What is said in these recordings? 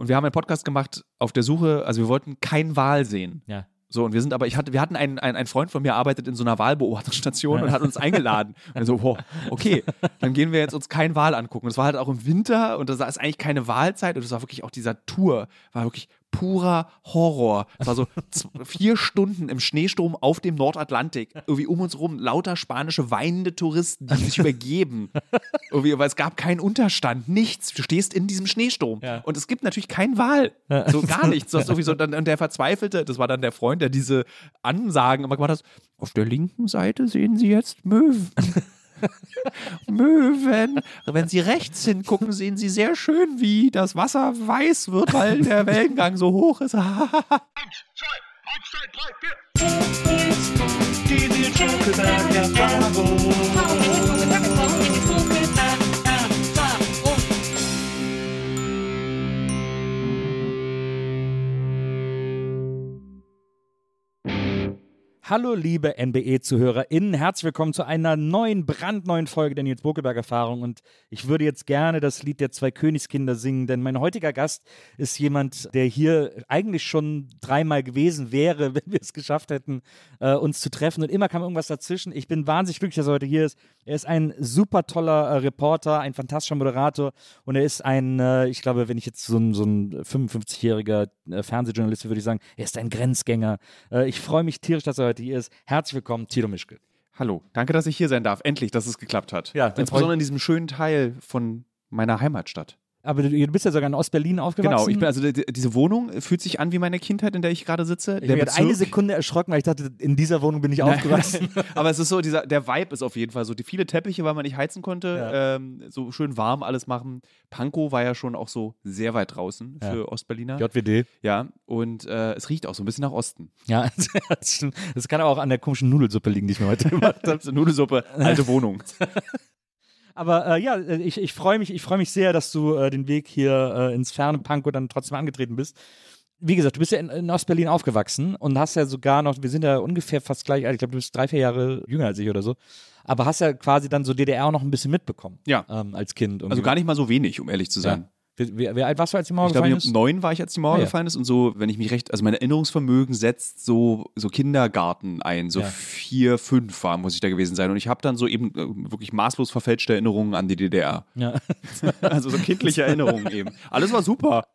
Und wir haben einen Podcast gemacht auf der Suche, also wir wollten kein Wal sehen. Ja. So, und wir sind aber, ich hatte, wir hatten einen, einen, ein Freund von mir arbeitet in so einer Wahlbeobachtungsstation und hat uns eingeladen. Und so, boah, okay, dann gehen wir jetzt uns keinen Wal angucken. Und es war halt auch im Winter und da ist eigentlich keine Wahlzeit und es war wirklich auch dieser Tour, war wirklich purer Horror. Es war so vier Stunden im Schneesturm auf dem Nordatlantik. Irgendwie um uns rum lauter spanische weinende Touristen, die sich übergeben. Irgendwie, weil es gab keinen Unterstand, nichts. Du stehst in diesem Schneesturm. Ja. Und es gibt natürlich keinen Wal. So gar nichts. Das irgendwie so, dann, und der Verzweifelte, das war dann der Freund, der diese Ansagen immer gemacht hat. Auf der linken Seite sehen Sie jetzt Möwen. Möwen. Wenn Sie rechts hingucken, sehen Sie sehr schön, wie das Wasser weiß wird, weil der Wellengang so hoch ist. Hallo liebe NBE-ZuhörerInnen, herzlich willkommen zu einer neuen, brandneuen Folge der Nils Bokelberg-Erfahrung und ich würde jetzt gerne das Lied der zwei Königskinder singen, denn mein heutiger Gast ist jemand, der hier eigentlich schon dreimal gewesen wäre, wenn wir es geschafft hätten, äh, uns zu treffen und immer kam irgendwas dazwischen. Ich bin wahnsinnig glücklich, dass er heute hier ist. Er ist ein super toller äh, Reporter, ein fantastischer Moderator und er ist ein, äh, ich glaube, wenn ich jetzt so ein, so ein 55-jähriger äh, Fernsehjournalist wäre, würde ich sagen, er ist ein Grenzgänger. Äh, ich freue mich tierisch, dass er heute hier ist. Herzlich willkommen, Tilo Mischke. Hallo, danke, dass ich hier sein darf. Endlich, dass es geklappt hat. Ja, dann Insbesondere in diesem schönen Teil von meiner Heimatstadt. Aber du, du bist ja sogar in Ostberlin aufgewachsen. Genau, ich bin also die, diese Wohnung fühlt sich an wie meine Kindheit, in der ich gerade sitze. ich bin gerade eine Sekunde erschrocken, weil ich dachte, in dieser Wohnung bin ich aufgewachsen. Aber es ist so, dieser, der Vibe ist auf jeden Fall so. Die viele Teppiche, weil man nicht heizen konnte, Ja. ähm, so schön warm alles machen. Pankow war ja schon auch so sehr weit draußen Ja. für Ostberliner. JWD. ja, und äh, es riecht auch so ein bisschen nach Osten. Ja, das kann aber auch an der komischen Nudelsuppe liegen, die ich mir heute gemacht habe. Nudelsuppe, alte Wohnung. Aber äh, ja, äh, ich, ich freue mich, ich freue mich sehr, dass du äh, den Weg hier äh, ins ferne Pankow dann trotzdem angetreten bist. Wie gesagt, du bist ja in, in Ostberlin aufgewachsen und hast ja sogar noch, wir sind ja ungefähr fast gleich alt, ich glaube, du bist drei, vier Jahre jünger als ich oder so, aber hast ja quasi dann so DDR auch noch ein bisschen mitbekommen. Ja. Ähm, als Kind. Also gar nicht mal so wenig, um ehrlich zu sein. Ja. Wie, wie, alt warst du, als die Mauer Ich gefallen ist? neun war ich, als die Mauer Ah, ja. gefallen ist und so, wenn ich mich recht, also mein Erinnerungsvermögen setzt so, so Kindergarten ein, so Ja. vier, fünf war, muss ich da gewesen sein. Und ich habe dann so eben äh, wirklich maßlos verfälschte Erinnerungen an die DDR. Ja. Also so kindliche Erinnerungen eben. Alles war super.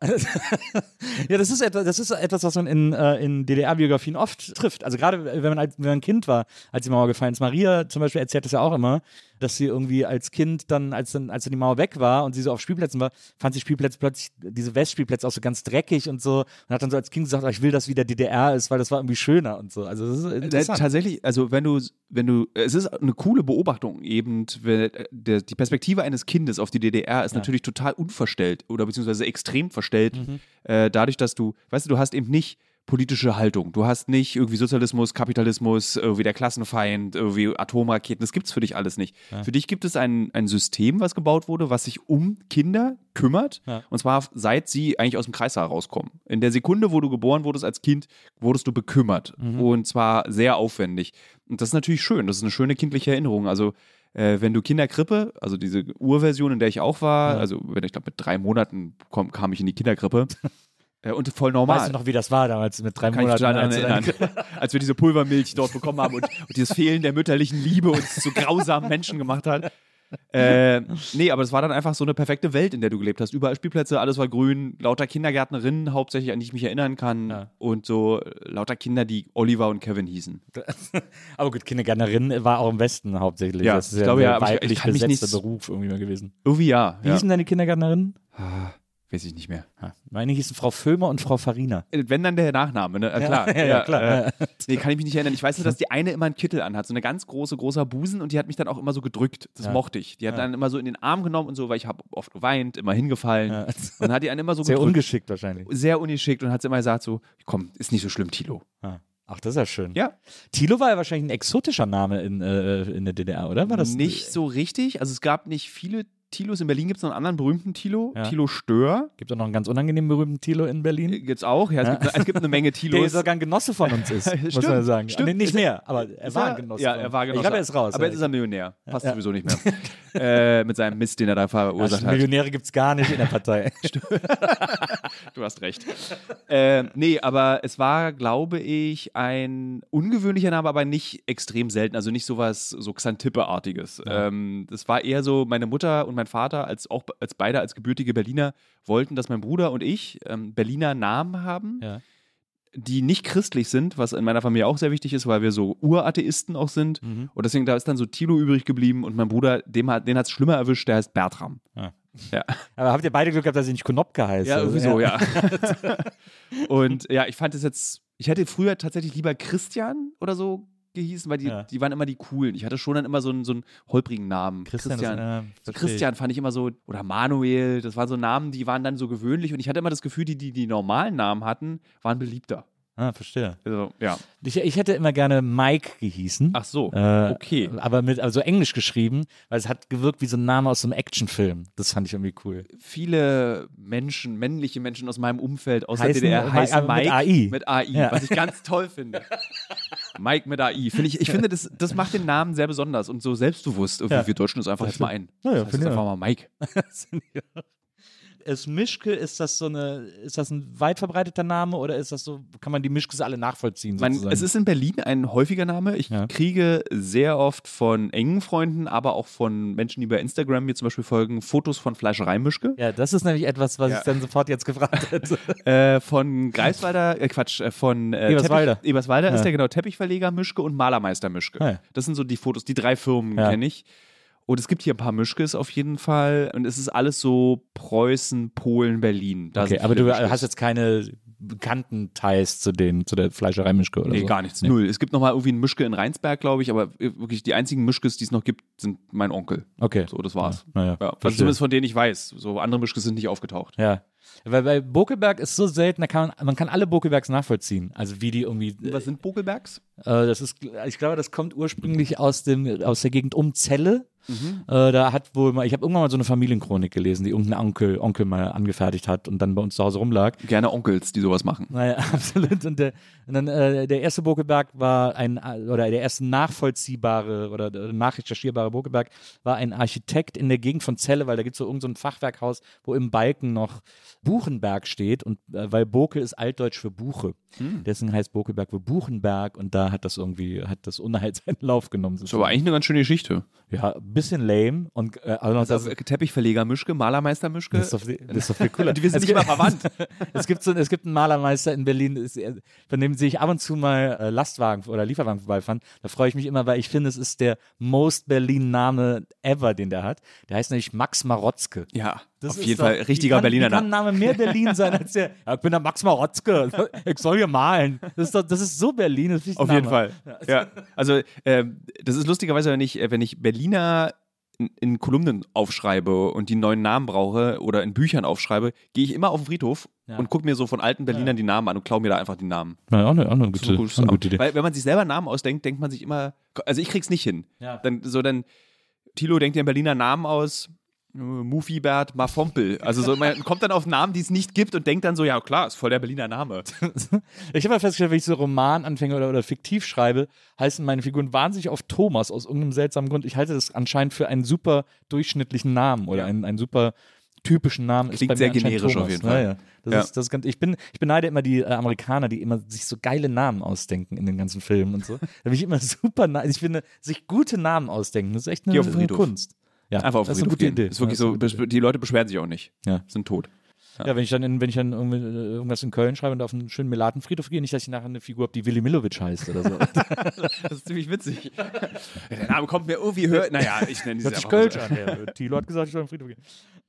Ja, das ist etwas, das ist etwas, was man in, äh, in DDR-Biografien oft trifft. Also gerade wenn man, als, wenn man ein Kind war, als die Mauer gefallen ist. Maria zum Beispiel erzählt das ja auch immer, dass sie irgendwie als Kind dann, als dann, als dann die Mauer weg war und sie so auf Spielplätzen war, fand sie Spielplätze plötzlich, diese Westspielplätze auch so ganz dreckig und so und hat dann so als Kind gesagt, "Ah, ich will, dass wieder DDR ist, weil das war irgendwie schöner und so. Also das ist Äh, interessant. Tatsächlich, also wenn du, wenn du, es ist eine coole Beobachtung eben, wenn, der, die Perspektive eines Kindes auf die DDR ist natürlich total unverstellt oder beziehungsweise extrem verstellt, Mhm. äh, dadurch, dass du, weißt du, du hast eben nicht politische Haltung. Du hast nicht irgendwie Sozialismus, Kapitalismus, irgendwie der Klassenfeind, irgendwie Atomraketen. Das gibt's für dich alles nicht. Für dich gibt es ein, ein System, was gebaut wurde, was sich um Kinder kümmert. Ja. Und zwar seit sie eigentlich aus dem Kreissaal rauskommen. In der Sekunde, wo du geboren wurdest als Kind, wurdest du bekümmert. Und zwar sehr aufwendig. Und das ist natürlich schön. Das ist eine schöne kindliche Erinnerung. Also äh, wenn du Kinderkrippe, also diese Urversion, in der ich auch war, Ja. also wenn ich glaube mit drei Monaten komm, kam ich in die Kinderkrippe und voll normal. Weißt du noch, wie das war damals mit drei Kann ich Monaten? daran als du dann- erinnern. Als wir diese Pulvermilch dort bekommen haben und, und dieses Fehlen der mütterlichen Liebe uns zu grausamen Menschen gemacht hat. äh, nee, aber es war dann einfach so eine perfekte Welt, in der du gelebt hast. Überall Spielplätze, alles war grün, lauter Kindergärtnerinnen hauptsächlich, an die ich mich erinnern kann. Ja. Und so äh, lauter Kinder, die Oliver und Kevin hießen. aber gut, Kindergärtnerin war auch im Westen hauptsächlich. Ja, das ist ich glaube ein ja, aber ich- weiblich ich kann mich besetzter Beruf irgendwie mal gewesen. Irgendwie ja. Wie ja. hießen deine Kindergärtnerinnen? Weiß ich nicht mehr. Ah, Meine hießen Frau Föhmer und Frau Farina. Äh, Wenn dann der Nachname, ne? Äh, klar. ja, ja, klar. Äh, nee, kann ich mich nicht erinnern. Ich weiß nur, dass die eine immer einen Kittel anhat, so eine ganz große, großer Busen und die hat mich dann auch immer so gedrückt. Das Ja. mochte ich. Die hat Ja. dann immer so in den Arm genommen und so, weil ich habe oft geweint, immer hingefallen. Ja. Und dann hat die einen immer so Sehr gedrückt. ungeschickt wahrscheinlich. Sehr ungeschickt und hat sie immer gesagt so, komm, ist nicht so schlimm, Tilo. Ah. Ach, das ist ja schön. Ja. Tilo war ja wahrscheinlich ein exotischer Name in, äh, in der DDR, oder? War das nicht so richtig. Also es gab nicht viele Tilos. In Berlin gibt es noch einen anderen berühmten Tilo, Ja. Tilo Stör. Gibt auch noch einen ganz unangenehmen berühmten Tilo in Berlin. Gibt es auch. Ja, es, Ja. Gibt, es gibt eine Menge Der Tilos. sogar ein Genosse von uns ist, muss Stimmt, man sagen. stimmt. Nee, nicht mehr, aber er war ein Genosse. Ja, er war Genosse. Ich glaube, er ist raus. Aber jetzt ist er Millionär. Passt sowieso nicht mehr. äh, mit seinem Mist, den er da verursacht Ja, hat. Millionäre gibt es gar nicht in der Partei. Du hast recht. äh, nee, aber es war, glaube ich, ein ungewöhnlicher Name, aber nicht extrem selten. Also nicht sowas so Xantippe-artiges. Ähm, das war eher so, meine Mutter und mein Vater, als auch als beide als gebürtige Berliner, wollten, dass mein Bruder und ich ähm, Berliner Namen haben. Ja. die nicht christlich sind, was in meiner Familie auch sehr wichtig ist, weil wir so Uratheisten auch sind. Mhm. Und deswegen, da ist dann so Tilo übrig geblieben und mein Bruder, dem hat, den hat es schlimmer erwischt, der heißt Bertram. Ja. Ja. Aber habt ihr beide Glück gehabt, dass ich nicht Konopka heiße? Ja, irgendwie so, ja. und ja, ich fand es jetzt, ich hätte früher tatsächlich lieber Christian oder so gehießen, weil die, Ja. die waren immer die coolen. Ich hatte schon dann immer so einen, so einen holprigen Namen. Christian, Christian. Ist, äh, so. Christian fand ich immer so, oder Manuel, das waren so Namen, die waren dann so gewöhnlich und ich hatte immer das Gefühl, die, die die normalen Namen hatten, waren beliebter. Ah, verstehe. Also, ja. Ich, ich hätte immer gerne Mike gehießen. Ach so, Äh, okay. Aber mit also englisch geschrieben, weil es hat gewirkt wie so ein Name aus einem Actionfilm. Das fand ich irgendwie cool. Viele Menschen, männliche Menschen aus meinem Umfeld aus Heißen- der DDR heißen aber mit Mike AI. mit AI, Ja. was ich ganz toll finde. Mike mit AI. Finde ich, ich finde, das, das macht den Namen sehr besonders und so selbstbewusst. Irgendwie Ja. wir Deutschen ist einfach jetzt mal ein. Ja, ja, das heißt finde ich einfach mal Mike. Ist Mischke, ist das so eine, ist das ein weit verbreiteter Name oder ist das so, kann man die Mischkes alle nachvollziehen? Man, es ist in Berlin ein häufiger Name. Ich Ja. kriege sehr oft von engen Freunden, aber auch von Menschen, die bei Instagram mir zum Beispiel folgen, Fotos von Fleischereimischke. ja, das ist nämlich etwas, was Ja. ich dann sofort jetzt gefragt hätte. Äh, von Greifswalder, äh, Quatsch, äh, von äh, Eberswalder. Teppich, Eberswalder ist Ja. der genau Teppichverleger Mischke und Malermeister Mischke. Das sind so die Fotos, die drei Firmen kenne ich. Und es gibt hier ein paar Mischkes auf jeden Fall. Und es ist alles so Preußen, Polen, Berlin. Da okay, aber du Mischkes. hast jetzt keine bekannten Ties zu den, zu der Fleischerei Mischke oder Nee, so? gar nichts. Null. Es gibt nochmal irgendwie einen Mischke in Rheinsberg, glaube ich, aber wirklich die einzigen Mischkes, die es noch gibt, sind mein Onkel. Okay. So, das war's. Naja, Ja, also zumindest von denen ich weiß. So andere Mischkes sind nicht aufgetaucht. Ja. Weil bei Bokelberg ist so selten, da kann man, man kann alle Bokelbergs nachvollziehen. Also wie die irgendwie. Was sind Bokelbergs? Äh, das ist, ich glaube, das kommt ursprünglich aus dem aus der Gegend um Celle. Äh, da hat wohl mal, ich habe irgendwann mal so eine Familienchronik gelesen, die irgendein Onkel, Onkel mal angefertigt hat und dann bei uns zu Hause rumlag. Gerne Onkels, die sowas machen. Naja, absolut. Und, der, und dann äh, der erste Bokelberg war ein, oder der erste nachvollziehbare oder äh, nachrecherchierbare Bokelberg war ein Architekt in der Gegend von Celle, weil da gibt es so irgendein so ein Fachwerkhaus, wo im Balken noch Buchenberg steht und äh, weil Bokel ist altdeutsch für Buche. Deswegen heißt Bokelberg wohl Buchenberg und da hat das irgendwie, hat das Unheil seinen Lauf genommen. Das ist aber eigentlich eine ganz schöne Geschichte. ja, ein bisschen lame und äh, also das, Also, Teppichverleger Mischke, Malermeister Mischke. das, ist doch, viel- das ist doch viel cooler. Wir sind nicht mal verwandt. es gibt so, es gibt einen Malermeister in Berlin, ist, von dem sehe ich ab und zu mal äh, Lastwagen oder Lieferwagen vorbeifahren. Da freue ich mich immer, weil ich finde, es ist der most Berlin Name ever, den der hat. Der heißt nämlich Max Marotzke. Ja, Das auf jeden doch- Fall richtiger wie kann, Berliner Name. Mehr Berlin sein als der? Ja, ich bin der Max Marotzke. Ich soll hier malen. Das ist, doch, das ist so Berlin. Das ist Auf jeden Fall. Ja. Also, ähm, das ist lustigerweise, wenn ich, äh, wenn ich Berliner in, in Kolumnen aufschreibe und die neuen Namen brauche oder in Büchern aufschreibe, gehe ich immer auf den Friedhof Ja. und gucke mir so von alten Berlinern die Namen an und klaue mir da einfach die Namen. Ja, auch eine, auch eine Das ist gute, eine gute Idee. Weil wenn man sich selber Namen ausdenkt, denkt man sich immer, also ich krieg's nicht hin. Ja. Dann so dann Tilo denkt dir einen Berliner Namen aus. Mufibert Mafompel. Also so, man kommt dann auf Namen, die es nicht gibt und denkt dann so, ja klar, ist voll der Berliner Name. Ich habe ja festgestellt, wenn ich so Roman anfange oder, oder fiktiv schreibe, heißen meine Figuren wahnsinnig oft Thomas aus irgendeinem seltsamen Grund. Ich halte das anscheinend für einen super durchschnittlichen Namen oder Ja. einen, einen super typischen Namen. ist Klingt bei mir sehr generisch Thomas. auf jeden Fall. Naja, das Ja. ist, das ist ganz, ich, bin, ich beneide immer die äh, Amerikaner, die immer sich so geile Namen ausdenken in den ganzen Filmen und so. Da bin ich immer super, na- ich finde, sich gute Namen ausdenken, das ist echt eine, eine. Kunst. Ja, Einfach auf das ist eine gute gehen. Idee. Ist wirklich Ja, ist die Leute beschweren sich auch nicht. Ja. Sind tot. Ja, wenn ich dann, in, wenn ich dann äh, irgendwas in Köln schreibe und auf einen schönen Melatenfriedhof gehe, nicht, dass ich nachher eine Figur habe, die Willy Milovic heißt oder so. Das ist ziemlich witzig. Der Name kommt mir irgendwie höher. Naja, ich nenne sich einfach Kölsch an. Ja, Thilo hat gesagt, ich soll in den Friedhof gehen.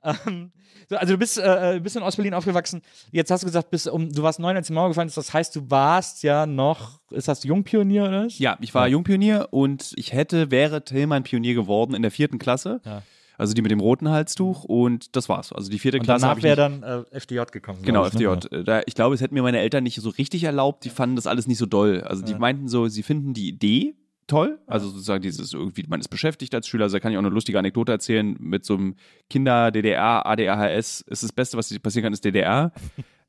Ähm, so, also du bist, äh, bist in Ostberlin aufgewachsen. Jetzt hast du gesagt, bist, um, du warst neun, als die Mauer gefallen ist. Das heißt, du warst ja noch, ist das Jungpionier oder was? Ja, ich war Jungpionier und ich hätte, wäre Tillmann Pionier geworden in der vierten Klasse. Ja. Also die mit dem roten Halstuch und das war's. Also die vierte Und Klasse danach wäre dann äh, FDJ gekommen. Genau, ich, ne? FDJ. Äh, Da, ich glaube, es hätten mir meine Eltern nicht so richtig erlaubt. Die fanden das alles nicht so doll. Also die meinten so, sie finden die Idee toll. Also sozusagen dieses irgendwie, man ist beschäftigt als Schüler. Also da kann ich auch eine lustige Anekdote erzählen. Mit so einem Kinder, DDR, ADHS ist das Beste, was passieren kann, ist DDR.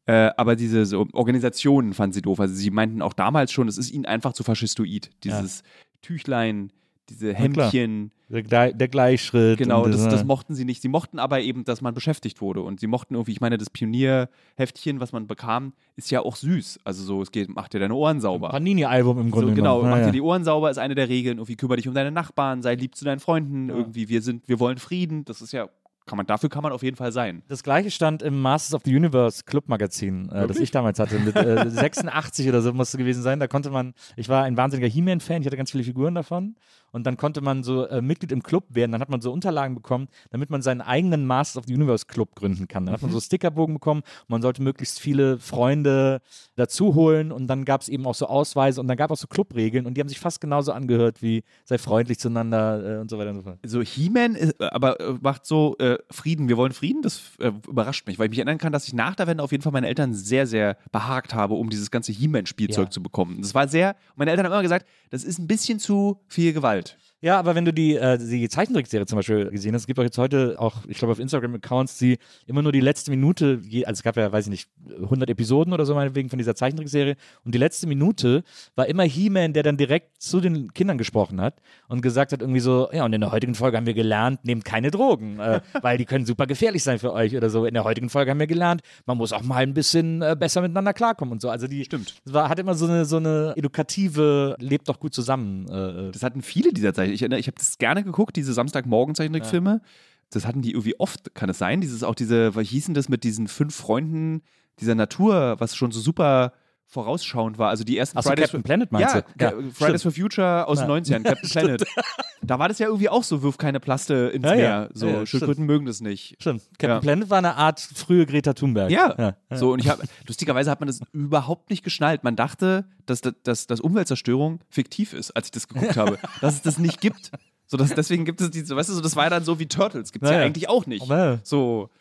Äh, aber diese so Organisationen fanden sie doof. Also sie meinten auch damals schon, es ist ihnen einfach zu faschistoid. Dieses Tüchlein, diese. Hemdchen. Der, der Gleichschritt. Genau, das, das äh, mochten sie nicht. Sie mochten aber eben, dass man beschäftigt wurde. Und sie mochten irgendwie, ich meine, das Pionierheftchen, was man bekam, ist ja auch süß. Also so, es geht, macht dir deine Ohren sauber. Panini-Album im Grunde So, genau, genommen. mach Ja, dir ja. die Ohren sauber, ist eine der Regeln. Irgendwie kümmere dich um deine Nachbarn, sei lieb zu deinen Freunden. Irgendwie, wir sind, wir wollen Frieden. Das ist ja, kann man, dafür kann man auf jeden Fall sein. Das gleiche stand im Masters of the Universe Clubmagazin, äh, das ich damals hatte. Mit, äh, 86 oder so musste gewesen sein. Da konnte man, ich war ein wahnsinniger He-Man-Fan, ich hatte ganz viele Figuren davon. Und dann konnte man so äh, Mitglied im Club werden. Dann hat man so Unterlagen bekommen, damit man seinen eigenen Masters of the Universe Club gründen kann. Dann hat man so Stickerbogen bekommen. Man sollte möglichst viele Freunde dazu holen. Und dann gab es eben auch so Ausweise und dann gab es auch so Clubregeln. Und die haben sich fast genauso angehört wie sei freundlich zueinander äh, und so weiter und so fort. So, He-Man äh, aber äh, macht so äh, Frieden. Wir wollen Frieden. Das äh, überrascht mich, weil ich mich erinnern kann, dass ich nach der Wende auf jeden Fall meine Eltern sehr, sehr behagt habe, um dieses ganze He-Man-Spielzeug Ja. zu bekommen. Das war sehr, meine Eltern haben immer gesagt, das ist ein bisschen zu viel Gewalt. Ja, aber wenn du die, äh, die Zeichentrickserie zum Beispiel gesehen hast, es gibt auch jetzt heute auch, ich glaube auf Instagram-Accounts, die immer nur die letzte Minute, je, also es gab ja, weiß ich nicht, 100 Episoden oder so meinetwegen von dieser Zeichentrickserie und die letzte Minute war immer He-Man, der dann direkt zu den Kindern gesprochen hat und gesagt hat irgendwie so, ja und in der heutigen Folge haben wir gelernt, nehmt keine Drogen, äh, weil die können super gefährlich sein für euch oder so. In der heutigen Folge haben wir gelernt, man muss auch mal ein bisschen äh, besser miteinander klarkommen und so. Also die Stimmt. war, hat immer so eine, so eine edukative, lebt doch gut zusammen. Äh, Das hatten viele dieser Zeichen. Ich erinnere, ich habe das gerne geguckt, diese Samstagmorgen-Zeichentrickfilme. Das hatten die irgendwie oft, kann es sein? Dieses auch diese, was hießen das mit diesen fünf Freunden dieser Natur, was schon so super vorausschauend war. Also die ersten Ach so, Fridays Captain Planet meinst ja, du? Ja, Fridays for Future aus den Ja. 90ern, Captain Planet. Da war das ja irgendwie auch so, wirf keine Plaste ins Ja. Meer. So, Ja, Schildkröten mögen das nicht. Stimmt. Captain. Planet war eine Art frühe Greta Thunberg. Ja. So, und ich habe, lustigerweise hat man das überhaupt nicht geschnallt. Man dachte, dass, dass, dass Umweltzerstörung fiktiv ist, als ich das geguckt habe. dass es das nicht gibt. So, dass, deswegen gibt es diese, weißt du, so, das war dann so wie Turtles, gibt es ja, Ja, ja. eigentlich auch nicht. Aber- So,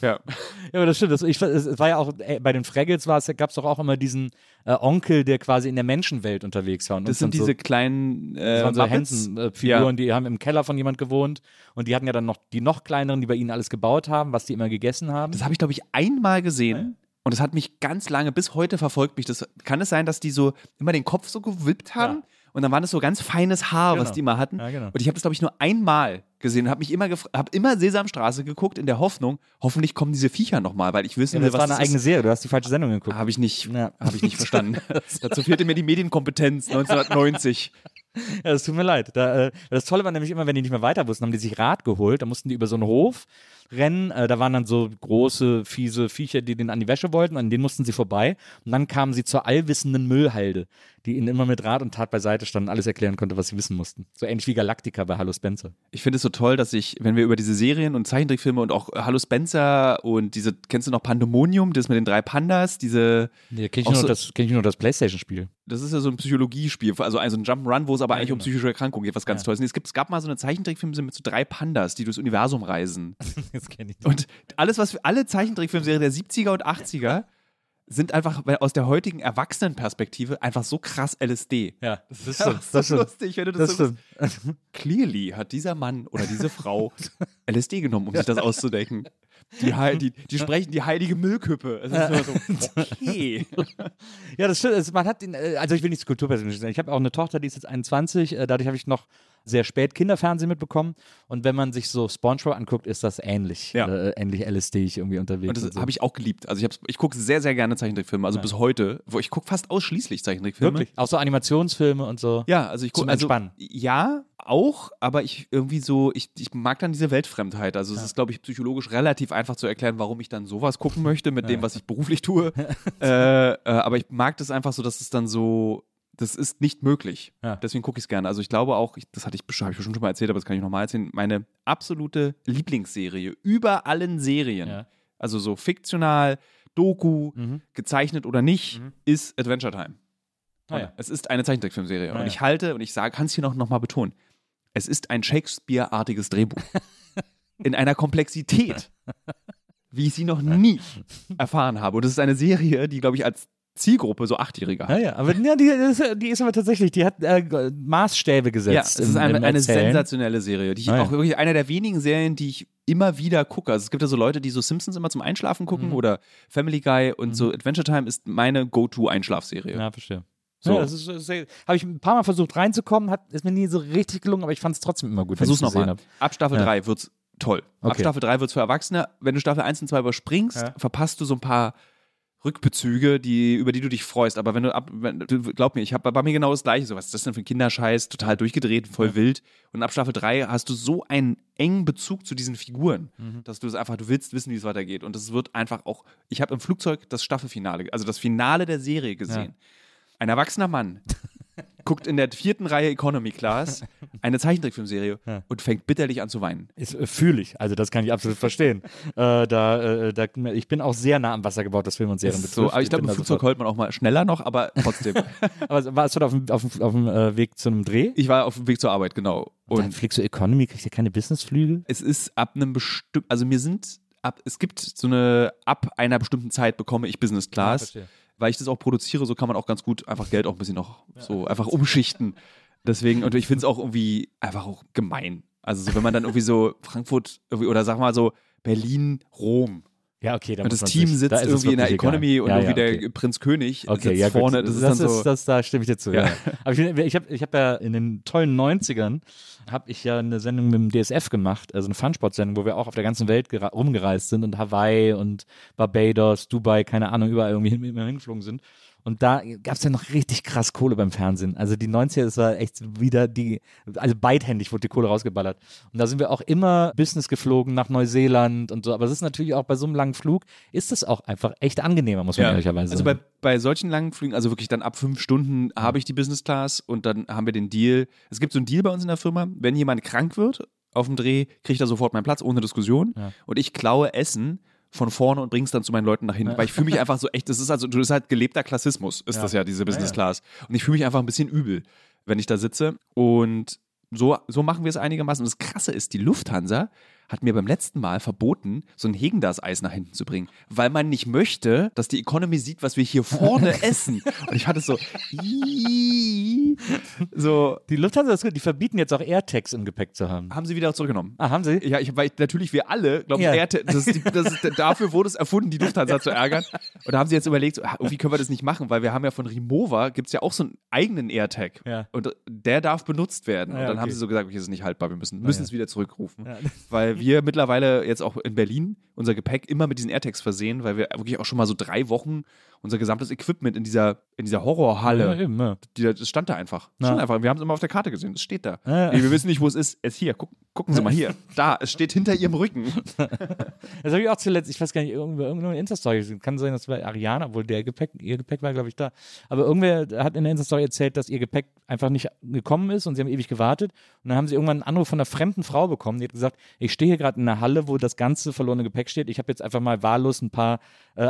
ja. Ja, aber das stimmt. Das, ich, es war ja auch, äh, bei den Fraggles war es, gab es doch auch immer diesen äh, Onkel, der quasi in der Menschenwelt unterwegs war. Und Das sind dann so, diese kleinen äh, das waren so Muppets. Hansen-Figuren, die haben im Keller von jemand gewohnt und die hatten ja dann noch die noch kleineren, die bei ihnen alles gebaut haben, was die immer gegessen haben. Das habe ich, glaube ich, einmal gesehen. Und das hat mich ganz lange, bis heute verfolgt mich. Das, kann es sein, dass die so immer den Kopf so gewippt haben? Ja. Und dann war das so ganz feines Haar, was Genau. die immer hatten. Ja, genau. Und ich habe das, glaube ich, nur einmal gesehen und habe mich immer habe immer Sesamstraße geguckt in der Hoffnung, hoffentlich kommen diese Viecher nochmal, weil ich wissen ja, will, das was war eine das eigene ist. Serie, du hast die falsche Sendung geguckt. Habe ich nicht, Ja. habe ich nicht verstanden. Dazu fehlte mir die Medienkompetenz 1990. Ja, das tut mir leid. Da, äh, das Tolle war nämlich immer, wenn die nicht mehr weiter wussten, haben die sich Rad geholt. Da mussten die über so einen Hof rennen. Äh, da waren dann so große, fiese Viecher, die denen an die Wäsche wollten. An denen mussten sie vorbei. Und dann kamen sie zur allwissenden Müllhalde, die ihnen immer mit Rat und Tat beiseite stand und alles erklären konnte, was sie wissen mussten. So ähnlich wie Galactica bei Hallo Spencer. Ich finde es so toll, dass ich, wenn wir über diese Serien und Zeichentrickfilme und auch Hallo Spencer und diese, kennst du noch Pandemonium, das mit den drei Pandas, diese, Nee, kenn ich, so- das, kenn ich nur das Playstation-Spiel. das ist ja so ein Psychologiespiel, also ein- so ein Jump'n'Run, wo es aber eigentlich um psychische Erkrankungen geht, was ganz toll ist. Und Es, gibt, es gab mal so eine Zeichentrickfilm mit so drei Pandas, die durchs Universum reisen. Das kenne ich. Und alles, was für alle Zeichentrickfilmserien der 70er und 80er sind einfach aus der heutigen Erwachsenenperspektive einfach so krass LSD. Ja, das ist Ja, das so lustig, wenn du das, Das so. Clearly hat dieser Mann oder diese Frau LSD genommen, um sich das auszudenken. Die, Heil- die, die sprechen die heilige Müllkippe. Es ist immer so, okay. Ja, das stimmt. Es- Man hat den, äh, also ich will nicht kulturpersönlich sein. Ich habe auch eine Tochter, die ist jetzt 21. äh, Dadurch habe ich noch sehr spät Kinderfernsehen mitbekommen. Und wenn man sich so SpongeBob anguckt, ist das ähnlich. Ja. Äh, ähnlich LSD ich irgendwie unterwegs. Und das so. habe ich auch geliebt. Also ich, ich gucke sehr, sehr gerne Zeichentrickfilme. Also bis heute, wo ich gucke fast ausschließlich Zeichentrickfilme. Wirklich. Auch so Animationsfilme und so. Ja, also ich gucke also. Ja, auch, aber ich irgendwie so, ich, ich mag dann diese Weltfremdheit. Also es ist, glaube ich, psychologisch relativ einfach zu erklären, warum ich dann sowas gucken möchte mit dem, was ich beruflich tue. äh, äh, aber ich mag das einfach so, dass es dann so, das ist nicht möglich. Ja. Deswegen gucke ich es gerne. Also ich glaube auch, ich, das hatte ich, habe ich bestimmt schon mal erzählt, aber das kann ich nochmal erzählen, meine absolute Lieblingsserie über allen Serien, Ja. also so fiktional, Doku, Mhm. gezeichnet oder nicht, Mhm. ist Adventure Time. Ah, ja. Es ist eine Zeichentrickfilmserie. Ah, und ja. ich halte, und ich sage, kann es hier noch, noch mal betonen, es ist ein Shakespeare-artiges Drehbuch. In einer Komplexität, wie ich sie noch nie erfahren habe. Und es ist eine Serie, die, glaube ich, als Zielgruppe so Achtjährige Ja, hat. ja, aber ja, die, ist, die ist aber tatsächlich, die hat äh, Maßstäbe Ja, gesetzt. es ist im- eine, im eine sensationelle Serie, die ich Ah, ja. auch wirklich eine der wenigen Serien, die ich immer wieder gucke. Also es gibt ja so Leute, die so Simpsons immer zum Einschlafen gucken Mhm. oder Family Guy und so Adventure Time ist meine Go-To-Einschlafserie. Ja, verstehe. So. Ja, das ist, das ist, habe ich ein paar Mal versucht reinzukommen, hat, ist mir nie so richtig gelungen, aber ich fand es trotzdem immer gut. Versuch's nochmal. Ab Staffel Ja. 3 wird's toll. Ab Okay. Staffel 3 wird's für Erwachsene. Wenn du Staffel 1 und 2 überspringst, Ja. verpasst du so ein paar Rückbezüge, die, über die du dich freust. Aber wenn du ab, wenn, glaub mir, ich habe bei mir genau das gleiche. So, was ist das denn für ein Kinderscheiß? Total durchgedreht, voll wild. Und ab Staffel 3 hast du so einen engen Bezug zu diesen Figuren, Mhm. dass du es einfach, du willst wissen, wie es weitergeht. Und es wird einfach auch, ich habe im Flugzeug das Staffelfinale, also das Finale der Serie gesehen. Ein erwachsener Mann guckt in der vierten Reihe Economy Class eine Zeichentrickfilmserie Ja. und fängt bitterlich an zu weinen. Ist, äh, fühle ich, also das kann ich absolut verstehen. äh, da, äh, da, ich bin auch sehr nah am Wasser gebaut, was Film und Serien Das betrifft. so, aber ich glaube, bin im Flugzeug heult man auch mal schneller noch, aber trotzdem. Aber warst du da auf dem, auf auf dem äh, Weg zu einem Dreh? ich war auf dem Weg zur Arbeit, genau. Und dann fliegst du Economy, kriegst du keine Businessflüge? es ist ab einem bestimmten, also mir sind ab, es gibt so eine, ab einer bestimmten Zeit bekomme ich Business Class, weil ich das auch produziere, so kann man auch ganz gut einfach Geld auch ein bisschen noch so einfach umschichten. Deswegen, und ich finde es auch irgendwie einfach auch gemein. Also so, wenn man dann irgendwie so Frankfurt irgendwie, oder sag mal so Berlin, Rom. Ja, okay. Da Und das Team sich- sitzt da ist irgendwie in der wirklich egal. Economy und ja, irgendwie ja, der okay. Prinz König Okay, sitzt ja, vorne. Das, ist dann so. das, da stimme ich dir zu. Ja. Aber ich, ich habe ich hab ja in den tollen 90ern habe ich ja eine Sendung mit dem DSF gemacht, also eine Funsport-Sendung, wo wir auch auf der ganzen Welt rumgereist sind und Hawaii und Barbados, Dubai, keine Ahnung, überall irgendwie hin, immer hingeflogen sind. Und da gab es ja noch richtig krass Kohle beim Fernsehen. Also die 90er, das war echt wieder die, also beidhändig wurde die Kohle rausgeballert. Und da sind wir auch immer Business geflogen nach Neuseeland und so. Aber es ist natürlich auch bei so einem langen Flug, ist es auch einfach echt angenehmer, muss man ehrlicherweise Also sagen. bei, bei solchen langen Flügen, also wirklich dann ab fünf Stunden habe ich die Business Class und dann haben wir den Deal. Es gibt so einen Deal bei uns in der Firma, wenn jemand krank wird auf dem Dreh, kriegt er sofort meinen Platz ohne Diskussion Ja. und ich klaue Essen von vorne und bring's dann zu meinen Leuten nach hinten, weil ich fühle mich einfach so echt, das ist also, das ist halt gelebter Klassismus, ist Ja. das ja, diese Business ja. Class. Und ich fühle mich einfach ein bisschen übel, wenn ich da sitze und so, so machen wir es einigermaßen. Und das Krasse ist, die Lufthansa hat mir beim letzten Mal verboten, so ein Hegendas-Eis nach hinten zu bringen, weil man nicht möchte, dass die Economy sieht, was wir hier vorne essen. Und ich hatte so, so, Die Lufthansa ist gut, die verbieten jetzt auch AirTags im Gepäck zu haben. haben sie wieder zurückgenommen. Ah, haben sie? Ja, ich, weil ich, natürlich wir alle, glaube ich, Ja. Airte- das ist das ist, dafür wurde es erfunden, die Lufthansa zu ärgern. Und da haben sie jetzt überlegt, so, ah, irgendwie können wir das nicht machen, weil wir haben ja von Rimowa, gibt es ja auch so einen eigenen AirTag. Ja. Und der darf benutzt werden. Ah, und ja, dann haben okay. sie so gesagt, okay, das ist nicht haltbar, wir müssen, müssen ja. es wieder zurückrufen. Ja. Weil wir mittlerweile jetzt auch in Berlin unser Gepäck immer mit diesen AirTags versehen, weil wir wirklich auch schon mal so drei Wochen unser gesamtes Equipment in dieser, in dieser Ja, Horrorhalle, eben, ja. die, das stand da einfach. Ja. stand einfach. Wir haben es immer auf der Karte gesehen, es steht da. Ja. Nee, wir wissen nicht, wo es ist. Es ist hier, Guck, gucken Sie mal hier. Da, es steht hinter Ihrem Rücken. Das habe ich auch zuletzt, ich weiß gar nicht, irgendwo, irgendwo eine Insta-Story gesehen. Kann sein, das war Ariana, obwohl der Gepäck, ihr Gepäck war, glaube ich, da. Aber irgendwer hat in der Insta-Story erzählt, dass ihr Gepäck einfach nicht gekommen ist und sie haben ewig gewartet. Und dann haben sie irgendwann einen Anruf von einer fremden Frau bekommen, die hat gesagt, ich stehe hier gerade in einer Halle, wo das ganze verlorene Gepäck steht. Ich habe jetzt einfach mal wahllos ein paar äh,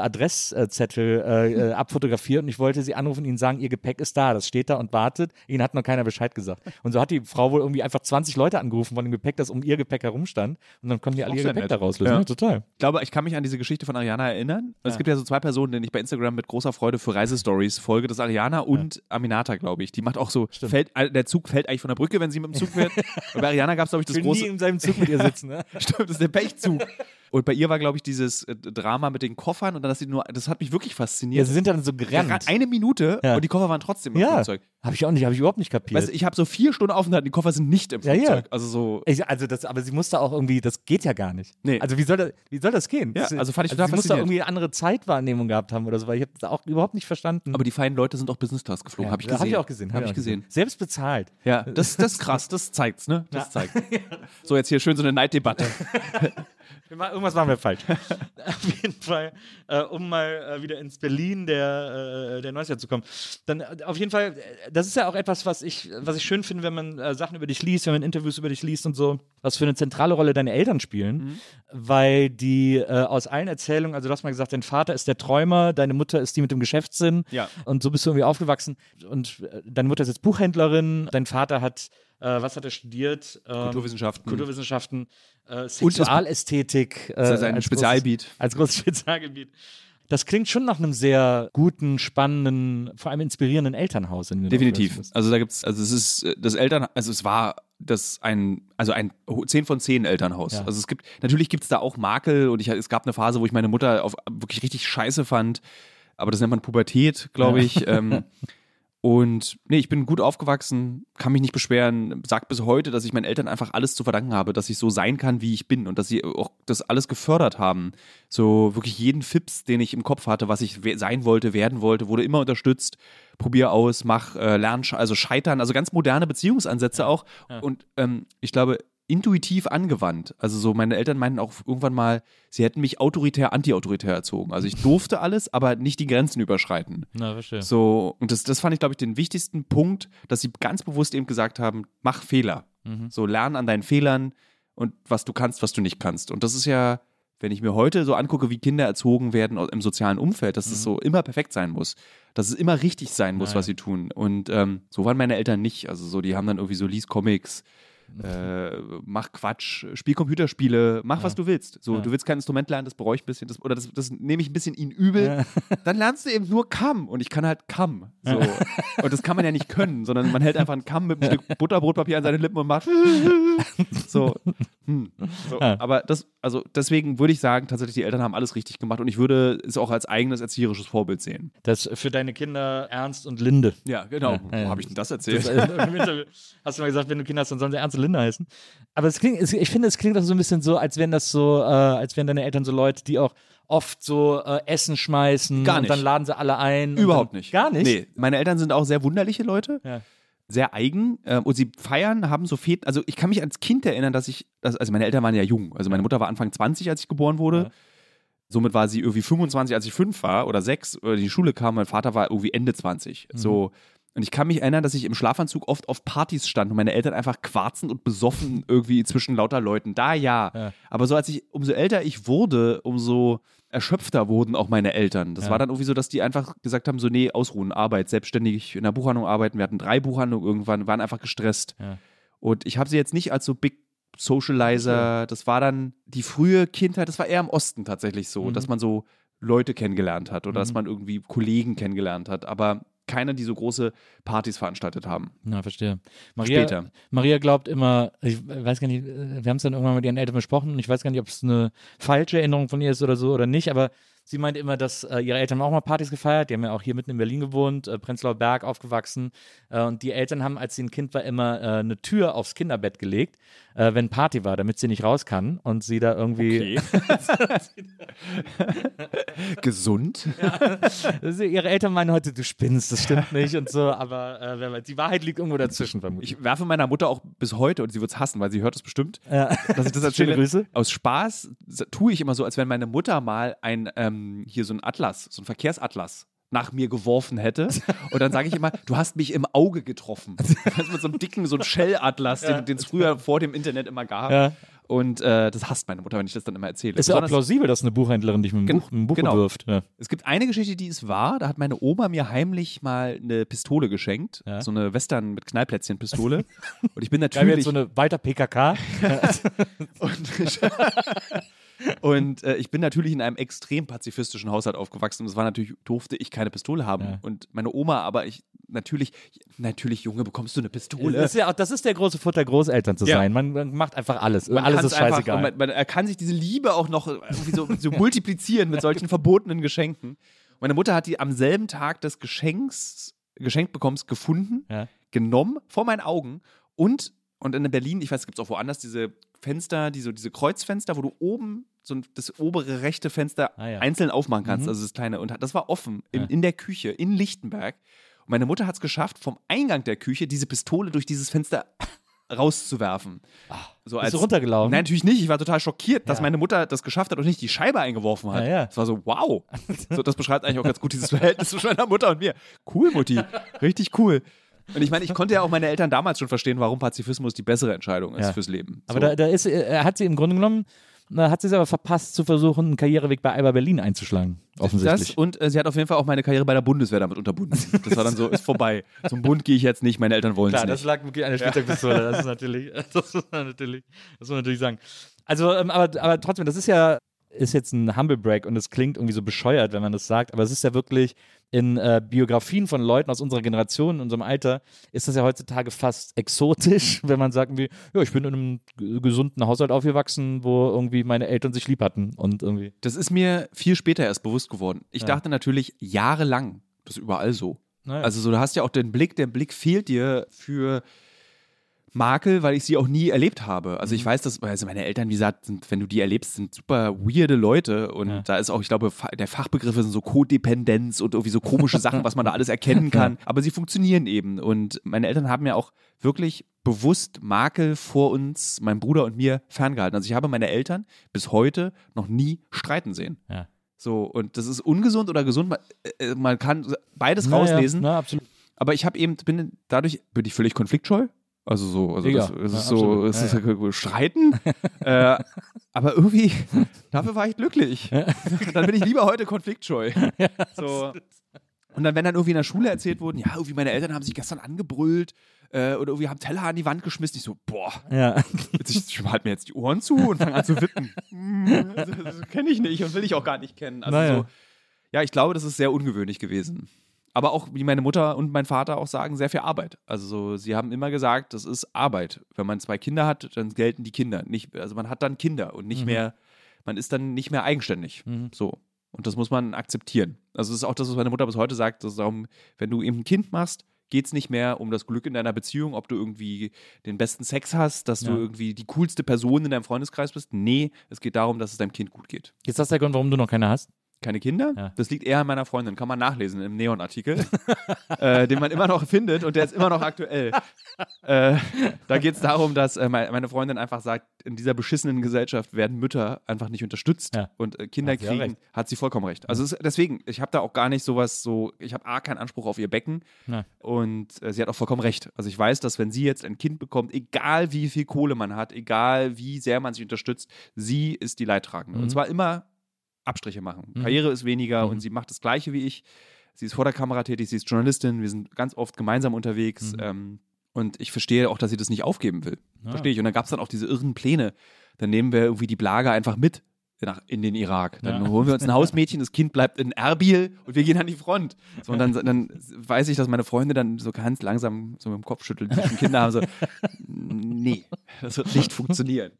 Adresszettel äh, äh, abfotografiert und ich wollte sie anrufen und ihnen sagen, ihr Gepäck ist da, das steht da und wartet. Ihnen hat noch keiner Bescheid gesagt. Und so hat die Frau wohl irgendwie einfach 20 Leute angerufen von dem Gepäck, das um ihr Gepäck herumstand. Und dann konnten die alle ihr Gepäck nett. da rauslösen. Ja. Ja, total. Ich glaube, ich kann mich an diese Geschichte von Ariana erinnern. Es Ja. gibt ja so zwei Personen, denen ich bei Instagram mit großer Freude für Reisestories folge. Das ist Ariana und Aminata, glaube ich. Die macht auch so, fällt, äh, der Zug fällt eigentlich von der Brücke, wenn sie mit dem Zug fährt. und bei Ariana gab es, glaube ich, das Ich will nie große, in seinem Zug mit ihr sitzen. Ne? Stimmt, das ist der Pechzug. Und bei ihr war, glaube ich, dieses äh, Drama mit den Koffern und dann, dass sie nur, das hat mich wirklich Ja, fasziniert. sie sind dann so gerannt. Eine Minute Ja. und die Koffer waren trotzdem im Ja, Flugzeug. habe ich auch nicht, habe ich überhaupt nicht kapiert. Weißt du, ich habe so vier Stunden Aufenthalt, die Koffer sind nicht im Ja, ja. Flugzeug. Also so. Ich, also das, aber sie musste auch irgendwie, das geht ja gar nicht. Nee. Also wie soll das, wie soll das gehen? Ja, Das- also fand ich sie total muss da irgendwie eine andere Zeitwahrnehmung gehabt haben oder so, weil ich habe das auch überhaupt nicht verstanden. Aber die feinen Leute sind auch Business Class geflogen, habe ich gesehen. Habe ich auch gesehen. Habe ich gesehen. Selbst bezahlt. Ja, das, das ist krass, das zeigt's, ne? Das zeigt. So, jetzt hier schön so eine Neiddebatte. Machen- Irgendwas machen wir falsch. Auf jeden Fall, äh, um mal äh, wieder ins Berlin der, äh, der 90er zu kommen. Dann äh, auf jeden Fall, äh, das ist ja auch etwas, was ich, was ich schön finde, wenn man äh, Sachen über dich liest, wenn man Interviews über dich liest und so, was für eine zentrale Rolle deine Eltern spielen. Mhm. Weil die aus allen Erzählungen, also du hast mal gesagt, dein Vater ist der Träumer, deine Mutter ist die mit dem Geschäftssinn. Ja. Und so bist du irgendwie aufgewachsen. Und deine Mutter ist jetzt Buchhändlerin, dein Vater hat, was hat er studiert? Ähm, Kulturwissenschaften. Kulturwissenschaften, äh, Sexualästhetik. Äh, Das ist ein als Spezialgebiet. Als großes Spezialgebiet. Das klingt schon nach einem sehr guten, spannenden, vor allem inspirierenden Elternhaus. In Definitiv. Also da gibt's, also es ist äh, das Eltern, also es war das ein, also ein 10 von 10 Elternhaus. Ja. Also es gibt, natürlich gibt es da auch Makel und ich, es gab eine Phase, wo ich meine Mutter auf, wirklich richtig scheiße fand. Aber das nennt man Pubertät, glaube ich. ähm, und nee, ich bin gut aufgewachsen, kann mich nicht beschweren, sag bis heute, dass ich meinen Eltern einfach alles zu verdanken habe, dass ich so sein kann, wie ich bin und dass sie auch das alles gefördert haben. So wirklich jeden Fips, den ich im Kopf hatte, was ich sein wollte, werden wollte, wurde immer unterstützt. Probier aus, mach, äh, lern, also scheitern, also ganz moderne Beziehungsansätze auch. Und ähm, ich glaube, intuitiv angewandt. Also so, meine Eltern meinten auch irgendwann mal, sie hätten mich autoritär, anti-autoritär erzogen. Also ich durfte alles, aber nicht die Grenzen überschreiten. Na, verstehe. So, und das, das fand ich, glaube ich, den wichtigsten Punkt, dass sie ganz bewusst eben gesagt haben, mach Fehler. So, lern an deinen Fehlern und was du kannst, was du nicht kannst. Und das ist ja, wenn ich mir heute so angucke, wie Kinder erzogen werden im sozialen Umfeld, dass es so immer perfekt sein muss. Dass es immer richtig sein muss, Ja, was sie tun. Und ähm, so waren meine Eltern nicht. Also so, die haben dann irgendwie so, lies Comics, äh, mach Quatsch, spiel Computerspiele, mach was du willst. So, du willst kein Instrument lernen, das bereue ich ein bisschen, das, oder das, das nehme ich ein bisschen ihnen übel. Dann lernst du eben nur Kamm und ich kann halt Kamm. So. Und das kann man ja nicht können, sondern man hält einfach einen Kamm mit einem Stück Butterbrotpapier an seine Lippen und macht so. Hm. so. Ja. Aber das, also deswegen würde ich sagen, tatsächlich die Eltern haben alles richtig gemacht und ich würde es auch als eigenes erzieherisches Vorbild sehen. Das für deine Kinder Ernst und Linde. Ja, genau. Ja, ja, ja. Wo habe ich denn das erzählt? Das, äh, hast du mal gesagt, wenn du Kinder hast, dann sollen sie Ernst und Linde heißen. Aber es klingt, es, ich finde, es klingt auch so ein bisschen so, als wären das so, äh, als wären deine Eltern so Leute, die auch oft so äh, Essen schmeißen Gar und dann nicht. laden sie alle ein. Überhaupt dann, nicht. Gar nicht? Nee, meine Eltern sind auch sehr wunderliche Leute. Ja. Sehr eigen ähm, und sie feiern, haben so Feten. Also ich kann mich als Kind erinnern, dass ich, dass, also meine Eltern waren ja jung. Also meine Mutter war Anfang 20, als ich geboren wurde. Ja. Somit war sie irgendwie 25, als ich fünf war oder sechs oder in die Schule kam. Mein Vater war irgendwie Ende 20. Mhm. So. Und ich kann mich erinnern, dass ich im Schlafanzug oft auf Partys stand und meine Eltern einfach quarzend und besoffen irgendwie zwischen lauter Leuten. Da ja. Ja. Aber so als ich, umso älter ich wurde, umso erschöpfter wurden auch meine Eltern. Das Ja. war dann irgendwie so, dass die einfach gesagt haben, so nee, ausruhen, Arbeit, selbstständig in der Buchhandlung arbeiten. Wir hatten drei Buchhandlungen irgendwann, waren einfach gestresst. Ja. Und ich habe sie jetzt nicht als so Big Socializer, das war dann die frühe Kindheit, das war eher im Osten tatsächlich so, Mhm. dass man so Leute kennengelernt hat oder dass Mhm. man irgendwie Kollegen kennengelernt hat, aber keine, die so große Partys veranstaltet haben. Na, verstehe. Maria, Später. Maria glaubt immer, ich weiß gar nicht, wir haben es dann irgendwann mit ihren Eltern besprochen und ich weiß gar nicht, ob es eine falsche Erinnerung von ihr ist oder so oder nicht, aber sie meint immer, dass äh, ihre Eltern auch mal Partys gefeiert, die haben ja auch hier mitten in Berlin gewohnt, äh, Prenzlauer Berg aufgewachsen äh, und die Eltern haben, als sie ein Kind war, immer äh, eine Tür aufs Kinderbett gelegt, äh, wenn Party war, damit sie nicht raus kann und sie da irgendwie, Gesund? Also ihre Eltern meinen heute, du spinnst, das stimmt nicht und so, aber äh, wer weiß, die Wahrheit liegt irgendwo dazwischen vermutlich. Ich werfe meiner Mutter auch bis heute, und sie wird es hassen, weil sie hört es bestimmt, Ja. dass ich das erzähle. Schöne Grüße. Aus Spaß tue ich immer so, als wenn meine Mutter mal ein, ähm, hier so ein Atlas, so ein Verkehrsatlas nach mir geworfen hätte. Und dann sage ich immer, du hast mich im Auge getroffen. Das mit so einem dicken, so einem Shell-Atlas, den es früher vor dem Internet immer gab. Ja. Und äh, das hasst meine Mutter, wenn ich das dann immer erzähle. Ist ja auch plausibel, dass eine Buchhändlerin dich mit Gen- Buch, mit dem Buch genau. bewirft. Ja. Es gibt eine Geschichte, die ist wahr. Da hat meine Oma mir heimlich mal eine Pistole geschenkt. Ja. So eine Western mit Knallplätzchen-Pistole. Und ich bin natürlich. jetzt so eine weiter PKK. Und ich, Und äh, ich bin natürlich in einem extrem pazifistischen Haushalt aufgewachsen. Und es war natürlich, durfte ich keine Pistole haben. Ja. Und meine Oma, aber ich, natürlich, natürlich, Junge, bekommst du eine Pistole. Das ist, ja, auch- das ist der große Vorteil, Großeltern zu Ja. sein. Man, man macht einfach alles. Man alles ist einfach- scheißegal. und Man, man, er kann sich diese Liebe auch noch so, so multiplizieren mit solchen verbotenen Geschenken. Meine Mutter hat die am selben Tag des Geschenks, Geschenkbekommens gefunden, Ja. genommen, vor meinen Augen und, und in Berlin, ich weiß, es gibt auch woanders diese Fenster, die so, diese Kreuzfenster, wo du oben so das obere rechte Fenster Ah, ja. einzeln aufmachen kannst, Mhm. also das kleine. Und das war offen in, Ja. in der Küche in Lichtenberg. Und meine Mutter hat es geschafft, vom Eingang der Küche diese Pistole durch dieses Fenster rauszuwerfen. So Bist du runtergelaufen? Nein, natürlich nicht. Ich war total schockiert, dass Ja. meine Mutter das geschafft hat und nicht die Scheibe eingeworfen hat. Ja, ja. Es war so, wow. So, das beschreibt eigentlich auch ganz gut dieses Verhältnis zwischen meiner Mutter und mir. Cool, Mutti. Richtig cool. Und ich meine, ich konnte ja auch meine Eltern damals schon verstehen, warum Pazifismus die bessere Entscheidung ist Ja. fürs Leben. Aber so. da, da ist, äh, hat sie im Grunde genommen, na, hat sie es aber verpasst, zu versuchen, einen Karriereweg bei Alba Berlin einzuschlagen. Offensichtlich. Das und äh, sie hat auf jeden Fall auch meine Karriere bei der Bundeswehr damit unterbunden. Das war dann so, ist vorbei. Zum Bund gehe ich jetzt nicht, meine Eltern wollen es Klar, nicht. das lag wirklich an der Spielzeugpistole. Das ist natürlich, das muss man natürlich, das muss man natürlich sagen. Also, ähm, aber, aber trotzdem, das ist ja, ist jetzt ein Humble Break und es klingt irgendwie so bescheuert, wenn man das sagt, aber es ist ja wirklich in äh, Biografien von Leuten aus unserer Generation, in unserem Alter, ist das ja heutzutage fast exotisch, wenn man sagt wie, ja, ich bin in einem gesunden Haushalt aufgewachsen, wo irgendwie meine Eltern sich lieb hatten und irgendwie. Das ist mir viel später erst bewusst geworden. Ich Ja. dachte natürlich jahrelang, das ist überall so. Naja. Also so, du hast ja auch den Blick, der Blick fehlt dir für Makel, weil ich sie auch nie erlebt habe. Also Mhm. ich weiß, dass, also meine Eltern, wie gesagt, sind, wenn du die erlebst, sind super weirde Leute und Ja. da ist auch, ich glaube, der Fachbegriff sind so Codependenz und irgendwie so komische Sachen, was man da alles erkennen kann. Aber sie funktionieren eben und meine Eltern haben ja auch wirklich bewusst Makel vor uns, meinem Bruder und mir ferngehalten. Also ich habe meine Eltern bis heute noch nie streiten sehen. Ja. So, und das ist ungesund oder gesund. Man, äh, man kann beides Naja, rauslesen. Na, absolut. Aber ich habe eben, bin dadurch, bin ich völlig konfliktscheu. Also so, also Ja, das, es ja, ist so, absolut. es Ja, ist ja. Streiten. äh, aber irgendwie, dafür war ich glücklich. dann bin ich lieber heute konfliktscheu. so. Und dann, wenn dann irgendwie in der Schule erzählt wurden, ja, irgendwie meine Eltern haben sich gestern angebrüllt äh, oder irgendwie haben Teller an die Wand geschmissen. Ich so, boah, Ja. jetzt, ich, ich halte mir jetzt die Ohren zu und fange an zu wippen. Das, das kenne ich nicht und will ich auch gar nicht kennen. Also Naja. so, ja, ich glaube, das ist sehr ungewöhnlich gewesen. Aber auch, wie meine Mutter und mein Vater auch sagen, sehr viel Arbeit. Also so, sie haben immer gesagt, das ist Arbeit. Wenn man zwei Kinder hat, dann gelten die Kinder. Nicht, also man hat dann Kinder und nicht mehr, man ist dann nicht mehr eigenständig. So. Und das muss man akzeptieren. Also das ist auch das, was meine Mutter bis heute sagt. Das ist darum, wenn du eben ein Kind machst, geht es nicht mehr um das Glück in deiner Beziehung, ob du irgendwie den besten Sex hast, dass du Ja. irgendwie die coolste Person in deinem Freundeskreis bist. Nee, es geht darum, dass es deinem Kind gut geht. Ist das der Grund, warum du noch keine hast? Keine Kinder? Ja. Das liegt eher an meiner Freundin. Kann man nachlesen im Neon-Artikel, äh, den man immer noch findet und der ist immer noch aktuell. äh, da geht es darum, dass äh, me- meine Freundin einfach sagt, in dieser beschissenen Gesellschaft werden Mütter einfach nicht unterstützt Ja. und äh, Kinder Hat kriegen, hat sie vollkommen recht. Also es, deswegen, ich habe da auch gar nicht sowas so, ich habe A, keinen Anspruch auf ihr Becken Na. und äh, sie hat auch vollkommen recht. Also ich weiß, dass wenn sie jetzt ein Kind bekommt, egal wie viel Kohle man hat, egal wie sehr man sich unterstützt, sie ist die Leidtragende. Mhm. Und zwar immer Abstriche machen. Mhm. Karriere ist weniger Mhm. und sie macht das Gleiche wie ich. Sie ist vor der Kamera tätig, sie ist Journalistin, wir sind ganz oft gemeinsam unterwegs. Mhm. Ähm, und ich verstehe auch, dass sie das nicht aufgeben will. Ja. Verstehe ich. Und dann gab es dann auch diese irren Pläne. Dann nehmen wir irgendwie die Blage einfach mit nach, in den Irak. Dann Ja. holen wir uns ein Hausmädchen, das Kind bleibt in Erbil und wir gehen an die Front. So, und dann, dann weiß ich, dass meine Freunde dann so ganz langsam so mit dem Kopf schütteln, die schon Kinder haben, so, nee, das wird nicht funktionieren.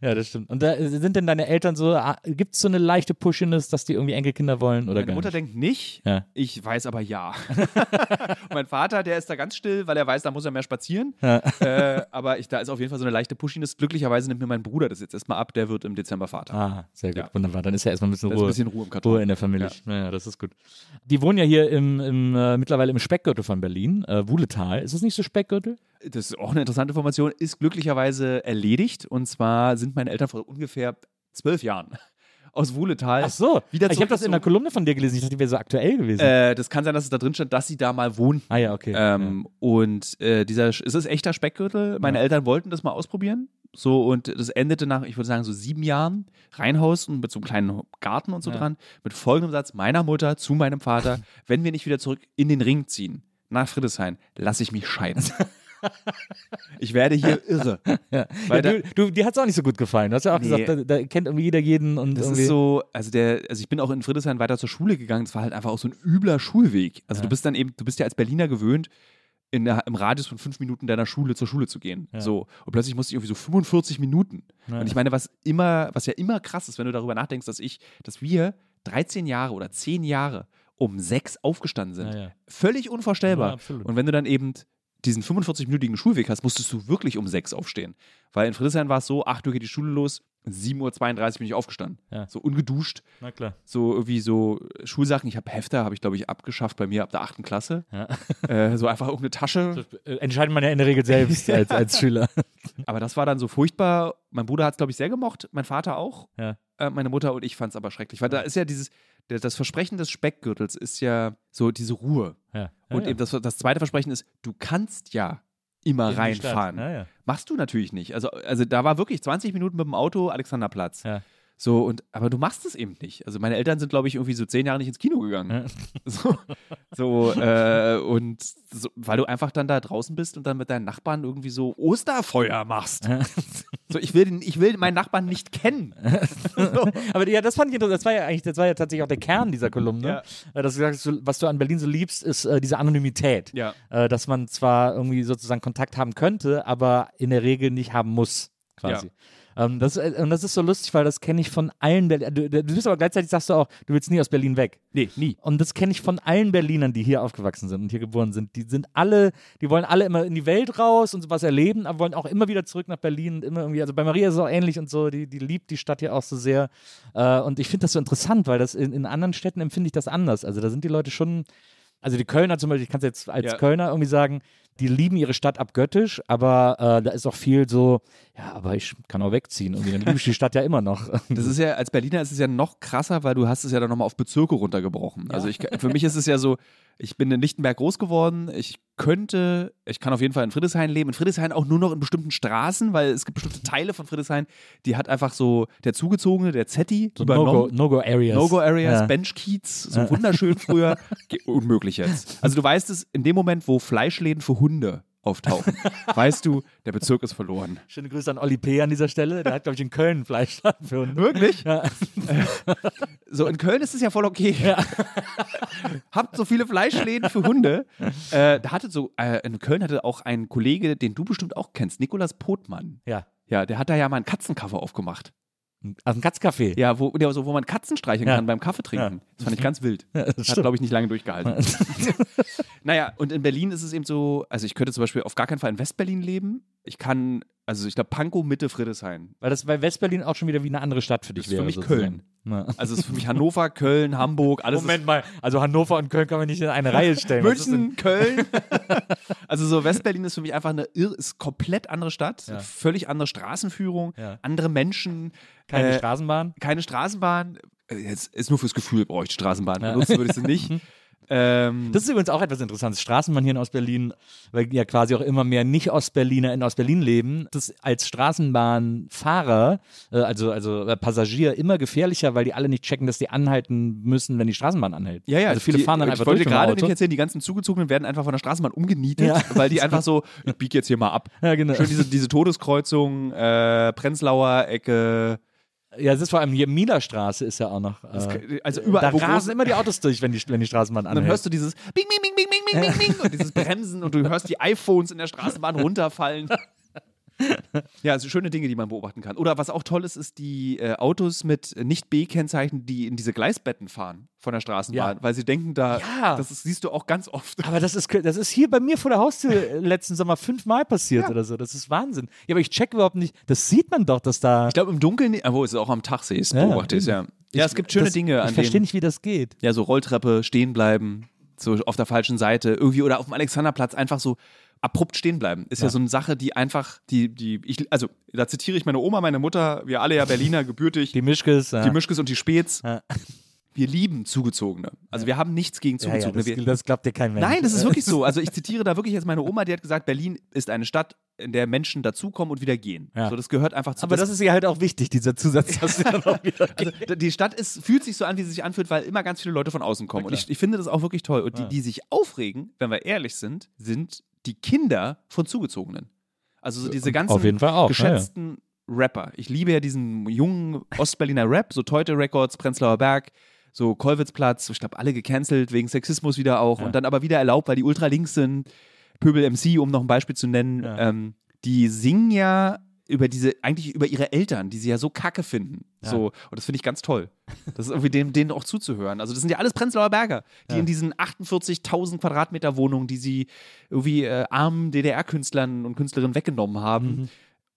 Ja, das stimmt. Und da sind denn deine Eltern so, gibt es so eine leichte Pushiness, dass die irgendwie Enkelkinder wollen oder Meine Mutter nicht? denkt nicht, Ja. ich weiß aber ja. Mein Vater, der ist da ganz still, weil er weiß, da muss er mehr spazieren. Ja. Äh, aber ich, da ist auf jeden Fall so eine leichte Pushiness. Glücklicherweise nimmt mir mein Bruder das jetzt erstmal ab, der wird im Dezember Vater. Ah, sehr gut, Ja. wunderbar. Dann ist ja erstmal ein bisschen Ruhe. ein bisschen Ruhe im Karton. Ruhe in der Familie. Ja. das ist gut. Die wohnen ja hier im, im äh, mittlerweile im Speckgürtel von Berlin, äh, Wuhletal. Ist das nicht so Speckgürtel? Das ist auch eine interessante Information, ist glücklicherweise erledigt. Und zwar sind meine Eltern vor ungefähr zwölf Jahren aus Wuhletal. Ach so, Wieder ich habe das in zurückgezogen. Kolumne von dir gelesen. Ich dachte, die wäre so aktuell gewesen. Äh, das kann sein, dass es da drin stand, dass sie da mal wohnen. ah ja, okay. Ähm, Und äh, dieser, es ist echter Speckgürtel. Meine Ja. Eltern wollten das mal ausprobieren. So, und das endete nach, ich würde sagen, so sieben Jahren Reihenhaus und mit so einem kleinen Garten und so Ja. dran, mit folgendem Satz meiner Mutter zu meinem Vater, wenn wir nicht wieder zurück in den Ring ziehen, nach Friedrichshain, lasse ich mich scheiden. Ich werde hier irre. Ja. Weil ja, du, du, dir hat es auch nicht so gut gefallen. Du hast ja auch Nee. gesagt, da, da kennt irgendwie jeder jeden und Das irgendwie. ist so, also der, also ich bin auch in Friedrichshain weiter zur Schule gegangen. Das war halt einfach auch so ein übler Schulweg. Also du bist dann eben, du bist ja als Berliner gewöhnt, in der, im Radius von fünf Minuten deiner Schule zur Schule zu gehen. So. Und plötzlich musste ich irgendwie so 45 Minuten. Und ich meine, was immer, was ja immer krass ist, wenn du darüber nachdenkst, dass ich, dass wir 13 Jahre oder 10 Jahre um sechs aufgestanden sind. Ja, ja. Völlig unvorstellbar. Ja. Und wenn du dann eben diesen 45-minütigen Schulweg hast, musstest du wirklich um sechs aufstehen. Weil in Friedrichshain war es so, 8 Uhr geht die Schule los, 7.32 Uhr bin ich aufgestanden. Ja. So ungeduscht, Na klar. so irgendwie so Schulsachen. Ich habe Hefter, habe ich glaube ich abgeschafft bei mir ab der achten Klasse. Ja. Äh, so einfach irgendeine Tasche. Äh, Entscheidet man ja in der Regel selbst als, als Schüler. Aber das war dann so furchtbar. Mein Bruder hat es glaube ich sehr gemocht, mein Vater auch. Ja. Äh, meine Mutter und ich fand es aber schrecklich. Weil da ist ja dieses, das Versprechen des Speckgürtels ist ja so diese Ruhe. Und eben das, das zweite Versprechen ist, du kannst ja immer In reinfahren. Ja, ja. Machst du natürlich nicht. Also, also da war wirklich 20 Minuten mit dem Auto Alexanderplatz. Ja. So, und, aber du machst es eben nicht. Also meine Eltern sind, glaube ich, irgendwie so zehn Jahre nicht ins Kino gegangen. So, so äh, und so, weil du einfach dann da draußen bist und dann mit deinen Nachbarn irgendwie so Osterfeuer machst. so, ich will, den, ich will meinen Nachbarn nicht kennen. Aber ja, das fand ich interessant. Das war ja eigentlich, das war ja tatsächlich auch der Kern dieser Kolumne. Ja. Äh, Dass du sagst, so, was du an Berlin so liebst, ist äh, diese Anonymität. Ja. Äh, dass man zwar irgendwie sozusagen Kontakt haben könnte, aber in der Regel nicht haben muss, quasi. Ähm, das, äh, und das ist so lustig, weil das kenne ich von allen Berlinern. Du, du bist aber gleichzeitig sagst du auch, du willst nie aus Berlin weg. Nee, nie. Und das kenne ich von allen Berlinern, die hier aufgewachsen sind und hier geboren sind. Die sind alle, die wollen alle immer in die Welt raus und sowas erleben, aber wollen auch immer wieder zurück nach Berlin und immer irgendwie, also bei Maria ist es auch ähnlich und so, die, die liebt die Stadt hier auch so sehr. Äh, und ich finde das so interessant, weil das in, in anderen Städten empfinde ich das anders. Also da sind die Leute schon, also die Kölner zum Beispiel, ich kann es jetzt als Ja. Kölner irgendwie sagen, die lieben ihre Stadt abgöttisch, aber äh, da ist auch viel so, ja, aber ich kann auch wegziehen. Irgendwie, dann liebe ich die Stadt ja immer noch. Das ist ja, als Berliner ist es ja noch krasser, weil du hast es ja dann nochmal auf Bezirke runtergebrochen. Also ich, für mich ist es ja so, ich bin in Lichtenberg groß geworden, ich könnte, ich kann auf jeden Fall in Friedrichshain leben. In Friedrichshain auch nur noch in bestimmten Straßen, weil es gibt bestimmte Teile von Friedrichshain, die hat einfach so der Zugezogene, der Zetti, So No-Go- No-Go-Areas. No-Go-Areas, Ja. Benchkiez, so wunderschön früher. Unmöglich jetzt. Also du weißt es, in dem Moment, wo Fleischläden für Hunde auftauchen, weißt du, der Bezirk ist verloren. Schöne Grüße an Olli P. an dieser Stelle. Der hat, glaube ich, in Köln Fleischladen für Hunde. Wirklich? Ja. So, in Köln ist es ja voll okay. Habt so viele Fleischläden für Hunde. Äh, da hatte so, äh, in Köln hatte auch ein Kollege, den du bestimmt auch kennst, Nikolas Potmann. ja. Ja, der hat da ja mal ein Katzencover aufgemacht. Aus dem Katzcafé. Ja, wo, der, so, wo man Katzen streicheln Ja. kann beim Kaffee trinken. Das fand ich ganz wild. das Hat, glaube ich, nicht lange durchgehalten. naja, und in Berlin ist es eben so, also ich könnte zum Beispiel auf gar keinen Fall in Westberlin leben. Ich kann, also ich glaube, Pankow, Mitte, Friedrichshain. Weil das bei Westberlin auch schon wieder wie eine andere Stadt für dich Das ist für wäre. mich sozusagen. Köln. Ja. Also es ist für mich Hannover, Köln, Hamburg, alles Moment mal, also Hannover und Köln kann man nicht in eine Reihe stellen. München, Köln. also so Westberlin ist für mich einfach eine irr, ist komplett andere Stadt, Ja. völlig andere Straßenführung, Ja. andere Menschen, Keine äh, Straßenbahn? keine Straßenbahn. Äh, Jetzt ist nur fürs Gefühl brauche ich Straßenbahn. Benutzen würde ich sie nicht. ähm, Das ist übrigens auch etwas Interessantes. Straßenbahn hier in Ostberlin, weil ja quasi auch immer mehr Nicht-Ostberliner in Ostberlin leben. Das ist als Straßenbahnfahrer, äh, also, also äh, Passagier, immer gefährlicher, weil die alle nicht checken, dass die anhalten müssen, wenn die Straßenbahn anhält. ja, ja, Also viele die, fahren dann ich einfach wollte durch mit dem gerade nämlich erzählen, die ganzen Zugezogenen werden einfach von der Straßenbahn umgenietet, Ja. weil die einfach so, ich biege jetzt hier mal ab. Ja, genau. Schön diese, diese Todeskreuzung, äh, Prenzlauer Ecke, Ja, es ist vor allem hier Mielerstraße ist ja auch noch. Äh, also da überall, wo rasen immer die Autos durch, wenn die, wenn die Straßenbahn Und dann anhält. hörst du dieses Bing, Bing, Bing, Bing, Bing, Bing, Bing, Bing und dieses Bremsen und du hörst die iPhones in der Straßenbahn runterfallen. Ja, also schöne Dinge, die man beobachten kann. Oder was auch toll ist, ist die äh, Autos mit Nicht-B-Kennzeichen, die in diese Gleisbetten fahren von der Straßenbahn, Ja. weil sie denken, da, Ja. das ist, siehst du auch ganz oft. Aber das ist, das ist hier bei mir vor der Haustür äh, letzten Sommer fünfmal passiert Ja. oder so. Das ist Wahnsinn. Ja, aber ich check überhaupt nicht. Das sieht man doch, dass da. Ich glaube, im Dunkeln, wo es auch am Tag siehst, Ja, beobachtest, ja. Ja, es gibt schöne das, Dinge, an Ich verstehe nicht, wie das geht. ja, so Rolltreppe, stehen bleiben, so auf der falschen Seite, irgendwie oder auf dem Alexanderplatz einfach so abrupt stehen bleiben. Ist ja, Ja. so eine Sache, die einfach, die, die, ich, also da zitiere ich meine Oma, meine Mutter, wir alle ja Berliner, gebürtig, Die Mischkes. Ja. die Mischkes und die Späts. Ja. Wir lieben Zugezogene. Also wir haben nichts gegen Zugezogene. das, das glaubt dir kein Mensch. Nein, das ist wirklich so. Also ich zitiere da wirklich jetzt meine Oma, die hat gesagt, Berlin ist eine Stadt, in der Menschen dazukommen und wieder gehen. Ja. So, das gehört einfach zu Aber das ist ja halt auch wichtig, dieser Zusatz. Dass also, die Stadt ist, fühlt sich so an, wie sie sich anfühlt, weil immer ganz viele Leute von außen kommen. Und ich, ich finde das auch wirklich toll. Und die, die sich aufregen, wenn wir ehrlich sind, sind die Kinder von Zugezogenen. Also so diese ganzen auch, geschätzten Rapper. Ich liebe ja diesen jungen Ostberliner Rap, so Teute Records, Prenzlauer Berg, so Kollwitzplatz, ich glaube alle gecancelt wegen Sexismus wieder auch und dann aber wieder erlaubt, weil die ultra links sind. Pöbel MC, um noch ein Beispiel zu nennen, Ja. ähm, die singen ja über diese, eigentlich über ihre Eltern, die sie ja so kacke finden. So, und das finde ich ganz toll. Das ist irgendwie dem, denen auch zuzuhören. Also, das sind ja alles Prenzlauer Berger, die in diesen 48.000 Quadratmeter Wohnungen, die sie irgendwie äh, armen DDR-Künstlern und Künstlerinnen weggenommen haben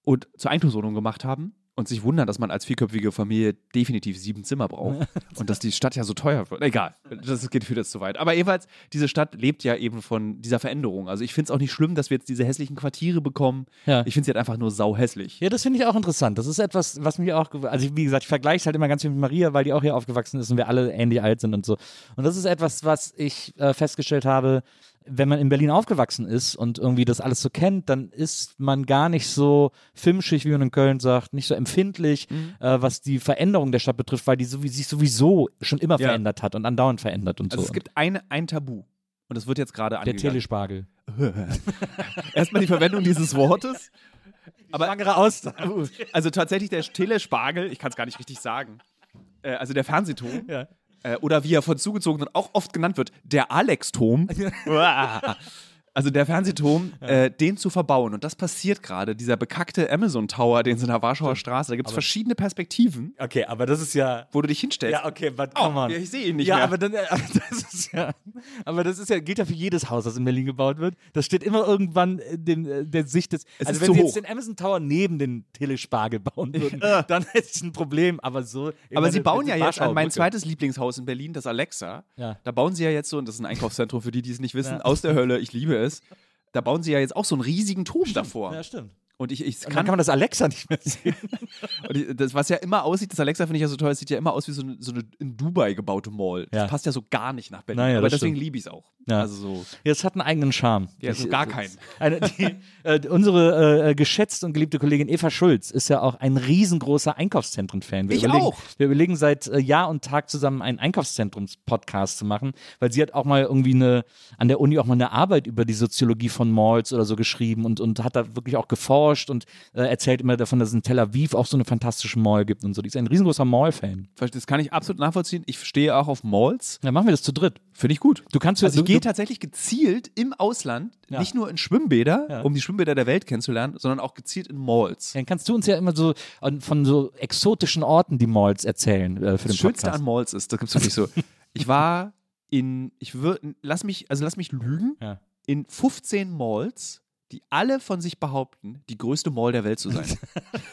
und zur Eigentumswohnung gemacht haben und sich wundern, dass man als vierköpfige Familie definitiv sieben Zimmer braucht und dass die Stadt ja so teuer wird. Egal, das geht für das zu weit. Aber jedenfalls, diese Stadt lebt ja eben von dieser Veränderung. Also ich finde es auch nicht schlimm, dass wir jetzt diese hässlichen Quartiere bekommen. Ja. Ich finde sie halt einfach nur sau hässlich. Ja, das finde ich auch interessant. Das ist etwas, was mich auch, also wie gesagt, ich vergleiche es halt immer ganz viel mit Maria, weil die auch hier aufgewachsen ist und wir alle ähnlich alt sind und so. Und das ist etwas, was ich äh, festgestellt habe, wenn man in Berlin aufgewachsen ist und irgendwie das alles so kennt, dann ist man gar nicht so filmschig, wie man in Köln sagt, nicht so empfindlich, äh, was die Veränderung der Stadt betrifft, weil die so, sich sowieso schon immer Ja. verändert hat und andauernd verändert und Also so. es gibt ein, ein Tabu. Und das wird jetzt gerade der angegangen. Telespargel. Erstmal die Verwendung dieses Wortes. Aber Schwangere Austern. Also tatsächlich der Telespargel, ich kann es gar nicht richtig sagen. Äh, also der Fernsehturm. Ja. Äh, oder wie er von Zugezogenen auch oft genannt wird, der Alex-Turm. also der Fernsehturm, äh, den zu verbauen. Und das passiert gerade. Dieser bekackte Amazon Tower, den es in der Warschauer Straße, da gibt es verschiedene Perspektiven, Okay, aber das ist ja. wo du dich hinstellst. Ja, okay, but Oh, come on. ja, ich sehe ihn nicht ja, mehr. aber dann, äh, das ist ja, aber das ist ja, gilt ja für jedes Haus, das in Berlin gebaut wird. Das steht immer irgendwann in dem, äh, der Sicht des. Es also wenn sie jetzt den Amazon Tower neben den Telespargel bauen würden, Äh. dann hätte ich ein Problem. Aber so. Aber sie bauen ja jetzt an mein zweites Lieblingshaus in Berlin, das Alexa. Ja. Da bauen sie ja jetzt so, und das ist ein Einkaufszentrum für die, die es nicht wissen, Ja. aus der Hölle, ich liebe es. Da bauen sie ja jetzt auch so einen riesigen Turm davor. Ja, stimmt. Und ich, ich Und dann kann, kann man das Alexa nicht mehr sehen. und ich, das, was ja immer aussieht, das Alexa finde ich ja so toll, es sieht ja immer aus wie so eine, so eine in Dubai gebaute Mall. Das Ja. passt ja so gar nicht nach Berlin. Naja, Aber das deswegen liebe ich es auch. Ja. Also so. Ja, es hat einen eigenen Charme. Ja, so gar das- keinen. Eine, die, äh, unsere äh, geschätzte und geliebte Kollegin Eva Schulz ist ja auch ein riesengroßer Einkaufszentren-Fan. Wir Ich überlegen, auch. Wir überlegen seit äh, Jahr und Tag zusammen einen Einkaufszentrums-Podcast zu machen, weil sie hat auch mal irgendwie eine, an der Uni auch mal eine Arbeit über die Soziologie von Malls oder so geschrieben und, und hat da wirklich auch geforscht und äh, erzählt immer davon, dass es in Tel Aviv auch so eine fantastische Mall gibt und so. Die ist ein riesengroßer Mall-Fan. Das kann ich absolut nachvollziehen. Ich stehe auch auf Malls. Ja, machen wir das zu dritt. Finde ich gut. Du kannst Also ich gehe tatsächlich gezielt im Ausland, Ja. nicht nur in Schwimmbäder, Ja. um die Schwimmbäder der Welt kennenzulernen, sondern auch gezielt in Malls. dann kannst du uns ja immer so von so exotischen Orten die Malls erzählen äh, für den Das Schönste Podcast. an Malls ist, das gibt's wirklich so. Ich war in, ich würde, lass mich, also lass mich lügen, Ja. in 15 Malls, die alle von sich behaupten, die größte Mall der Welt zu sein.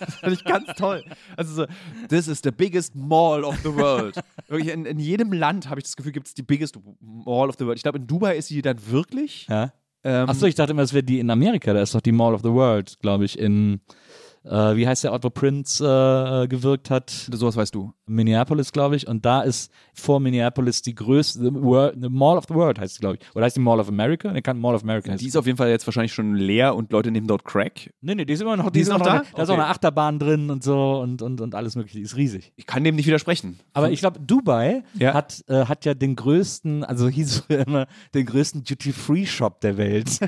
das fand ich ganz toll. Also so, this is the biggest mall of the world. Wirklich in, in jedem Land habe ich das Gefühl, gibt es die biggest mall of the world. Ich glaube, in Dubai ist sie dann wirklich. Ja. Ähm, Achso, ich dachte immer, es wäre die in Amerika. Da ist doch die Mall of the World, glaube ich, in, äh, wie heißt der Ort, wo Prince äh, gewirkt hat? sowas weißt du. Minneapolis, glaube ich. Und da ist vor Minneapolis die größte, the, World, the Mall of the World heißt sie, glaube ich. Oder heißt die Mall of America? Ne, kann Mall of America heißt Die ist auf jeden Fall jetzt wahrscheinlich schon leer und Leute nehmen dort Crack. Nee, nee, die ist immer noch, Die ist noch da? Da ist auch eine Achterbahn drin und so und, und, und alles mögliche. Die ist riesig. Ich kann dem nicht widersprechen. Aber ich glaube, Dubai Ja. hat, äh, hat ja den größten, also hieß es immer, den größten Duty-Free-Shop der Welt.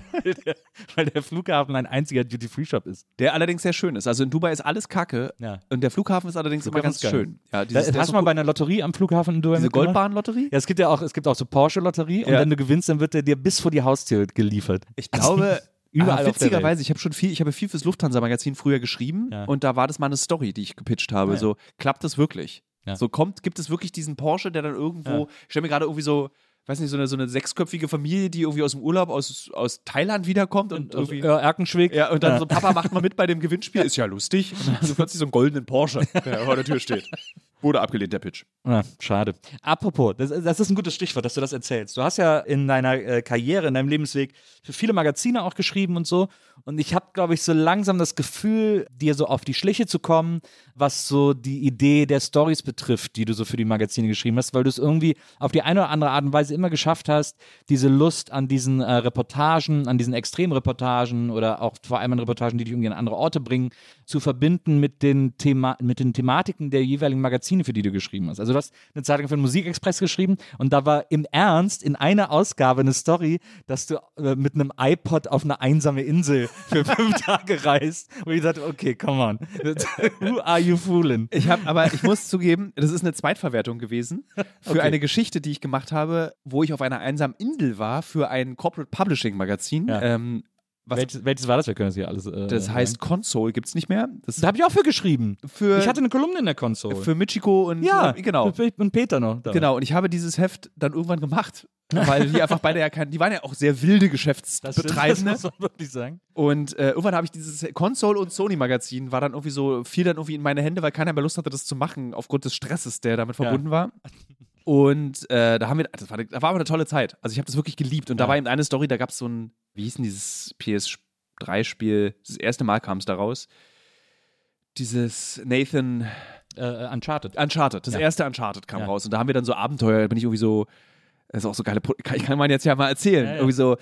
weil der Flughafen ein einziger Duty-Free-Shop ist. Der allerdings sehr schön ist. Also in Dubai ist alles Kacke. Ja. Und der Flughafen ist allerdings Flughafen immer ganz schön. Ja, dieses, ist hast du mal bei einer Lotterie am Flughafen in Dubai diese? Goldbahnlotterie? Ja, es gibt ja auch, es gibt auch so Porsche-Lotterie und wenn du gewinnst, dann wird der dir bis vor die Haustür geliefert. Ich glaube, Überall ah, witzigerweise, ich habe schon viel, ich habe viel fürs Lufthansa-Magazin früher geschrieben Ja. und da war das mal eine Story, die ich gepitcht habe. Ah, ja. So, klappt das wirklich? Ja. So kommt, gibt es wirklich diesen Porsche, der dann irgendwo, ich stelle mir gerade irgendwie so, weiß nicht, so eine, so eine sechsköpfige Familie, die irgendwie aus dem Urlaub aus, aus Thailand wiederkommt und, Also, irgendwie. äh, Erkenschwick. Ja, und dann so, Papa, macht mal mit bei dem Gewinnspiel. Ist ja lustig. Und dann du plötzlich so einen goldenen Porsche, der vor der Tür steht. Wurde abgelehnt, der Pitch. Ja, schade. Apropos, das, das ist ein gutes Stichwort, dass du das erzählst. Du hast ja in deiner äh, Karriere, in deinem Lebensweg für viele Magazine auch geschrieben und so. Und ich habe, glaube ich, so langsam das Gefühl, dir so auf die Schliche zu kommen, was so die Idee der Stories betrifft, die du so für die Magazine geschrieben hast, weil du es irgendwie auf die eine oder andere Art und Weise immer geschafft hast, diese Lust an diesen äh, Reportagen, an diesen Extremreportagen oder auch vor allem an Reportagen, die dich irgendwie an andere Orte bringen, zu verbinden mit den, Thema mit den Thematiken der jeweiligen Magazine Magazine, für die du geschrieben hast. Also du hast eine Zeitung für den Musikexpress geschrieben und da war im Ernst in einer Ausgabe eine Story, dass du äh, mit einem iPod auf eine einsame Insel für fünf Tage reist. Und ich dachte, okay, come on. Who are you fooling? Ich habe, aber ich muss zugeben, das ist eine Zweitverwertung gewesen für Okay. eine Geschichte, die ich gemacht habe, wo ich auf einer einsamen Insel war für ein Corporate Publishing Magazin. Ja. Ähm, Welches, welches war das? Wir können das hier alles. Äh, das heißt Console, gibt es nicht mehr. Das Da habe ich auch für geschrieben. für, ich hatte eine Kolumne in der Konsole. für Michiko und ja, äh, genau. Und Peter noch. Da. Genau, und ich habe dieses Heft dann irgendwann gemacht, weil die einfach beide ja kein, die waren ja auch sehr wilde Das, stimmt, das Geschäftsbetreibende. muss man wirklich sagen. Und äh, irgendwann habe ich dieses Console und Sony Magazin war dann irgendwie so, fiel dann irgendwie in meine Hände, weil keiner mehr Lust hatte, das zu machen, aufgrund des Stresses, der damit Ja. verbunden war. Und äh, da haben wir, das war, das war aber eine tolle Zeit. Also ich habe das wirklich geliebt. Und da Ja. war eben eine Story, da gab es so ein, wie hieß denn dieses PS3-Spiel? Das erste Mal kam es da raus. Dieses Nathan Äh, Uncharted. Uncharted, das Ja. erste Uncharted kam Ja. raus und da haben wir dann so Abenteuer, da bin ich irgendwie so, das ist auch so geile, ich kann man jetzt ja mal erzählen, irgendwie so,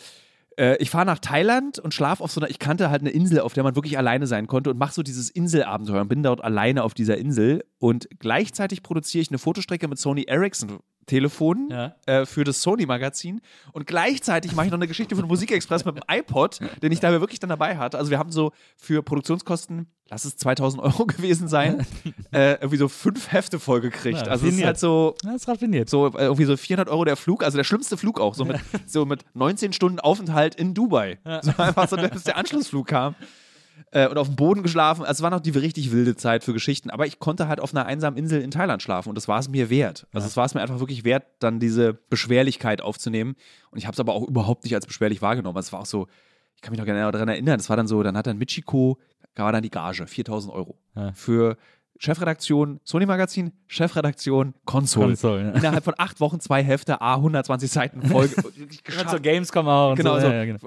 äh, ich fahre nach Thailand und schlafe auf so einer, ich kannte halt eine Insel, auf der man wirklich alleine sein konnte und mache so dieses Inselabenteuer und bin dort alleine auf dieser Insel. Und gleichzeitig produziere ich eine Fotostrecke mit Sony Ericsson Telefonen Ja. äh, für das Sony-Magazin und gleichzeitig mache ich noch eine Geschichte den Musikexpress mit dem iPod, den ich da wirklich dann dabei hatte. Also wir haben so für Produktionskosten, lass es 2000 Euro gewesen sein, äh, irgendwie so fünf Hefte vollgekriegt. Ja, also es ist halt so, Ja, ist raffiniert. so äh, irgendwie so 400 Euro der Flug, also der schlimmste Flug auch, so mit, so mit 19 Stunden Aufenthalt in Dubai. So einfach so, bis der Anschlussflug kam. Äh, und auf dem Boden geschlafen. Also es war noch die richtig wilde Zeit für Geschichten. Aber ich konnte halt auf einer einsamen Insel in Thailand schlafen und das war es mir wert. Also es war es mir einfach wirklich wert, dann diese Beschwerlichkeit aufzunehmen. Und ich habe es aber auch überhaupt nicht als beschwerlich wahrgenommen. Es war auch so, ich kann mich noch genau daran erinnern, es war dann so, dann hat dann Michiko, da war dann die Gage, 4000 Euro. Ja. Für Chefredaktion Sony Magazin, Chefredaktion Console. Console, ja. Innerhalb von acht Wochen zwei Hefte, A, 120 Seiten Folge. Gerade so Gamescom auch und Genau, so. so. Ja, ja, genau.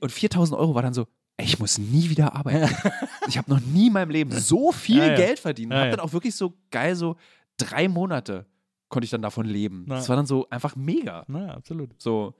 Und 4000 Euro war dann so, ich muss nie wieder arbeiten. ich habe noch nie in meinem Leben so viel Ja, ja. Geld verdient. Ja, habe dann auch wirklich so geil, so drei Monate konnte ich dann davon leben. Na. Das war dann so einfach mega. Na, absolut. So,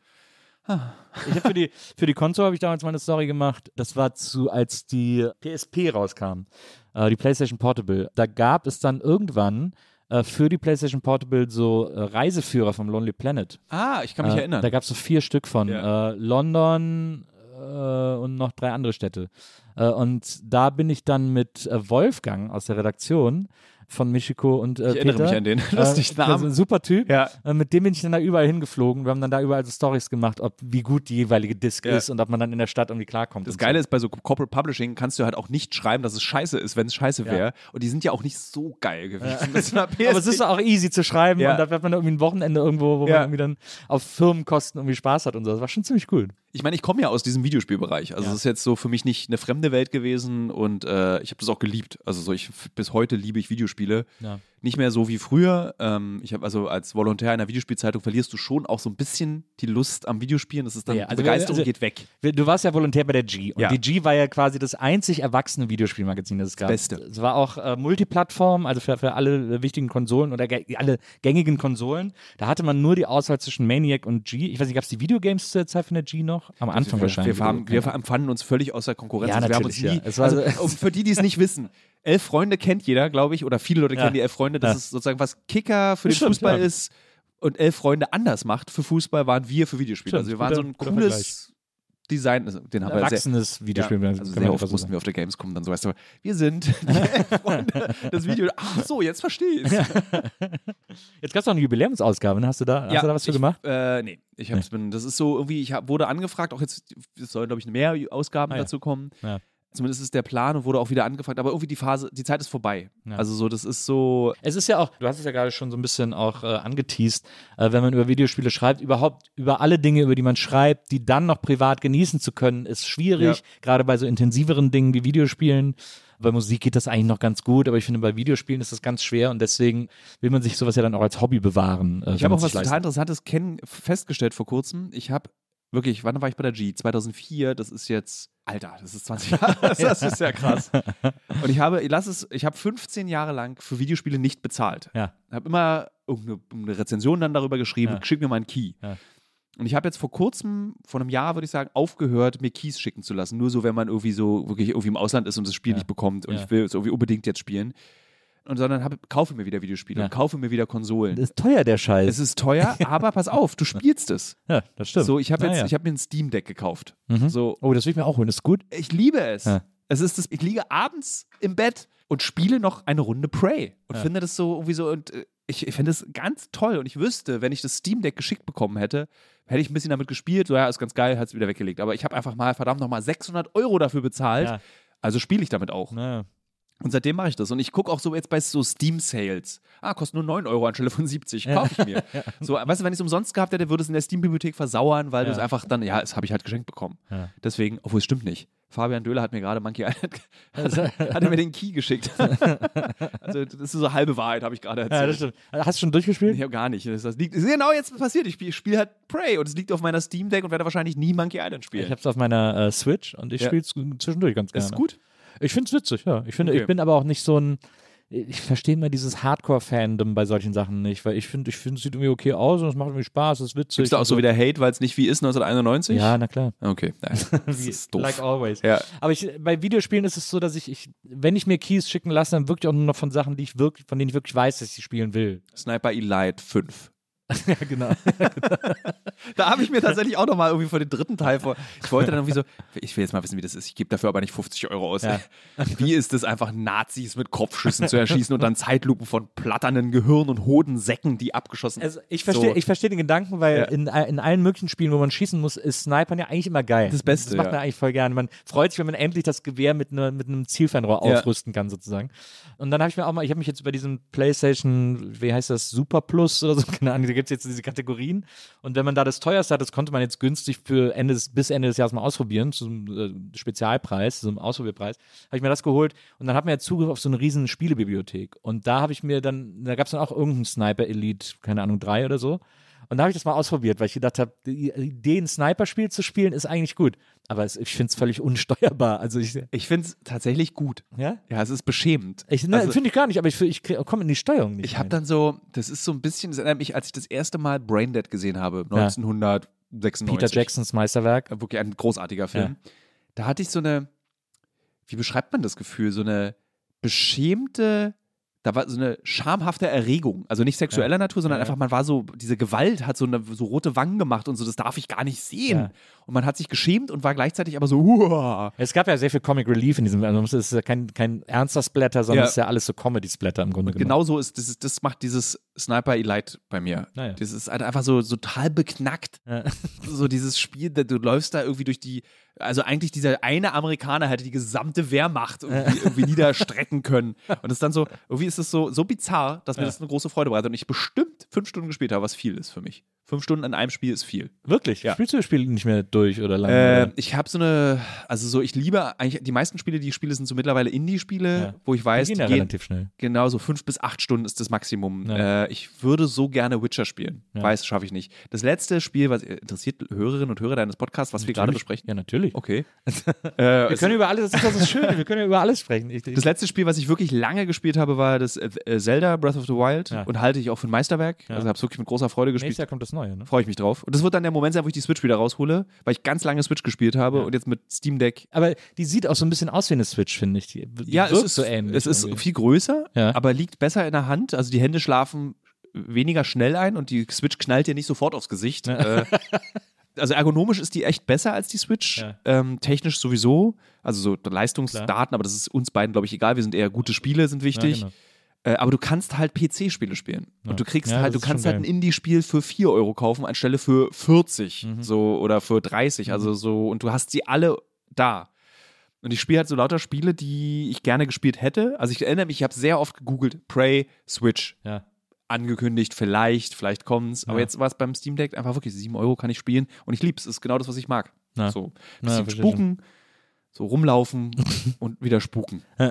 Ich habe für die, für die Konsole habe ich damals mal eine Story gemacht. Das war zu, als die PSP rauskam, äh, die PlayStation Portable. Da gab es dann irgendwann äh, für die PlayStation Portable so äh, Reiseführer vom Lonely Planet. ah, ich kann mich äh, erinnern. Da gab es so vier Stück von. Ja. London äh, und noch drei andere Städte. Äh, und da bin ich dann mit äh, Wolfgang aus der Redaktion von Michiko und äh, ich erinnere Peter, mich an den lustigen äh, also ein Namen. super Typ. Ja. Äh, mit dem bin ich dann da überall hingeflogen. Wir haben dann da überall so Stories gemacht, ob wie gut die jeweilige Disc Ja. ist und ob man dann in der Stadt irgendwie klarkommt. Das Geile so. ist, bei so Corporate Publishing kannst du halt auch nicht schreiben, dass es scheiße ist, wenn es scheiße Ja. wäre. Und die sind ja auch nicht so geil gewesen. Einer Aber es ist auch easy zu schreiben Ja. und da wird man irgendwie ein Wochenende irgendwo, wo Ja. man irgendwie dann auf Firmenkosten irgendwie Spaß hat und so. Das war schon ziemlich cool. Ich meine, ich komme ja aus diesem Videospielbereich. Also Ja. es ist jetzt so für mich nicht eine fremde Welt gewesen und äh, ich habe das auch geliebt. Also so ich bis heute liebe ich Videospiele. Ja. Nicht mehr so wie früher. Ähm, ich habe also als Volontär in einer Videospielzeitung verlierst du schon auch so ein bisschen die Lust am Videospielen. Das ist dann Ja, also- die Begeisterung also- geht weg. Du warst ja Volontär bei der G. Und Ja. die G war ja quasi das einzig erwachsene Videospielmagazin, das es gab. Beste. Es war auch äh, Multiplattform, also für, für alle äh, wichtigen Konsolen oder alle gängigen Konsolen. Da hatte man nur die Auswahl zwischen Maniac und G. Ich weiß nicht, gab es die Videogames zur Zeit von der G noch? Am Anfang wir, wahrscheinlich. Wir, haben, wir empfanden uns völlig außer Konkurrenz. Ja, wir haben uns natürlich, nie, ja. Also, so- für die, die es nicht wissen, Elf Freunde kennt jeder, glaube ich, oder viele Leute kennen die Elf Freunde. Das Ja. ist sozusagen, was Kicker für Das den stimmt, Fußball ja. ist und Elf Freunde anders macht für Fußball, waren wir für Videospiele. Stimmt, also wir waren so ein cooles Design. Also Den haben wir sehr, Erwachsenes Videospiel. Ja, also sehr oft mussten wir auf der Gamescom dann so, weißt du, wir sind die Elf Freunde, das Video. Ach so, jetzt verstehe ich Jetzt gab es noch eine Jubiläumsausgabe, ne? Hast du da, hast du da was für ich, gemacht? Äh, nee, ich hab's, bin, das ist so irgendwie, ich hab, wurde angefragt, auch jetzt, es sollen glaube ich mehr Ausgaben Ah, ja. dazu kommen. Ja. Zumindest ist der Plan und wurde auch wieder angefragt, aber irgendwie die Phase, die Zeit ist vorbei. Ja. Also so, das ist so, Es ist ja auch, du hast es ja gerade schon so ein bisschen auch äh, angeteased, äh, wenn man über Videospiele schreibt, überhaupt über alle Dinge, über die man schreibt, die dann noch privat genießen zu können, ist schwierig. Ja. Gerade bei so intensiveren Dingen wie Videospielen. Bei Musik geht das eigentlich noch ganz gut, aber ich finde, bei Videospielen ist das ganz schwer und deswegen will man sich sowas ja dann auch als Hobby bewahren. Äh, ich habe auch was total Interessantes festgestellt vor kurzem. Ich habe wirklich, wann war ich bei der G? 2004, das ist jetzt, Alter, das ist 20 Jahre, das ist ja krass. Und ich habe, lass es, ich habe 15 Jahre lang für Videospiele nicht bezahlt. Ja. habe immer irgendeine eine Rezension dann darüber geschrieben, Ja. schick mir mal einen Key. Ja. Und ich habe jetzt vor kurzem, vor einem Jahr würde ich sagen, aufgehört, mir Keys schicken zu lassen. Nur so, wenn man irgendwie so wirklich irgendwie im Ausland ist und das Spiel Ja. nicht bekommt und ich will es irgendwie unbedingt jetzt spielen. Und sondern hab, kaufe mir wieder Videospiele Ja. und kaufe mir wieder Konsolen. Das ist teuer, der Scheiß. es ist teuer, aber pass auf, du spielst es. ja, das stimmt. So, ich habe jetzt, Naja. ich habe mir ein Steam Deck gekauft. Mhm. So, oh, das will ich mir auch holen. Das ist gut. ich liebe es. Ja. Es ist das, ich liege abends im Bett und spiele noch eine Runde Prey und Ja. finde das so irgendwie so und äh, ich, ich finde es ganz toll und ich wüsste, wenn ich das Steam Deck geschickt bekommen hätte, hätte ich ein bisschen damit gespielt, so ja, ist ganz geil, hat es wieder weggelegt. Aber ich habe einfach mal verdammt nochmal 600 Euro dafür bezahlt, Ja. also spiele ich damit auch. Naja. Und seitdem mache ich das. Und ich gucke auch so jetzt bei so Steam-Sales. Ah, kostet nur 9 Euro anstelle von 70. Kaufe ich mir. So, weißt du, wenn ich es umsonst gehabt hätte, würde es in der Steam-Bibliothek versauern, weil du Ja. es einfach dann, ja, das habe ich halt geschenkt bekommen. Ja. Deswegen, obwohl es stimmt nicht. Fabian Döhler hat mir gerade Monkey Island, hat, hat er mir den Key geschickt. also, das ist so halbe Wahrheit, habe ich gerade Ja, das erzählt. stimmt. Hast du schon durchgespielt? habe gar nicht. Das, das liegt, ist genau jetzt passiert. Ich spiele spiel halt Prey und es liegt auf meiner Steam Deck und werde wahrscheinlich nie Monkey Island spielen. Ich habe es auf meiner äh, Switch und ich Ja. spiele es zwischendurch ganz gerne. ist gut. Ich finde es witzig, ja. Ich finde, Okay. ich bin aber auch nicht so ein. Ich verstehe immer dieses Hardcore-Fandom bei solchen Sachen nicht, weil ich finde, ich finde, es sieht irgendwie okay aus und es macht irgendwie Spaß, es ist witzig. Gibst du auch so wieder Hate, weil es nicht wie ist 1991? Ja, na klar. Okay. Ja, das ist doof. Like always. Ja. Aber ich, bei Videospielen ist es so, dass ich, ich, wenn ich mir Keys schicken lasse, dann wirklich auch nur noch von Sachen, die ich wirklich, von denen ich wirklich weiß, dass ich sie spielen will. Sniper Elite 5. ja, genau. Da habe ich mir tatsächlich auch nochmal irgendwie vor den dritten Teil vor. Ich wollte dann irgendwie so, ich will jetzt mal wissen, wie das ist. Ich gebe dafür aber nicht 50 Euro aus. Ja. Wie ist es einfach, Nazis mit Kopfschüssen zu erschießen und dann Zeitlupen von platternden Gehirn und Hodensäcken, die abgeschossen Also ich verstehe So. ich verstehe den Gedanken, weil Ja. in, in allen möglichen Spielen, wo man schießen muss, ist Snipern ja eigentlich immer geil. Das Beste, Das macht ja. man eigentlich voll gerne. Man freut sich, wenn man endlich das Gewehr mit, ne, mit einem Zielfernrohr ausrüsten kann, sozusagen. Und dann habe ich mir auch mal, ich habe mich jetzt über diesen PlayStation, wie heißt das, Super Plus oder so, keine Ahnung, gibt es jetzt diese Kategorien. Und wenn man da das teuerste hat, das konnte man jetzt günstig für Ende des, bis Ende des Jahres mal ausprobieren, zu einem äh, Spezialpreis, zu einem Ausprobierpreis, habe ich mir das geholt und dann hat man ja Zugriff auf so eine riesen Spielebibliothek. Und da habe ich mir dann, da gab es dann auch irgendeinen Sniper Elite, keine Ahnung, drei oder so. Und da habe ich das mal ausprobiert, weil ich gedacht habe, die Idee, ein Sniper-Spiel zu spielen, ist eigentlich gut. Aber es, ich finde es völlig unsteuerbar. Also ich, Ich finde es tatsächlich gut. ja? Ja, es ist beschämend. Ich, ne, Also- finde ich gar nicht, aber ich, ich komme in die Steuerung nicht. Ich habe dann so, das ist so ein bisschen, das erinnert mich, als ich das erste Mal Braindead gesehen habe, 1996. Peter Jacksons Meisterwerk. Wirklich ein großartiger Film. Da hatte ich so eine, wie beschreibt man das Gefühl? So eine beschämte, da war so eine schamhafte Erregung. Also nicht sexueller Natur, sondern Ja, ja. einfach, man war so, diese Gewalt hat so, eine, so rote Wangen gemacht und so, das darf ich gar nicht sehen. Ja. Und man hat sich geschämt und war gleichzeitig aber so, uah. Es gab ja sehr viel Comic Relief in diesem, also es ist ja kein, kein ernster Splatter, sondern Ja. es ist ja alles so Comedy-Splatter im Grunde genommen. Genau so ist, das, ist, das macht dieses Sniper Elite bei mir. Das ist halt einfach so, so total beknackt. Ja. So dieses Spiel, du läufst da irgendwie durch die, also eigentlich dieser eine Amerikaner hätte die gesamte Wehrmacht irgendwie, irgendwie niederstrecken können. Und es ist dann so, irgendwie ist es so, so bizarr, dass mir Ja. das eine große Freude bereitet und ich bestimmt fünf Stunden gespielt habe, was viel ist für mich. Fünf Stunden an einem Spiel ist viel. Wirklich? Ja. Spielst du das Spiel nicht mehr durch oder lange? Äh, ich habe so eine, also so, ich liebe eigentlich, die meisten Spiele, die ich spiele, sind so mittlerweile Ja. Indie-Spiele, wo ich weiß, Die die gehen ja gehen, relativ schnell. Genau, so fünf bis acht Stunden ist das Maximum. Ja. Äh, ich würde so gerne Witcher spielen. Ja. Weiß, schaffe ich nicht. Das letzte Spiel, was interessiert Hörerinnen und Hörer deines Podcasts, was wir gerade Natürlich. besprechen. Ja, natürlich. Okay. äh, Wir können über alles, das ist das Schöne, wir können ja über alles sprechen. Ich, ich, das letzte Spiel, was ich wirklich lange gespielt habe, war das äh, Zelda Breath of the Wild Ja. und halte ich auch für ein Meisterwerk. Ja. Also habe es wirklich mit großer Freude gespielt. nächstes Jahr kommt das Neue, ne? Freue ich mich drauf. Und das wird dann der Moment sein, wo ich die Switch wieder raushole, weil ich ganz lange Switch gespielt habe Ja. und jetzt mit Steam Deck. Aber die sieht auch so ein bisschen aus wie eine Switch, finde ich. Die, die Ja, es ist so ähnlich. Es ist irgendwie. viel größer, Ja. aber liegt besser in der Hand. Also die Hände schlafen weniger schnell ein und die Switch knallt dir nicht sofort aufs Gesicht. Äh, also ergonomisch ist die echt besser als die Switch. Ja. Ähm, technisch sowieso. Also so Leistungsdaten, aber das ist uns beiden, glaube ich, egal. Wir sind eher gute Spiele, sind wichtig. Ja, genau. Äh, aber du kannst halt PC-Spiele spielen. Ja. Und du kriegst Ja, halt, du kannst schon halt ein. Indie-Spiel für 4 Euro kaufen, anstelle für 40 Mhm. so oder für 30. Also so, und du hast sie alle da. Und ich spiele halt so lauter Spiele, die ich gerne gespielt hätte. Also ich erinnere mich, ich habe sehr oft gegoogelt, Prey, Switch, Ja. angekündigt, vielleicht, vielleicht kommt's. Aber jetzt war es beim Steam Deck einfach wirklich 7 Euro kann ich spielen und ich lieb's. Es ist genau das, was ich mag. Ja. So, bisschen verstehe spuken, so rumlaufen und wieder spuken.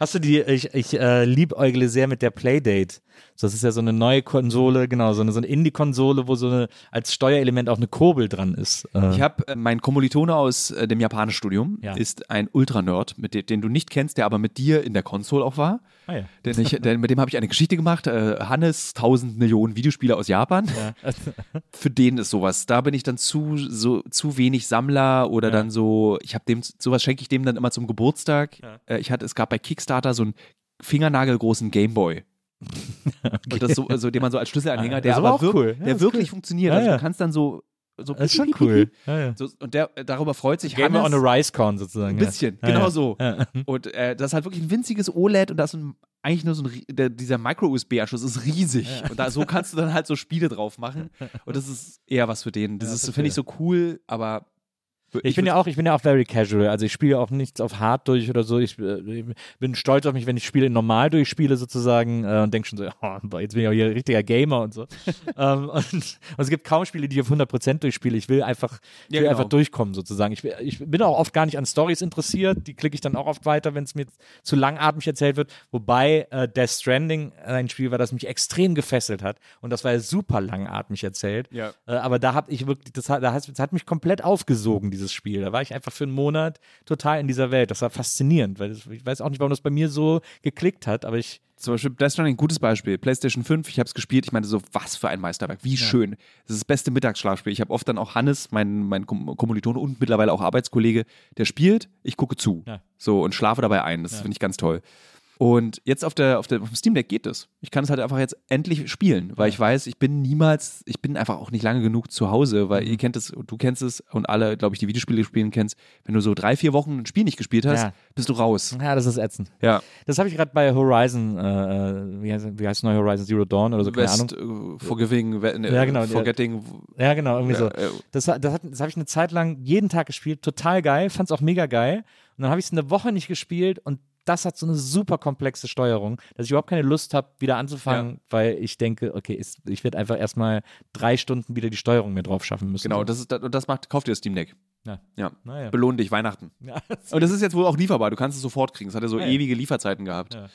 Hast du die, ich, ich äh, liebäugle sehr mit der Playdate. Das ist ja so eine neue Konsole, genau, so eine, so eine Indie-Konsole, wo so eine, als Steuerelement auch eine Kurbel dran ist. Äh, Ich habe äh, mein Kommilitone aus äh, dem Japanischstudium, Ja. ist ein Ultra-Nerd, mit dem, den du nicht kennst, der aber mit dir in der Konsole auch war. ah, ja. Denn ich, denn mit dem habe ich eine Geschichte gemacht. Äh, Hannes, 1000 Millionen Videospieler aus Japan. Ja. Für den ist sowas. Da bin ich dann zu, so, zu wenig Sammler oder dann so, ich habe dem, sowas schenke ich dem dann immer zum Geburtstag. Äh, ich hatte, es gab bei Kickstarter so ein fingernagelgroßen Gameboy. Und das so, also, den man so als Schlüsselanhänger, Ah, der das ist aber wirk cool. Ja, der ist wirklich cool. funktioniert. Ja, also ja. du kannst dann so, so Das ist schon cool. Ja, ja. So, und der, darüber freut sich Gamer Hannes. on a Rice Corn sozusagen. Ein bisschen, ja. genau ja. so. Ja. Und äh, das ist halt wirklich ein winziges OLED und da ist ein, eigentlich nur so ein, der, dieser Micro-USB-Anschluss ist riesig. Und da, so kannst du dann halt so Spiele drauf machen. Und das ist eher was für den. Das Ja, ist, verstehe. finde ich, so cool, aber. Ich bin ja auch, ich bin ja auch very casual. Also ich spiele auch nichts auf hart durch oder so. Ich äh, bin stolz auf mich, wenn ich Spiele normal durchspiele sozusagen äh, und denke schon so, oh, jetzt bin ich auch hier richtiger Gamer und so. ähm, und, und es gibt kaum Spiele, die ich auf 100% durchspiele. Ich will einfach, ich Ja, will genau. einfach durchkommen sozusagen. Ich, ich bin auch oft gar nicht an Stories interessiert. Die klicke ich dann auch oft weiter, wenn es mir zu langatmig erzählt wird. Wobei äh, Death Stranding ein Spiel war, das mich extrem gefesselt hat und das war ja super langatmig erzählt. Ja. Äh, aber da habe ich wirklich, das hat, da hat, das hat mich komplett aufgesogen, dieses Spiel. Da war ich einfach für einen Monat total in dieser Welt. Das war faszinierend, weil das, ich weiß auch nicht, warum das bei mir so geklickt hat, aber ich, Zum Beispiel Death Stranding, ein gutes Beispiel. PlayStation 5, ich habe es gespielt, ich meinte so, was für ein Meisterwerk, wie schön. Das ist das beste Mittagsschlafspiel. Ich habe oft dann auch Hannes, mein, mein Kom- Kommilitone und mittlerweile auch Arbeitskollege, der spielt, ich gucke zu. Ja. So und schlafe dabei ein. Das finde ich ganz toll. Und jetzt auf der, auf der auf dem Steam Deck geht es. Ich kann es halt einfach jetzt endlich spielen, weil ich weiß, ich bin niemals, ich bin einfach auch nicht lange genug zu Hause, weil Mhm. ihr kennt es, du kennst es und alle, glaube ich, die Videospiele spielen kennst. Wenn du so drei, vier Wochen ein Spiel nicht gespielt hast, Ja. bist du raus. ja, das ist ätzend. Ja. Das habe ich gerade bei Horizon, äh, wie, heißt, wie heißt neue Horizon Zero Dawn oder so, keine West, Ahnung. äh, Forgiving, ne, Ja, genau, Forgetting. Ja, genau, irgendwie so. Äh, Das, das, das habe ich eine Zeit lang jeden Tag gespielt, total geil, fand es auch mega geil. Und dann habe ich es eine Woche nicht gespielt und das hat so eine super komplexe Steuerung, dass ich überhaupt keine Lust habe, wieder anzufangen, weil ich denke, okay, ist, ich werde einfach erstmal drei Stunden wieder die Steuerung mir drauf schaffen müssen. Genau, das ist, und das macht, kauft dir das Steam Deck. Ja. Ja. Naja. Belohn dich, Weihnachten. Ja. Und das ist jetzt wohl auch lieferbar. Du kannst es sofort kriegen. Es hat ja so Ja. ewige Lieferzeiten gehabt. Ja.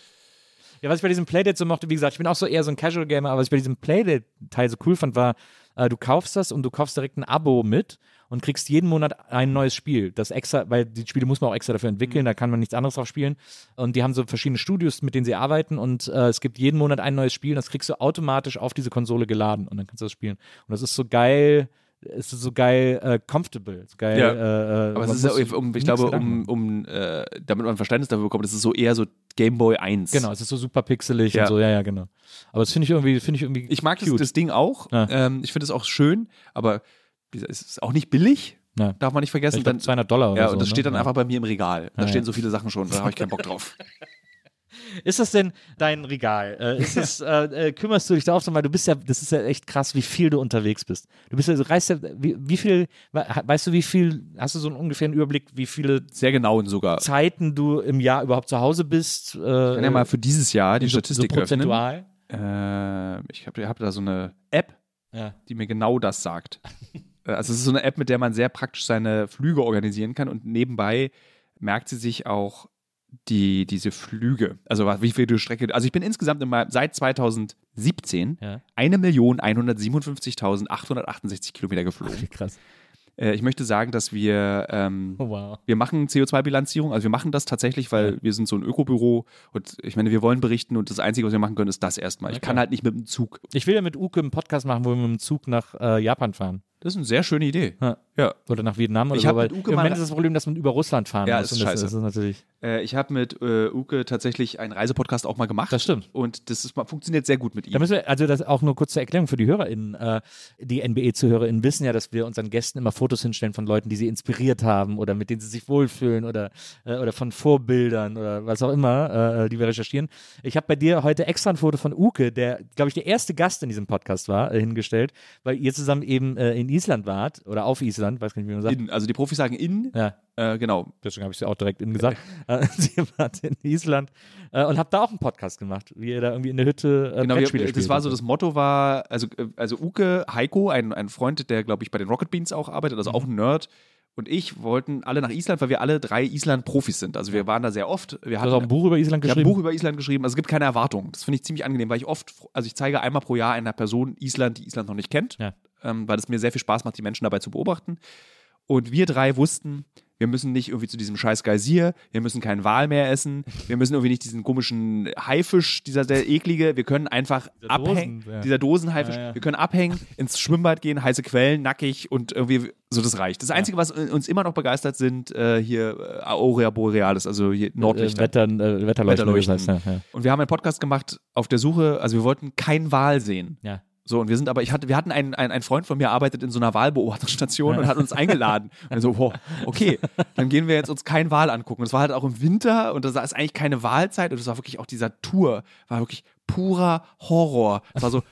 Ja, was ich bei diesem Playdate so mochte, wie gesagt, ich bin auch so eher so ein Casual Gamer, aber was ich bei diesem Playdate-Teil so cool fand, war, äh, du kaufst das und du kaufst direkt ein Abo mit und kriegst jeden Monat ein neues Spiel. Das extra, weil die Spiele muss man auch extra dafür entwickeln, da kann man nichts anderes drauf spielen. Und die haben so verschiedene Studios, mit denen sie arbeiten und äh, es gibt jeden Monat ein neues Spiel und das kriegst du automatisch auf diese Konsole geladen und dann kannst du das spielen. Und das ist so geil. Es ist so geil äh, comfortable, so geil. Ja. Äh, äh, Aber es ist ja, um, ich glaube, um, um äh, damit man Verständnis dafür bekommt, das ist so eher so Game Boy 1. Genau, es ist so super pixelig Ja. und so, ja, ja, genau. Aber das finde ich irgendwie, finde ich irgendwie. Ich mag das, das Ding auch. Ja. Ähm, ich finde es auch schön, aber es ist auch nicht billig. Ja. Darf man nicht vergessen. Ich glaub, Dann, 200 Dollar oder ja, so. und das ne? steht dann Ja. einfach bei mir im Regal. Da Ja, stehen ja. so viele Sachen schon, da habe ich keinen Bock drauf. Ist das denn dein Regal? Äh, ist das, äh, äh, kümmerst du dich da auch so, weil du bist ja, das ist ja echt krass, wie viel du unterwegs bist. Du bist ja, du reist ja, wie, wie viel, we- weißt du, wie viel, hast du so einen ungefähren Überblick, wie viele Sehr genau sogar. Zeiten du im Jahr überhaupt zu Hause bist? Äh, Ich kann ja mal für dieses Jahr die so, Statistik so prozentual? öffnen. Äh, ich habe hab da so eine App, Ja. die mir genau das sagt. Äh, also es ist so eine App, mit der man sehr praktisch seine Flüge organisieren kann und nebenbei merkt sie sich auch die, diese Flüge. Also wie viel du Strecke. Also ich bin insgesamt in meinem, seit 2017 Ja. 1.157.868 Kilometer geflogen. Wie krass. Äh, ich möchte sagen, dass wir ähm, Oh, wow. wir machen CO2-Bilanzierung, also wir machen das tatsächlich, weil wir sind so ein Ökobüro und ich meine, wir wollen berichten und das Einzige, was wir machen können, ist das erstmal. Ich Na kann halt nicht mit dem Zug. Ich will ja mit Uke einen Podcast machen, wo wir mit dem Zug nach äh, Japan fahren. Das ist eine sehr schöne Idee. Ja. Ja. Oder nach Vietnam oder Ich so. weil Im Moment ist das Problem, dass man über Russland fahren Ja, muss. ist das, scheiße. das ist natürlich. Äh, ich habe mit äh, Uke tatsächlich einen Reisepodcast auch mal gemacht. Das stimmt. Und das ist, funktioniert sehr gut mit ihm. Da müssen wir, also das auch nur kurz zur Erklärung für die HörerInnen. Äh, die NBE-ZuhörerInnen wissen ja, dass wir unseren Gästen immer Fotos hinstellen von Leuten, die sie inspiriert haben oder mit denen sie sich wohlfühlen oder, äh, oder von Vorbildern oder was auch immer, äh, die wir recherchieren. Ich habe bei dir heute extra ein Foto von Uke, der, glaube ich, der erste Gast in diesem Podcast war, äh, hingestellt, weil ihr zusammen eben in Island wart oder auf Island, weiß gar nicht, wie man sagt. in, also die Profis sagen in, ja, äh, genau. deswegen habe ich es ja auch direkt in gesagt. Äh, Sie wart in Island äh, und habt da auch einen Podcast gemacht, wie ihr da irgendwie in der Hütte äh, Genau, wir, das spielt war so, das Motto war, also, äh, also Uke, Heiko, ein, ein Freund, der, glaube ich, bei den Rocket Beans auch arbeitet, also auch ein Nerd, und ich wollten alle nach Island, weil wir alle drei Island-Profis sind. Also wir waren da sehr oft. Wir Du hast hatten, auch ein Buch über Island ich habe ein geschrieben. Buch über Island geschrieben. Also es gibt keine Erwartung. Das finde ich ziemlich angenehm, weil ich oft, also ich zeige einmal pro Jahr einer Person Island, die Island noch nicht kennt, Ja. ähm, weil es mir sehr viel Spaß macht, die Menschen dabei zu beobachten. Und wir drei wussten, wir müssen nicht irgendwie zu diesem scheiß Geysir, wir müssen keinen Wal mehr essen, wir müssen irgendwie nicht diesen komischen Haifisch, dieser der eklige, wir können einfach Dieser abhängen, Dosen, ja. dieser Dosenhaifisch, Ja, ja. wir können abhängen, ins Schwimmbad gehen, heiße Quellen, nackig und irgendwie so das reicht. Das Einzige, was uns immer noch begeistert, sind äh, hier äh, Aurea Borealis, also hier Äh, Nordlichter. Wetter, äh, Wetterleuchten. Wetterleuchten. Das heißt. Und wir haben einen Podcast gemacht auf der Suche, also wir wollten keinen Wal sehen. ja. So, und wir sind aber, ich hatte, wir hatten einen, einen, ein Freund von mir arbeitet in so einer Wahlbeobachtungsstation und hat uns eingeladen. Und so, wow, okay, dann gehen wir jetzt uns keinen Wal angucken. Und es war halt auch im Winter und da ist eigentlich keine Wahlzeit und es war wirklich auch dieser Tour, war wirklich purer Horror. Es war so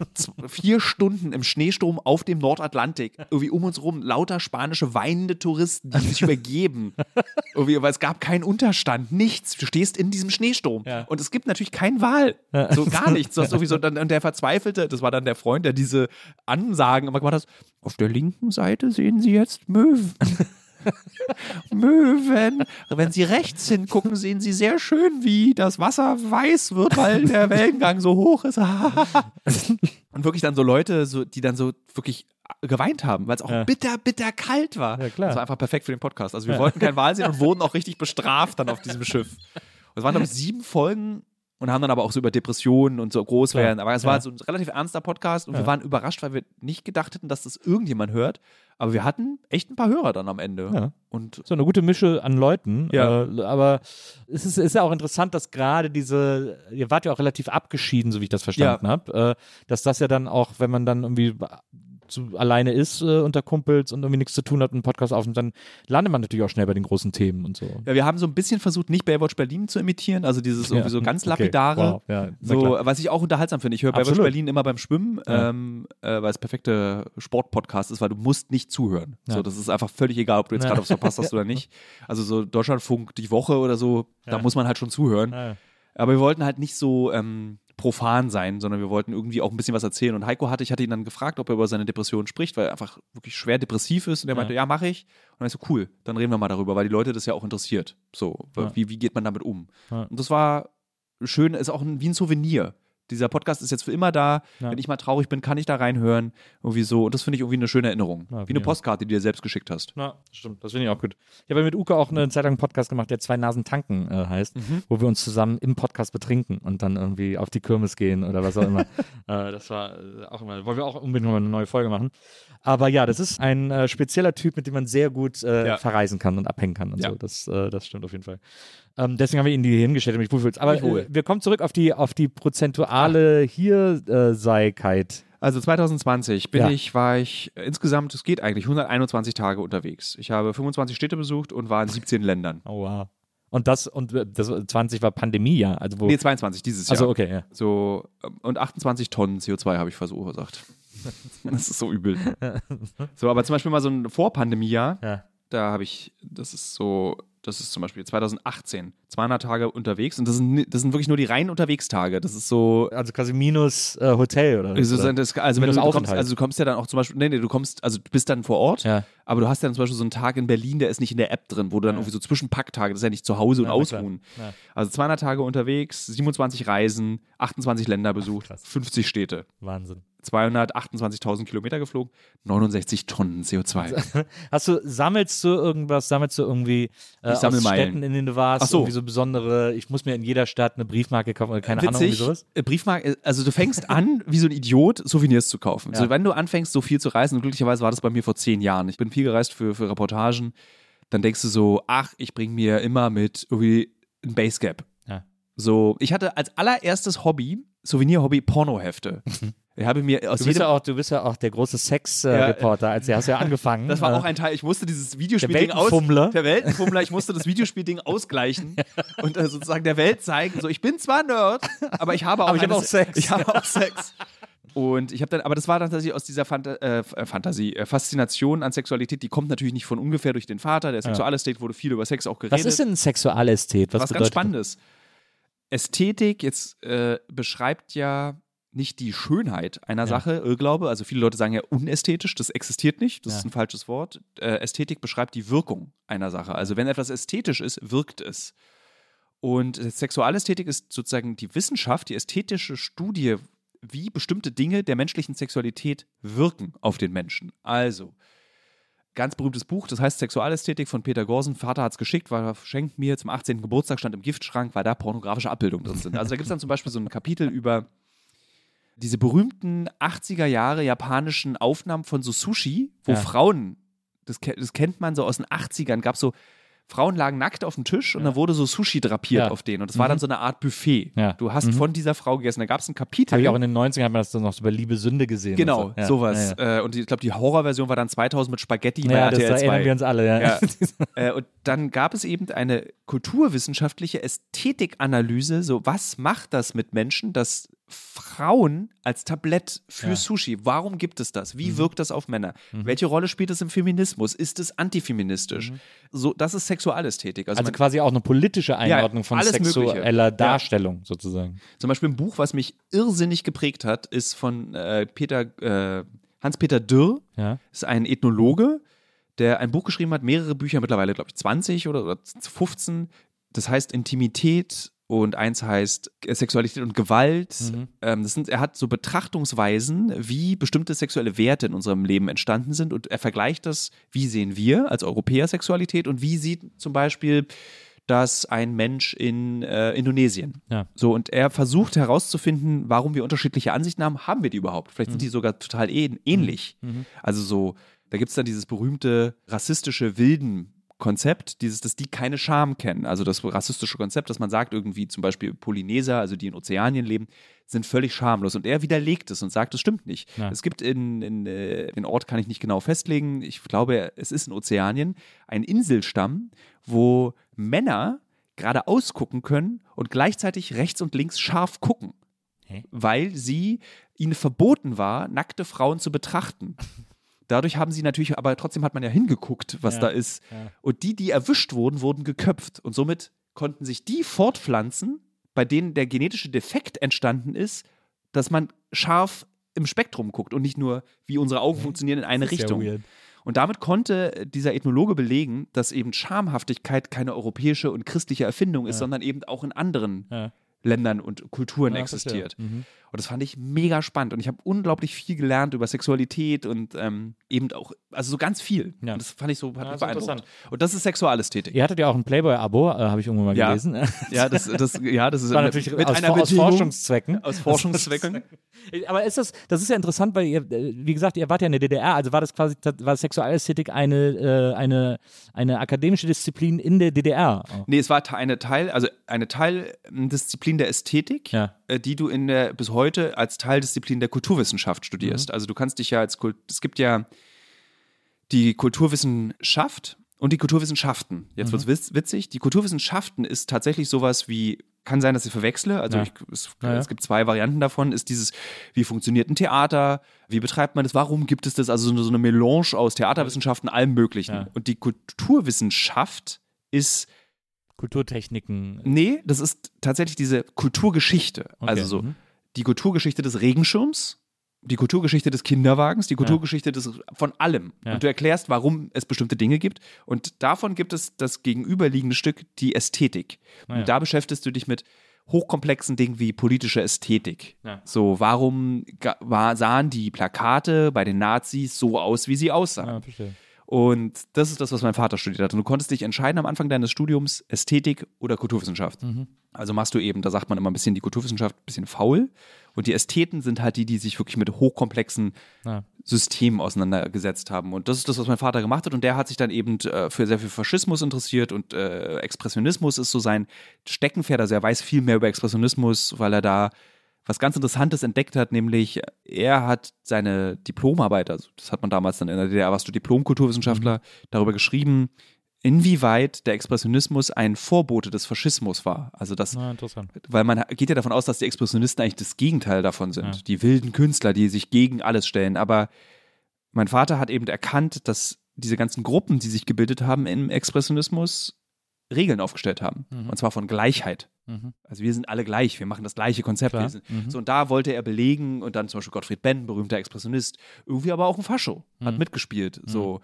vier Stunden im Schneesturm auf dem Nordatlantik. Irgendwie um uns rum lauter spanische weinende Touristen, die sich übergeben. Irgendwie, weil es gab keinen Unterstand, nichts. Du stehst in diesem Schneesturm. Ja. Und es gibt natürlich keinen Wal. So gar nichts. Du hast irgendwie so, dann, und der Verzweifelte, das war dann der Freund, der diese Ansagen immer gemacht hat. Auf der linken Seite sehen Sie jetzt Möwen. Möwen. Wenn Sie rechts hingucken, sehen Sie sehr schön, wie das Wasser weiß wird, weil der Wellengang so hoch ist. Und wirklich dann so Leute, so, die dann so wirklich geweint haben, weil es auch Ja. bitter, bitter kalt war. Ja, klar. Das war einfach perfekt für den Podcast. Also wir wollten kein Wal sehen und wurden auch richtig bestraft dann auf diesem Schiff. Und es waren, glaube ich, sieben Folgen und haben dann aber auch so über Depressionen und so groß werden. Aber es Ja. war so ein relativ ernster Podcast und wir waren überrascht, weil wir nicht gedacht hätten, dass das irgendjemand hört. Aber wir hatten echt ein paar Hörer dann am Ende. Ja. Und So eine gute Mische an Leuten. Ja. Äh, aber es ist, ist ja auch interessant, dass gerade diese, ihr wart ja auch relativ abgeschieden, so wie ich das verstanden habe, äh, dass das ja dann auch, wenn man dann irgendwie zu, alleine ist äh, unter Kumpels und irgendwie nichts zu tun hat und einen Podcast aufnimmt, dann landet man natürlich auch schnell bei den großen Themen und so. ja, wir haben so ein bisschen versucht, nicht Baywatch Berlin zu imitieren, also dieses irgendwie so ganz Okay. lapidare. Wow. Ja, So, was ich auch unterhaltsam finde. Ich höre Baywatch. Berlin immer beim Schwimmen, Ja. ähm, äh, weil es perfekte Sportpodcast ist, weil du musst nicht zuhören. Ja. So, das ist einfach völlig egal, ob du jetzt Ja. gerade was verpasst hast oder nicht. Also so Deutschlandfunk die Woche oder so, da Ja. muss man halt schon zuhören. Ja. Aber wir wollten halt nicht so ähm, profan sein, sondern wir wollten irgendwie auch ein bisschen was erzählen. Und Heiko hatte, ich hatte ihn dann gefragt, ob er über seine Depression spricht, weil er einfach wirklich schwer depressiv ist. Und er Ja. meinte, ja, mache ich. Und dann ist so, cool, dann reden wir mal darüber, weil die Leute das ja auch interessiert. So, Ja. wie, wie geht man damit um? Ja. Und das war schön, ist auch ein, wie ein Souvenir. Dieser Podcast ist jetzt für immer da. Ja. Wenn ich mal traurig bin, kann ich da reinhören. Irgendwie so. Und das finde ich irgendwie eine schöne Erinnerung. Ja, wie eine. Postkarte, die du dir selbst geschickt hast. Ja, stimmt. Das finde ich auch gut. Ich habe mit Uke auch eine Zeit lang einen Podcast gemacht, der Zwei Nasen tanken äh, heißt, Mhm. wo wir uns zusammen im Podcast betrinken und dann irgendwie auf die Kirmes gehen oder was auch immer. äh, das war äh, auch immer, wollen wir auch unbedingt mal eine neue Folge machen. Aber ja, das ist ein äh, spezieller Typ, mit dem man sehr gut äh, verreisen kann und abhängen kann und Ja. so. Das, äh, das stimmt auf jeden Fall. Ähm, deswegen haben wir ihn die hingestellt, damit ich wohlfühlst. Aber äh, wir kommen zurück auf die, auf die prozentuale Hierseigkeit. Also 2020 bin Ja. ich, war ich äh, insgesamt, es geht eigentlich, 121 Tage unterwegs. Ich habe 25 Städte besucht und war in 17 Ländern. Oh wow. Und das, und äh, das 20 war Pandemiejahr, also wo. Nee, 22 dieses Jahr. also okay, ja. So, ähm, und 28 Tonnen CO2 habe ich verursacht. das ist so übel. So, aber zum Beispiel mal so ein Vorpandemiejahr, Ja. da habe ich, das ist so, das ist zum Beispiel 2018, 200 Tage unterwegs und das sind, das sind wirklich nur die reinen Unterwegstage. Das ist so, Also quasi minus äh, Hotel oder also, oder? das, also, wenn Minus du, du kommst, also du kommst ja dann auch zum Beispiel, nee, nee, du kommst, also du bist dann vor Ort, Ja. aber du hast ja dann zum Beispiel so einen Tag in Berlin, der ist nicht in der App drin, wo du dann Ja. irgendwie so Zwischenpacktage, das ist ja nicht zu Hause und Ja, ausruhen. Also 200 Tage unterwegs, 27 Reisen, 28 Länder besucht, krass. 50 Städte. Wahnsinn. 228.000 Kilometer geflogen, 69 Tonnen CO2. Hast du, sammelst du irgendwas, sammelst du irgendwie äh, aus Meilen. Städten, in denen du warst, Ach so. irgendwie so besondere, ich muss mir in jeder Stadt eine Briefmarke kaufen oder keine Ahnung, irgendwie sowas? äh, Briefmarke, äh, also du fängst an, wie so ein Idiot, Souvenirs zu kaufen. Ja. So, wenn du anfängst, so viel zu reisen, und glücklicherweise war das bei mir vor zehn Jahren. Ich bin viel gereist für, für Reportagen. Dann denkst du so, ach, ich bringe mir immer mit irgendwie ein Basecap. Ja. So, ich hatte als allererstes Hobby, Souvenir-Hobby, Pornohefte. Ich habe mir aus Du bist, ja auch, du bist ja auch der große Sex-Reporter, Ja, äh, Reporter, als du hast ja angefangen. Das war äh, auch ein Teil. Ich musste dieses Videospielding aus. Der Weltenfummler. Ich musste das Videospielding ausgleichen und äh, sozusagen der Welt zeigen. So, ich bin zwar Nerd, aber ich habe auch, Aber ich habe auch Sex. Ich habe auch Sex. Und ich habe dann, aber das war dann tatsächlich aus dieser Phanta äh, Fantasie, äh, Faszination an Sexualität, die kommt natürlich nicht von ungefähr durch den Vater. Der Sexualästhet wurde viel über Sex auch geredet. was ist denn ein Sexualästhet? Was, was ganz Spannendes. Ästhetik jetzt äh, beschreibt ja nicht die Schönheit einer Sache, Irrglaube. Also viele Leute sagen ja unästhetisch, das existiert nicht, das Ja. ist ein falsches Wort. Äh, Ästhetik beschreibt die Wirkung einer Sache. Also wenn etwas ästhetisch ist, wirkt es. Und Sexualästhetik ist sozusagen die Wissenschaft, die ästhetische Studie, wie bestimmte Dinge der menschlichen Sexualität wirken auf den Menschen. Also, ganz berühmtes Buch, das heißt Sexualästhetik von Peter Gorsen. Vater hat es geschickt, weil er schenkt mir zum 18. Geburtstag, stand im Giftschrank, weil da pornografische Abbildungen drin sind. Also da gibt es dann zum Beispiel so ein Kapitel über diese berühmten 80er Jahre japanischen Aufnahmen von so Sushi, wo Ja. Frauen, das, das kennt man so aus den 80ern, gab so, Frauen lagen nackt auf dem Tisch und dann wurde so Sushi drapiert Ja. auf denen. Und das war dann so eine Art Buffet. Ja. Du hast von dieser Frau gegessen. Da gab es ein Kapitel. Habe ich auch in den 90ern hat man das dann noch so bei Liebe Sünde gesehen. Genau, und so. Ja, sowas. Ja, ja. Äh, und ich glaube, die Horrorversion war dann 2000 mit Spaghetti bei Ja, das RTL 2. erinnern wir uns alle. Ja. Ja. äh, und dann gab es eben eine kulturwissenschaftliche Ästhetikanalyse, so was macht das mit Menschen, dass Frauen als Tablett für Ja. Mhm. Sushi, warum gibt es das? Wie wirkt das auf Männer? Welche Rolle spielt es im Feminismus? Ist es antifeministisch? So, das ist Sexualästhetik. Also, Mhm. Also quasi auch eine politische Einordnung von alles Mögliche. sexueller Ja. Darstellung sozusagen. zum Beispiel ein Buch, was mich irrsinnig geprägt hat, ist von äh, Peter, äh, Hans-Peter Dürr. Ja. ist ein Ethnologe, der ein Buch geschrieben hat, mehrere Bücher, mittlerweile glaube ich 20 oder, oder 15. Das heißt Intimität und eins heißt äh, Sexualität und Gewalt. Ähm, das sind, er hat so Betrachtungsweisen, wie bestimmte sexuelle Werte in unserem Leben entstanden sind und er vergleicht das, wie sehen wir als Europäer Sexualität und wie sieht zum Beispiel das ein Mensch in äh, Indonesien. Ja. So, und er versucht herauszufinden, warum wir unterschiedliche Ansichten haben. Haben wir die überhaupt? Vielleicht sind die sogar total ähn ähnlich. Also so, da gibt es dann dieses berühmte rassistische Wilden-Konzept, dieses, dass die keine Scham kennen. Also das rassistische Konzept, dass man sagt, irgendwie zum Beispiel Polyneser, also die in Ozeanien leben, sind völlig schamlos. Und er widerlegt es und sagt, das stimmt nicht. Ja. Es gibt in, in äh, den Ort kann ich nicht genau festlegen. Ich glaube, es ist in Ozeanien ein Inselstamm, wo Männer gerade ausgucken können und gleichzeitig rechts und links scharf gucken. Hä? Weil sie ihnen verboten war, nackte Frauen zu betrachten. Dadurch haben sie natürlich, aber trotzdem hat man ja hingeguckt, was Ja, da ist. ja. Und die, die erwischt wurden, wurden geköpft. Und somit konnten sich die fortpflanzen, bei denen der genetische Defekt entstanden ist, dass man scharf im Spektrum guckt und nicht nur, wie unsere Augen funktionieren in eine ja Richtung. weird. Und damit konnte dieser Ethnologe belegen, dass eben Schamhaftigkeit keine europäische und christliche Erfindung ist, Ja. sondern eben auch in anderen Ja. Ländern und Kulturen Ja, verstehe. existiert. Mhm. Und das fand ich mega spannend. Und ich habe unglaublich viel gelernt über Sexualität und ähm, eben auch, also so ganz viel. Ja. Und das fand ich so, Ja, beeindruckt. interessant. Und das ist Sexualästhetik. Ihr hattet ja auch ein Playboy-Abo, äh, habe ich irgendwo mal Ja. gelesen. Ja, das, das, ja, das ist war natürlich mit aus, einer aus Bedingung- Forschungszwecken. Aus Forschungszwecken. Aber ist das, das ist ja interessant, weil ihr, äh, wie gesagt, ihr wart ja in der DDR, also war das quasi, war Sexualästhetik eine, äh, eine, eine akademische Disziplin in der DDR? Nee, es war eine Teil, also eine Teildisziplin der Ästhetik, Ja. äh, die du in der bis heute als Teildisziplin der Kulturwissenschaft Mhm. studierst. Also du kannst dich ja als Kult, es gibt ja die Kulturwissenschaft und die Kulturwissenschaften. Jetzt Mhm. wird's witz, witzig. Die Kulturwissenschaften ist tatsächlich sowas wie kann sein, dass ich verwechsle. Also Ja. ich, es, Ja, ja. es gibt zwei Varianten davon. Ist dieses, wie funktioniert ein Theater? Wie betreibt man das? Warum gibt es das? Also so eine, so eine Melange aus Theaterwissenschaften, allem Möglichen. Und die Kulturwissenschaft ist Kulturtechniken. Nee, das ist tatsächlich diese Kulturgeschichte. Okay, Also so mhm. die Kulturgeschichte des Regenschirms, die Kulturgeschichte des Kinderwagens, die Kulturgeschichte des von allem. Ja. Und du erklärst, warum es bestimmte Dinge gibt. Und davon gibt es das gegenüberliegende Stück, die Ästhetik. Ah ja. Und da beschäftigst du dich mit hochkomplexen Dingen wie politische Ästhetik. Ja. So, warum war, sahen die Plakate bei den Nazis so aus, wie sie aussahen? Und das ist das, was mein Vater studiert hat. Und du konntest dich entscheiden am Anfang deines Studiums, Ästhetik oder Kulturwissenschaft. Mhm. Also machst du eben, da sagt man immer ein bisschen die Kulturwissenschaft ein bisschen faul. Und die Ästheten sind halt die, die sich wirklich mit hochkomplexen Ja. Systemen auseinandergesetzt haben. Und das ist das, was mein Vater gemacht hat. Und der hat sich dann eben äh, für sehr viel Faschismus interessiert und äh, Expressionismus ist so sein Steckenpferd. Also er weiß viel mehr über Expressionismus, weil er da was ganz Interessantes entdeckt hat, nämlich er hat seine Diplomarbeit, also das hat man damals dann in der DDR, warst du Diplom-Kulturwissenschaftler, darüber geschrieben, inwieweit der Expressionismus ein Vorbote des Faschismus war. Also das Na, weil man geht ja davon aus, dass die Expressionisten eigentlich das Gegenteil davon sind. Ja. Die wilden Künstler, die sich gegen alles stellen. Aber mein Vater hat eben erkannt, dass diese ganzen Gruppen, die sich gebildet haben im Expressionismus, Regeln aufgestellt haben. Mhm. Und zwar von Gleichheit. Mhm. Also wir sind alle gleich, wir machen das gleiche Konzept. Sind, Mhm. So, und da wollte er belegen, und dann zum Beispiel Gottfried Benn, berühmter Expressionist, irgendwie aber auch ein Fascho, hat Mhm. mitgespielt. So,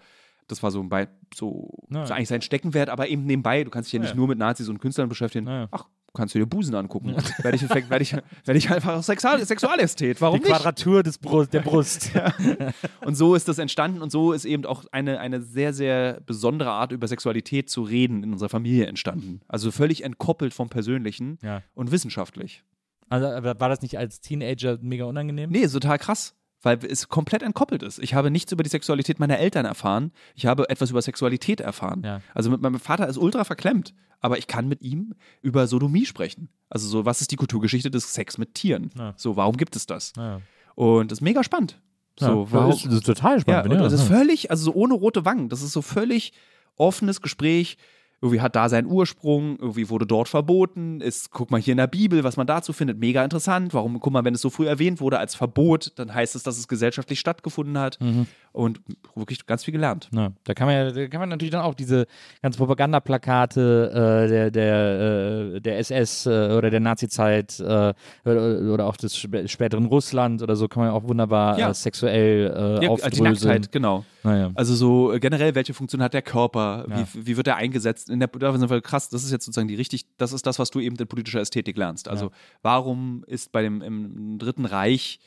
das war so, ein Bei so, Ja. so eigentlich sein Steckenwert, aber eben nebenbei, du kannst dich ja nicht Ja. nur mit Nazis und Künstlern beschäftigen. Ja. Ach, kannst du dir Busen angucken. werde ich, werd ich, werd ich einfach Sexual Sexualästhet. Warum Die nicht? Quadratur des Brust, der Brust. Und so ist das entstanden und so ist eben auch eine, eine sehr, sehr besondere Art, über Sexualität zu reden in unserer Familie entstanden. Also völlig entkoppelt vom Persönlichen Ja. und wissenschaftlich. Also, war das nicht als Teenager mega unangenehm? Nee, total krass. Weil es komplett entkoppelt ist. Ich habe nichts über die Sexualität meiner Eltern erfahren. Ich habe etwas über Sexualität erfahren. Ja. Also mit meinem Vater ist ultra verklemmt. Aber ich kann mit ihm über Sodomie sprechen. Also so, was ist die Kulturgeschichte des Sex mit Tieren? Ja. So, warum gibt es das? Ja. Und das ist mega spannend. So, warum, das, ist, das ist total ja, spannend. und ja, das ist völlig, also so ohne rote Wangen. Das ist so völlig offenes Gespräch. Irgendwie hat da seinen Ursprung, irgendwie wurde dort verboten. Ist, guck mal hier in der Bibel, was man dazu findet, mega interessant. Warum, guck mal, wenn es so früh erwähnt wurde als Verbot, dann heißt es, dass es gesellschaftlich stattgefunden hat. Mhm. Und wirklich ganz viel gelernt. Ja, da kann man ja, da kann man natürlich dann auch diese ganzen Propagandaplakate äh, der, der, äh, der SS äh, oder der Nazi-Zeit äh, oder, auch des spä- späteren Russland oder so kann man ja auch wunderbar Ja. äh, sexuell äh, Ja, die aufdröseln. Nacktheit, genau. Naja. Also so äh, generell, welche Funktion hat der Körper? Ja. Wie, wie wird er eingesetzt? In der, da sind wir krass, das ist jetzt sozusagen die richtig, das ist das, was du eben in politischer Ästhetik lernst. Also Ja. warum ist bei dem im Dritten Reich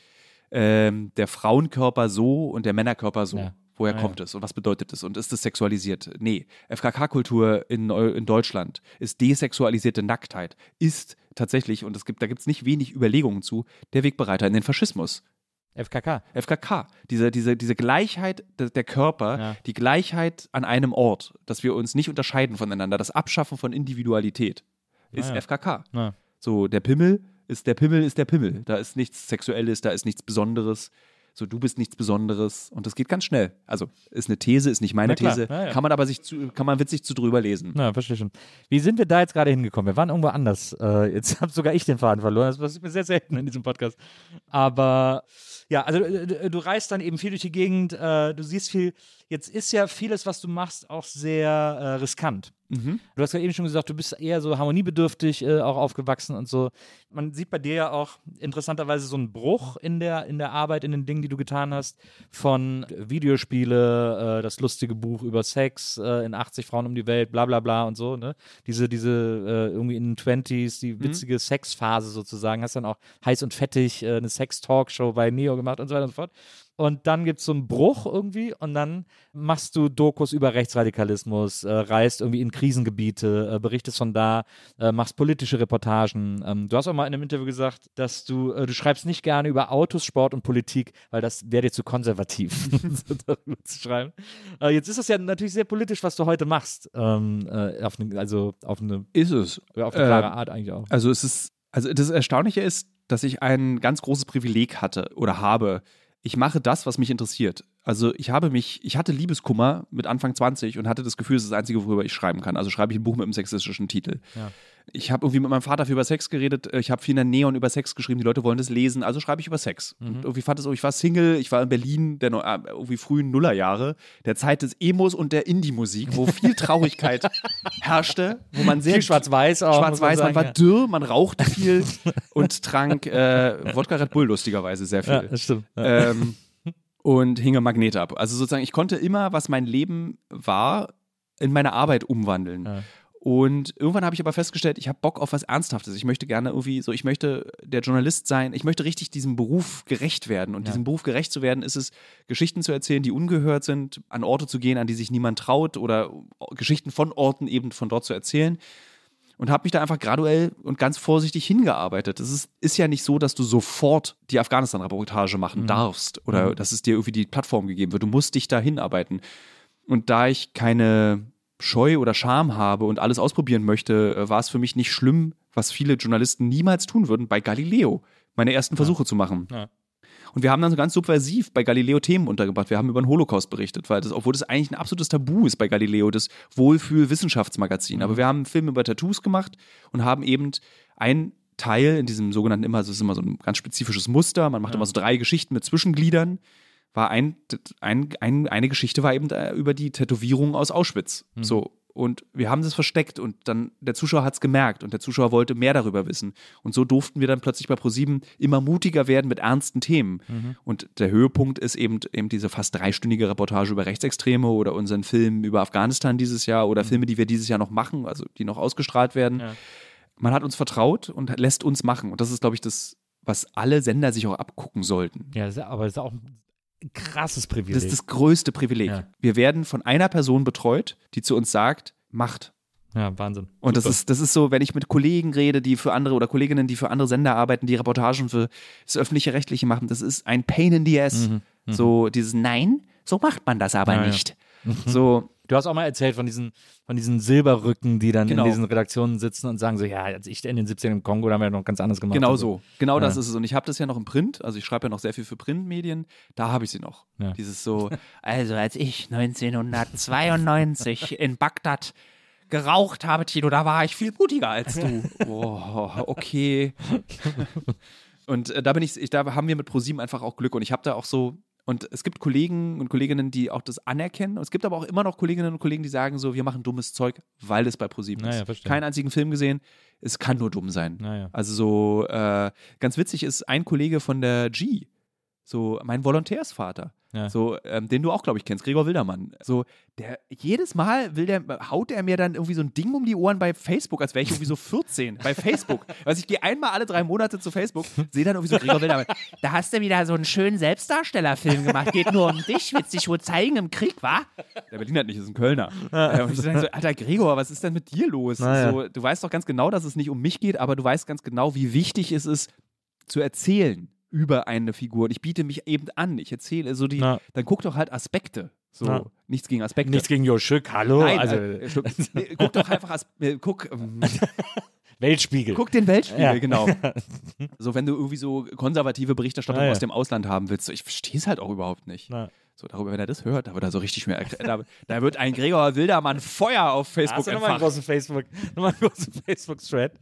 ähm, der Frauenkörper so und der Männerkörper so? Ja. Woher Ja, kommt es und was bedeutet es? Und ist es sexualisiert? Nee. FKK-Kultur in, in Deutschland ist desexualisierte Nacktheit, ist tatsächlich, und es gibt, da gibt es nicht wenig Überlegungen zu, der Wegbereiter in den Faschismus. FKK. FKK, diese, diese, diese Gleichheit de, der Körper, Ja. die Gleichheit an einem Ort, dass wir uns nicht unterscheiden voneinander, das Abschaffen von Individualität ist Ah, ja. FKK. So, der Pimmel ist der Pimmel ist der Pimmel. Da ist nichts Sexuelles, da ist nichts Besonderes. So, du bist nichts Besonderes. Und das geht ganz schnell. Also, ist eine These, ist nicht meine klar, These. ja. Kann man aber sich zu, kann man witzig zu drüber lesen. Na, verstehe schon. Wie sind wir da jetzt gerade hingekommen? Wir waren irgendwo anders. Äh, jetzt habe sogar ich den Faden verloren. Das passiert mir sehr selten in diesem Podcast. Aber ja, also äh, du, du reist dann eben viel durch die Gegend, äh, du siehst viel. Jetzt ist ja vieles, was du machst, auch sehr äh, riskant. Mhm. Du hast ja eben schon gesagt, du bist eher so harmoniebedürftig äh, auch aufgewachsen und so. Man sieht bei dir ja auch interessanterweise so einen Bruch in der, in der Arbeit, in den Dingen, die du getan hast, von Videospiele, äh, das lustige Buch über Sex, äh, in 80 Frauen um die Welt, bla bla bla und so, ne? Diese, diese äh, irgendwie in den 20s, die witzige Sexphase sozusagen, hast dann auch heiß und fettig äh, eine Sex-Talkshow bei Neo gemacht und so weiter und so fort. Und dann gibt es so einen Bruch irgendwie und dann machst du Dokus über Rechtsradikalismus, äh, reist irgendwie in Krisengebiete, äh, berichtest von da, äh, machst politische Reportagen. Ähm, du hast auch mal in einem Interview gesagt, dass du, äh, du schreibst nicht gerne über Autos, Sport und Politik, weil das wäre dir zu konservativ, darüber zu schreiben. Äh, jetzt ist das ja natürlich sehr politisch, was du heute machst. Ähm, äh, auf eine, also auf eine, Ist es. auf eine klare Ähm, Art eigentlich auch. Also es ist, also das Erstaunliche ist, dass ich ein ganz großes Privileg hatte oder habe. Ich mache das, was mich interessiert. Also ich habe mich, ich hatte Liebeskummer mit Anfang 20 und hatte das Gefühl, es ist das Einzige, worüber ich schreiben kann. Also schreibe ich ein Buch mit einem sexistischen Titel. Ja. Ich habe irgendwie mit meinem Vater viel über Sex geredet. Ich habe viel in der Neon über Sex geschrieben. Die Leute wollen das lesen, also schreibe ich über Sex. Mhm. Und irgendwie fand es, ich war Single, ich war in Berlin, der äh, irgendwie frühen Nullerjahre, der Zeit des Emos und der Indie-Musik, wo viel Traurigkeit herrschte, wo man sehr Viel Schwarz-Weiß auch. Schwarz-Weiß, man sagen, war ja. dürr, man rauchte viel und trank äh, Wodka Red Bull lustigerweise sehr Ja, viel. das stimmt. Ja. ähm, und hinge Magnete ab. Also sozusagen, ich konnte immer, was mein Leben war, in meine Arbeit umwandeln. Ja. Und irgendwann habe ich aber festgestellt, ich habe Bock auf was Ernsthaftes. Ich möchte gerne irgendwie so, ich möchte der Journalist sein. Ich möchte richtig diesem Beruf gerecht werden. Und Ja. diesem Beruf gerecht zu werden, ist es, Geschichten zu erzählen, die ungehört sind, an Orte zu gehen, an die sich niemand traut oder Geschichten von Orten eben von dort zu erzählen. Und habe mich da einfach graduell und ganz vorsichtig hingearbeitet. Es ist, ist ja nicht so, dass du sofort die Afghanistan-Reportage machen darfst oder dass es dir irgendwie die Plattform gegeben wird. Du musst dich da hinarbeiten. Und da ich keine Scheu oder Scham habe und alles ausprobieren möchte, äh, war es für mich nicht schlimm, was viele Journalisten niemals tun würden, bei Galileo meine ersten Versuche zu machen. Ja. Und wir haben dann so ganz subversiv bei Galileo Themen untergebracht. Wir haben über den Holocaust berichtet, weil das, obwohl das eigentlich ein absolutes Tabu ist bei Galileo, das Wohlfühl-Wissenschaftsmagazin. Aber wir haben einen Film über Tattoos gemacht und haben eben ein Teil in diesem sogenannten immer, das ist immer so ein ganz spezifisches Muster. Man macht immer so drei Geschichten mit Zwischengliedern. War ein, ein, ein, eine Geschichte war eben äh, über die Tätowierung aus Auschwitz. So. Und wir haben das versteckt und dann der Zuschauer hat es gemerkt und der Zuschauer wollte mehr darüber wissen. Und so durften wir dann plötzlich bei ProSieben immer mutiger werden mit ernsten Themen. Und der Höhepunkt ist eben, eben diese fast dreistündige Reportage über Rechtsextreme oder unseren Film über Afghanistan dieses Jahr oder Filme, die wir dieses Jahr noch machen, also die noch ausgestrahlt werden. Ja. man hat uns vertraut und lässt uns machen. Und das ist, glaube ich, das, was alle Sender sich auch abgucken sollten. Ja, aber das ist auch krasses Privileg. Das ist das größte Privileg. Ja. Wir werden von einer Person betreut, die zu uns sagt, macht. ja, Wahnsinn. Und das ist, das ist so, wenn ich mit Kollegen rede, die für andere oder Kolleginnen, die für andere Sender arbeiten, die Reportagen für das öffentliche Rechtliche machen, das ist ein Pain in the ass. So dieses Nein, so macht man das aber Mhm, Ja, ja. nicht. So, Du hast auch mal erzählt von diesen, von diesen Silberrücken, die dann Genau. in diesen Redaktionen sitzen und sagen so, ja, als ich in den 17 im Kongo, da haben wir noch ganz anders gemacht. genau und so. Genau das Ja. ist es. Und ich habe das ja noch im Print, also ich schreibe ja noch sehr viel für Printmedien, da habe ich sie noch. Ja. Dieses so, also als ich 1992 in Bagdad geraucht habe, Tino, da war ich viel mutiger als du. Oh, okay. Und äh, da bin ich, ich, da haben wir mit ProSieben einfach auch Glück und ich habe da auch so und es gibt Kollegen und Kolleginnen, die auch das anerkennen. Und es gibt aber auch immer noch Kolleginnen und Kollegen, die sagen so, wir machen dummes Zeug, weil es bei ProSieben Naja, ist. verstehe. Keinen einzigen Film gesehen. Es kann nur dumm sein. Naja. Also so, äh, ganz witzig ist ein Kollege von der G, so mein Volontärsvater, Ja. so, ähm, den du auch, glaube ich, kennst, Gregor Wildermann. So, der jedes Mal will der, haut er mir dann irgendwie so ein Ding um die Ohren bei Facebook, als wäre ich irgendwie so 14 bei Facebook. Also ich gehe einmal alle drei Monate zu Facebook, sehe dann irgendwie so Gregor Wildermann. Da hast du wieder so einen schönen Selbstdarstellerfilm gemacht, geht nur um dich, willst dich wohl zeigen im Krieg, wa? Der Berliner hat nicht, das ist ein Kölner. Äh, Und ich sage so, Alter Gregor, was ist denn mit dir los? Naja. So, du weißt doch ganz genau, dass es nicht um mich geht, aber du weißt ganz genau, wie wichtig es ist, zu erzählen über eine Figur. Und ich biete mich eben an. Ich erzähle so die, Na. dann guck doch halt Aspekte. So, Na. nichts gegen Aspekte. Nichts gegen Jo Schück, hallo. Nein, also, schluck- nee, guck doch einfach, As äh, guck, ähm, Weltspiegel. guck den Weltspiegel, Ja. genau. So, wenn du irgendwie so konservative Berichterstattung Ja, ja. aus dem Ausland haben willst, so, ich verstehe es halt auch überhaupt nicht. So, darüber, wenn er das hört, da wird er so richtig mehr, da, da wird ein Gregor Wildermann Feuer auf Facebook Hast du nochmal einen großen Facebook, nochmal einen großen Facebook-Thread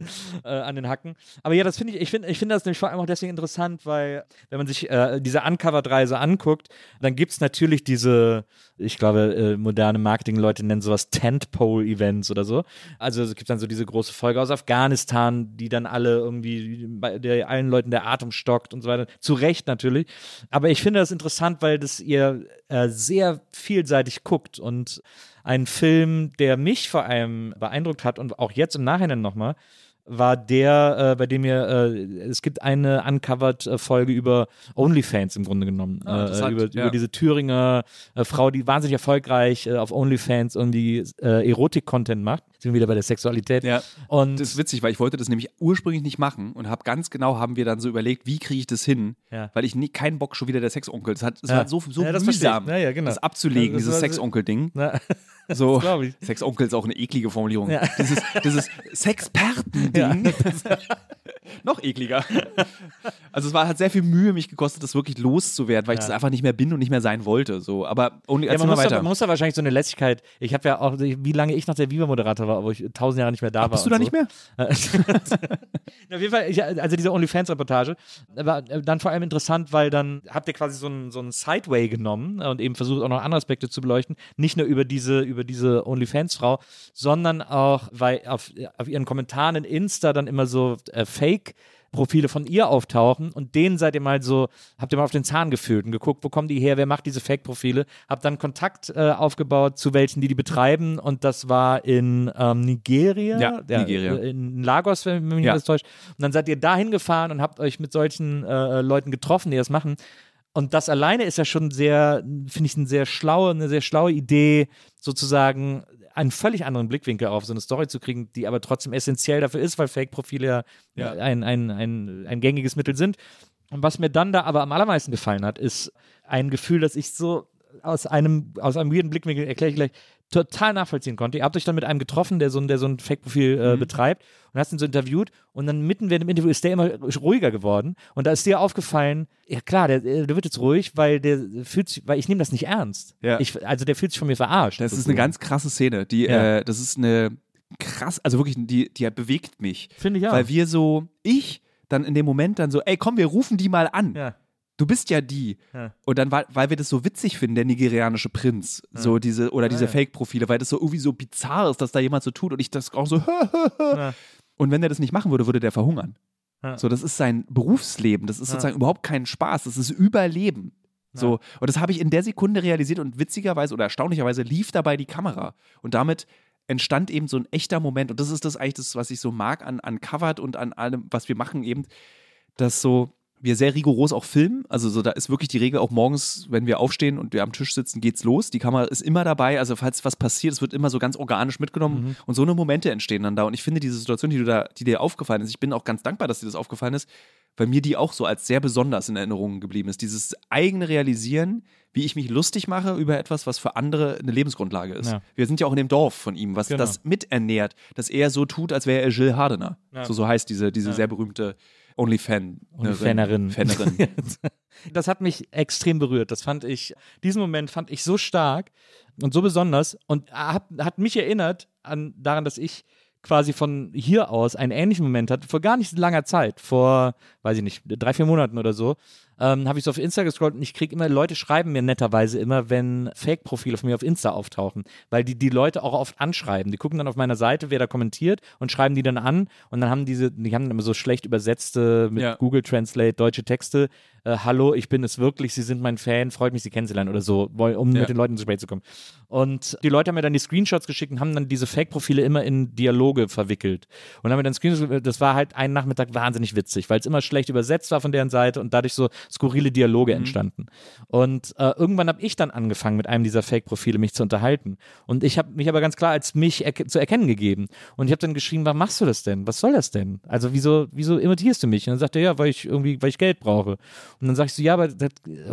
äh, an den Hacken. Aber ja, das finde ich, ich finde ich finde das nämlich vor allem auch deswegen interessant, weil wenn man sich äh, diese Uncovered-Reise anguckt, dann gibt es natürlich diese, ich glaube, äh, moderne Marketing-Leute nennen sowas Tentpole-Events oder so. Also es gibt dann so diese große Folge aus Afghanistan, die dann alle irgendwie bei der allen Leuten der Atem stockt und so weiter. Zu Recht natürlich. Aber ich finde das interessant, weil das ihr äh, sehr vielseitig guckt und ein Film, der mich vor allem beeindruckt hat und auch jetzt im Nachhinein nochmal, war der, äh, bei dem ihr, äh, es gibt eine Uncovered-Folge über OnlyFans im Grunde genommen. Ah, äh, über, ja. über diese Thüringer äh, Frau, die wahnsinnig erfolgreich äh, auf OnlyFans irgendwie äh, Erotik-Content macht. Sind wir wieder bei der Sexualität. Ja. Und Das ist witzig, weil ich wollte das nämlich ursprünglich nicht machen und habe ganz genau, haben wir dann so überlegt, wie kriege ich das hin, Ja. weil ich nie, keinen Bock schon wieder der Sexonkel. Es, hat, es Ja. war so, so das mühsam, genau. das abzulegen, Das dieses Sexonkel-Ding. So, Das. Sexonkel ist auch eine eklige Formulierung. Dieses, dieses Sexperten-Ding, das- noch ekliger. Also es war, hat sehr viel Mühe mich gekostet, das wirklich loszuwerden, weil ich das einfach nicht mehr bin und nicht mehr sein wollte. So, aber only, Ja, man, muss da, weiter. man muss da wahrscheinlich so eine Lässigkeit. Ich habe ja auch, wie lange ich noch der Viva-Moderator war, wo ich tausend Jahre nicht mehr da war. Bist du da so. nicht mehr? Auf jeden Fall, ich, also diese OnlyFans-Reportage war äh, dann vor allem interessant, weil dann habt ihr quasi so einen so einen Sideway genommen und eben versucht auch noch andere Aspekte zu beleuchten. Nicht nur über diese, über diese OnlyFans-Frau, sondern auch, weil auf, auf ihren Kommentaren in Insta dann immer so äh, Fake- Profile von ihr auftauchen und denen seid ihr mal so, habt ihr mal auf den Zahn gefühlt und geguckt, wo kommen die her, wer macht diese Fake-Profile, habt dann Kontakt äh, aufgebaut zu welchen, die die betreiben und das war in ähm, Nigeria, Ja, Nigeria. äh, in Lagos, wenn mich nicht Ja. alles täuscht. Und dann seid ihr dahin gefahren und habt euch mit solchen äh, Leuten getroffen, die das machen. Und das alleine ist ja schon sehr, finde ich, eine sehr schlaue, eine sehr schlaue Idee, sozusagen einen völlig anderen Blickwinkel auf so eine Story zu kriegen, die aber trotzdem essentiell dafür ist, weil Fake-Profile ja, Ja. Ein, ein, ein, ein gängiges Mittel sind. Und was mir dann da aber am allermeisten gefallen hat, ist ein Gefühl, das ich so aus einem, aus einem weirden Blickwinkel, erkläre ich gleich, total nachvollziehen konnte. Ihr habt euch dann mit einem getroffen, der so ein, der so ein Fake-Profil äh, Mhm. betreibt und hast ihn so interviewt und dann mitten während dem Interview ist der immer ruhiger geworden und da ist dir aufgefallen, ja klar, der, der wird jetzt ruhig, weil der fühlt sich, weil ich nehme das nicht ernst. Ja. Ich, also der fühlt sich von mir verarscht. Das ist eine ganz krasse Szene. Die, Ja. äh, das ist eine krass, also wirklich, die, die bewegt mich. Finde ich auch. Weil wir so, ich dann in dem Moment dann so, ey, komm, wir rufen die mal an. ja. Du bist ja die. Ja. Und dann, weil, weil wir das so witzig finden, der nigerianische Prinz, so diese, oder diese ja. Fake-Profile, weil das so irgendwie so bizarr ist, dass da jemand so tut und ich das auch so, Ja. und wenn der das nicht machen würde, würde der verhungern. Ja. So, das ist sein Berufsleben, das ist sozusagen überhaupt kein Spaß, das ist Überleben. So, und das habe ich in der Sekunde realisiert und witzigerweise oder erstaunlicherweise lief dabei die Kamera. Und damit entstand eben so ein echter Moment und das ist das eigentlich das, was ich so mag an, an Covered und an allem, was wir machen eben, dass so wir sehr rigoros auch filmen. Also so, da ist wirklich die Regel auch morgens, wenn wir aufstehen und wir am Tisch sitzen, geht's los. Die Kamera ist immer dabei. Also falls was passiert, es wird immer so ganz organisch mitgenommen Mhm. und so eine Momente entstehen dann da. Und ich finde diese Situation, die du da, die dir aufgefallen ist, ich bin auch ganz dankbar, dass dir das aufgefallen ist, weil mir die auch so als sehr besonders in Erinnerung geblieben ist. Dieses eigene Realisieren, wie ich mich lustig mache über etwas, was für andere eine Lebensgrundlage ist. Ja. Wir sind ja auch in dem Dorf von ihm, was Genau. das miternährt, dass er so tut, als wäre er Gilles Hardener. Ja. So, so heißt diese, diese Ja. sehr berühmte Only-Fan. Only-Fanerin. Fanerin. Das hat mich extrem berührt. Das fand ich, diesen Moment fand ich so stark und so besonders und hat, hat mich erinnert an, daran, dass ich quasi von hier aus einen ähnlichen Moment hatte, vor gar nicht so langer Zeit, vor, weiß ich nicht, drei, vier Monaten oder so, ähm, habe ich so auf Insta gescrollt und ich kriege immer, Leute schreiben mir netterweise immer, wenn Fake-Profile von mir auf Insta auftauchen, weil die die Leute auch oft anschreiben. Die gucken dann auf meiner Seite, wer da kommentiert und schreiben die dann an und dann haben diese, die haben dann immer so schlecht übersetzte mit Ja. Google Translate deutsche Texte. Äh, Hallo, ich bin es wirklich, Sie sind mein Fan, freut mich, Sie kennenzulernen oder so, um Ja. mit den Leuten ins Gespräch zu kommen. Und die Leute haben mir dann die Screenshots geschickt und haben dann diese Fake-Profile immer in Dialoge verwickelt. Und haben mir dann Screenshots, das war halt einen Nachmittag wahnsinnig witzig, weil es immer schlecht übersetzt war von deren Seite und dadurch so skurrile Dialoge entstanden. Und äh, irgendwann habe ich dann angefangen, mit einem dieser Fake-Profile mich zu unterhalten. Und ich habe mich aber ganz klar als mich erke zu erkennen gegeben. Und ich habe dann geschrieben, warum machst du das denn? Was soll das denn? Also wieso, wieso imitierst du mich? Und dann sagt er, ja, weil ich irgendwie, weil ich Geld brauche. Und dann sag ich so, ja, aber das,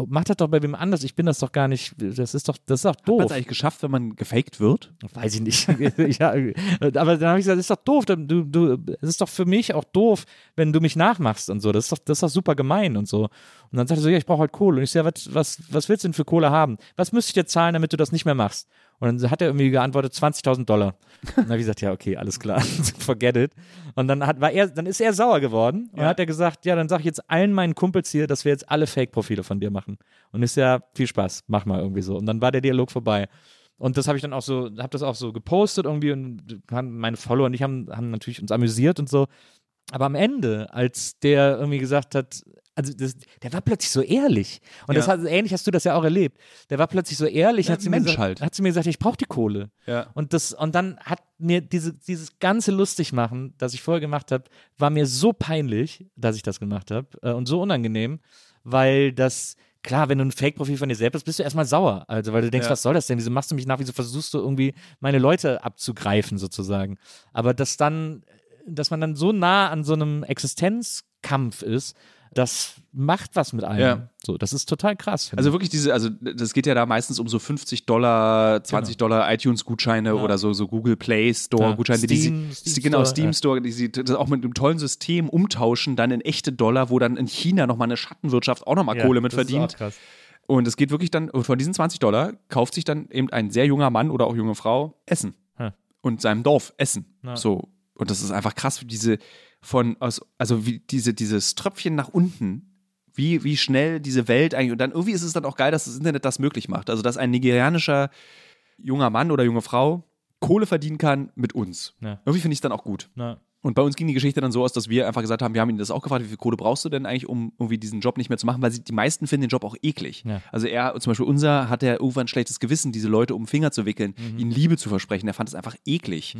mach das doch bei wem anders. Ich bin das doch gar nicht, das ist doch, das ist doch Hat man doof. es eigentlich geschafft, wenn man gefaked wird? Weiß ich nicht. ja, aber dann habe ich gesagt, das ist doch doof. Du, du, es ist doch für mich auch doof, wenn du mich nachmachst und so. Das ist doch, das ist doch super gemein und so. Und dann sagte er so, ja, ich brauche halt Kohle. Und ich so, ja, was, was, was willst du denn für Kohle haben? Was müsste ich dir zahlen, damit du das nicht mehr machst? Und dann hat er irgendwie geantwortet, 20.000 Dollar. Und dann habe ich gesagt, ja, okay, alles klar, forget it. Und dann hat, war er, dann ist er sauer geworden und Ja. hat er gesagt, ja, dann sag ich jetzt allen meinen Kumpels hier, dass wir jetzt alle Fake-Profile von dir machen. Und ist ja, viel Spaß, mach mal irgendwie so. Und dann war der Dialog vorbei. Und das habe ich dann auch so, habe das auch so gepostet irgendwie und meine Follower und ich haben, haben natürlich uns amüsiert und so. Aber am Ende, als der irgendwie gesagt hat, also das, der war plötzlich so ehrlich. Und das Ja. hat, ähnlich hast du das ja auch erlebt. Der war plötzlich so ehrlich, Ja, hat, zu mir gesagt, halt. hat zu mir gesagt, ich brauche die Kohle. Ja. Und, das, und dann hat mir diese, dieses ganze Lustigmachen, das ich vorher gemacht habe, war mir so peinlich, dass ich das gemacht habe äh, und so unangenehm, weil das, klar, wenn du ein Fake-Profil von dir selbst hast, bist du erstmal sauer. Also, weil du denkst, Ja. was soll das denn? Wieso machst du mich nach? Wieso versuchst du irgendwie meine Leute abzugreifen, sozusagen? Aber dass dann, dass man dann so nah an so einem Existenzkampf ist, das macht was mit einem. Ja. So, das ist total krass. Also wirklich diese, also das geht ja da meistens um so 50 Dollar, 20 Dollar iTunes-Gutscheine Genau. Ja. oder so, so Google Play Store-Gutscheine, Ja. die sie, genau, Store, Steam. Store, die sie das auch mit einem tollen System umtauschen, dann in echte Dollar, wo dann in China nochmal eine Schattenwirtschaft auch nochmal. Kohle mit verdient. Und es geht wirklich dann, und von diesen 20 Dollar kauft sich dann eben ein sehr junger Mann oder auch junge Frau Essen. Hm. Und seinem Dorf Essen. So. Und das ist einfach krass, wie diese von, aus, also wie diese, dieses Tröpfchen nach unten, wie, wie schnell diese Welt eigentlich, und dann irgendwie ist es dann auch geil, dass das Internet das möglich macht. Also, dass ein nigerianischer junger Mann oder junge Frau Kohle verdienen kann mit uns. Ja. Irgendwie finde ich es dann auch gut. Na, Und bei uns ging die Geschichte dann so aus, dass wir einfach gesagt haben, wir haben ihn das auch gefragt, wie viel Kohle brauchst du denn eigentlich, um irgendwie diesen Job nicht mehr zu machen, weil sie, die meisten finden den Job auch eklig. Ja. Also er, zum Beispiel unser, hat er irgendwann ein schlechtes Gewissen, diese Leute um den Finger zu wickeln, Mhm. ihnen Liebe zu versprechen. Er fand es einfach eklig.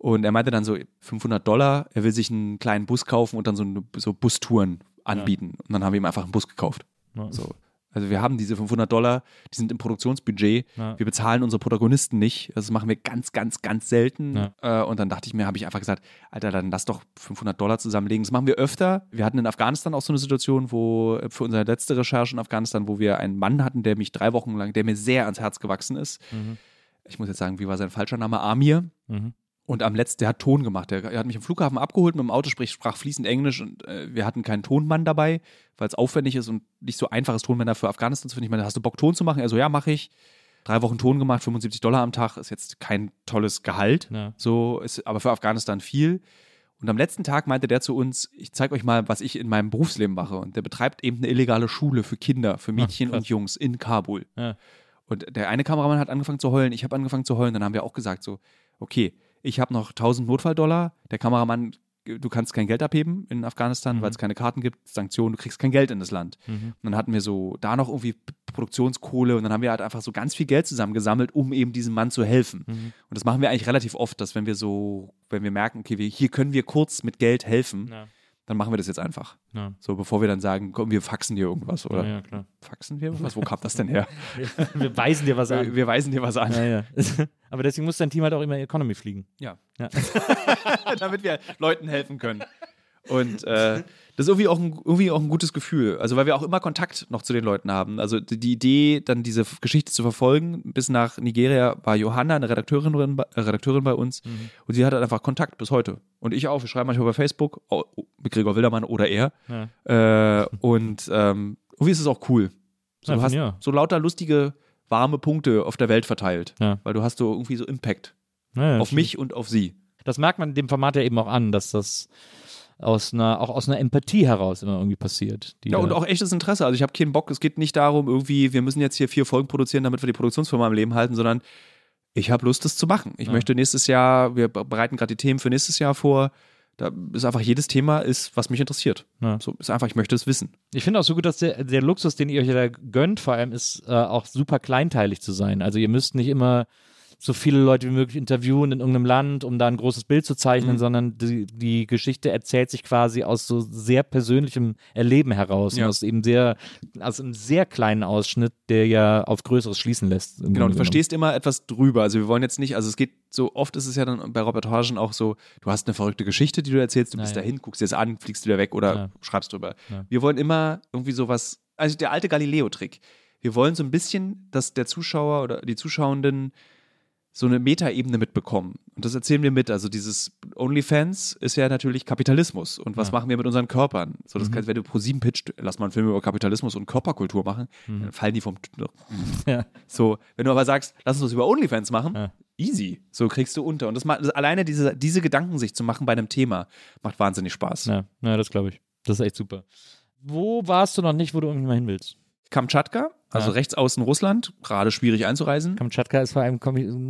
Und er meinte dann so 500 Dollar, er will sich einen kleinen Bus kaufen und dann so, so Bustouren anbieten. Und dann haben wir ihm einfach einen Bus gekauft. Ja. So. Also wir haben diese 500 Dollar, die sind im Produktionsbudget. Ja. Wir bezahlen unsere Protagonisten nicht. Das machen wir ganz, ganz, ganz selten. Ja. Äh, und dann dachte ich mir, habe ich einfach gesagt, Alter, dann lass doch 500 Dollar zusammenlegen. Das machen wir öfter. Wir hatten in Afghanistan auch so eine Situation, wo äh, für unsere letzte Recherche in Afghanistan, wo wir einen Mann hatten, der mich drei Wochen lang, der mir sehr ans Herz gewachsen ist. Mhm. Ich muss jetzt sagen, wie war sein falscher Name? Amir. Mhm. Und am letzten, der hat Ton gemacht. Der, er hat mich am Flughafen abgeholt mit dem Auto, sprich, sprach fließend Englisch und äh, wir hatten keinen Tonmann dabei, weil es aufwendig ist und nicht so einfach ist, Tonmänner für Afghanistan zu finden. Ich meine, hast du Bock, Ton zu machen? Er so, ja, mache ich. Drei Wochen Ton gemacht, 75 Dollar am Tag, ist jetzt kein tolles Gehalt. Ja. So ist aber für Afghanistan viel. Und am letzten Tag meinte der zu uns, ich zeige euch mal, was ich in meinem Berufsleben mache. Und der betreibt eben eine illegale Schule für Kinder, für Mädchen krass. und Jungs in Kabul. Ja. Und der eine Kameramann hat angefangen zu heulen, ich habe angefangen zu heulen. Dann haben wir auch gesagt so, okay, ich habe noch 1000 Notfalldollar. Der Kameramann du kannst kein Geld abheben in Afghanistan, Mhm. weil es keine Karten gibt, Sanktionen, du kriegst kein Geld in das Land. Mhm. Und dann hatten wir so da noch irgendwie Produktionskohle und dann haben wir halt einfach so ganz viel Geld zusammengesammelt, um eben diesem Mann zu helfen. Mhm. Und das machen wir eigentlich relativ oft, dass wenn wir so, wenn wir merken, okay, wir, hier können wir kurz mit Geld helfen, Ja. Dann machen wir das jetzt einfach. Ja. So, bevor wir dann sagen, komm, wir faxen dir irgendwas, oder? Ja, ja, klar. Faxen wir irgendwas? Wo kam das denn her? Wir weisen dir was wir, an. wir weisen dir was an. Aber deswegen muss dein Team halt auch immer Economy fliegen. Ja. Damit wir Leuten helfen können. Und äh, das ist irgendwie auch, ein, irgendwie auch ein gutes Gefühl. Also, weil wir auch immer Kontakt noch zu den Leuten haben. Also, die, Idee, dann diese Geschichte zu verfolgen, bis nach Nigeria war Johanna, eine Redakteurin, bei- äh, Redakteurin bei uns. Und sie hat halt einfach Kontakt bis heute. Und ich auch. Wir schreiben manchmal bei Facebook oh, oh, mit Gregor Wildermann oder er. Ja. Äh, und ähm, irgendwie ist es auch cool. So, Ja, du hast ja. so lauter lustige, warme Punkte auf der Welt verteilt. Weil du hast so irgendwie so Impact auf stimmt. mich und auf sie. Das merkt man in dem Format ja eben auch an, dass das aus einer, auch aus einer Empathie heraus immer irgendwie passiert. Ja, und auch echtes Interesse. Also ich habe keinen Bock, es geht nicht darum, irgendwie, wir müssen jetzt hier vier Folgen produzieren, damit wir die Produktionsfirma am Leben halten, sondern ich habe Lust, das zu machen. Ich Ja. möchte nächstes Jahr, wir bereiten gerade die Themen für nächstes Jahr vor. Da ist einfach jedes Thema ist, was mich interessiert. Ja. So ist einfach, ich möchte es wissen. Ich finde auch so gut, dass der, der Luxus, den ihr euch da gönnt, vor allem ist äh, auch super kleinteilig zu sein. Also ihr müsst nicht immer so viele Leute wie möglich interviewen in irgendeinem Land, um da ein großes Bild zu zeichnen, Mhm. sondern die, die Geschichte erzählt sich quasi aus so sehr persönlichem Erleben heraus Ja. und aus eben sehr, aus einem sehr kleinen Ausschnitt, der ja auf Größeres schließen lässt. Genau, Grunde du verstehst immer etwas drüber. Also wir wollen jetzt nicht, also es geht so oft ist es ja dann bei Reportagen auch so, du hast eine verrückte Geschichte, die du erzählst, du bist ja. dahin, guckst dir das an, fliegst wieder weg oder Ja. schreibst drüber. Wir wollen immer irgendwie sowas, also der alte Galileo-Trick. Wir wollen so ein bisschen, dass der Zuschauer oder die Zuschauenden so eine Metaebene mitbekommen. Und das erzählen wir mit. Also dieses OnlyFans ist ja natürlich Kapitalismus. Und was Ja. machen wir mit unseren Körpern? So, das Mhm. kann, wenn du pro sieben pitcht, lass mal einen Film über Kapitalismus und Körperkultur machen, dann fallen die vom Ja. so, wenn du aber sagst, lass uns das über OnlyFans machen, Ja. easy. So kriegst du unter. Und das macht, das, alleine diese, diese Gedanken sich zu machen bei einem Thema, macht wahnsinnig Spaß. Ja, ja das glaube ich. Das ist echt super. Wo warst du noch nicht, wo du irgendwie mal hin willst? Kamtschatka, also Ja. rechts außen Russland, gerade schwierig einzureisen. Kamtschatka ist vor allem,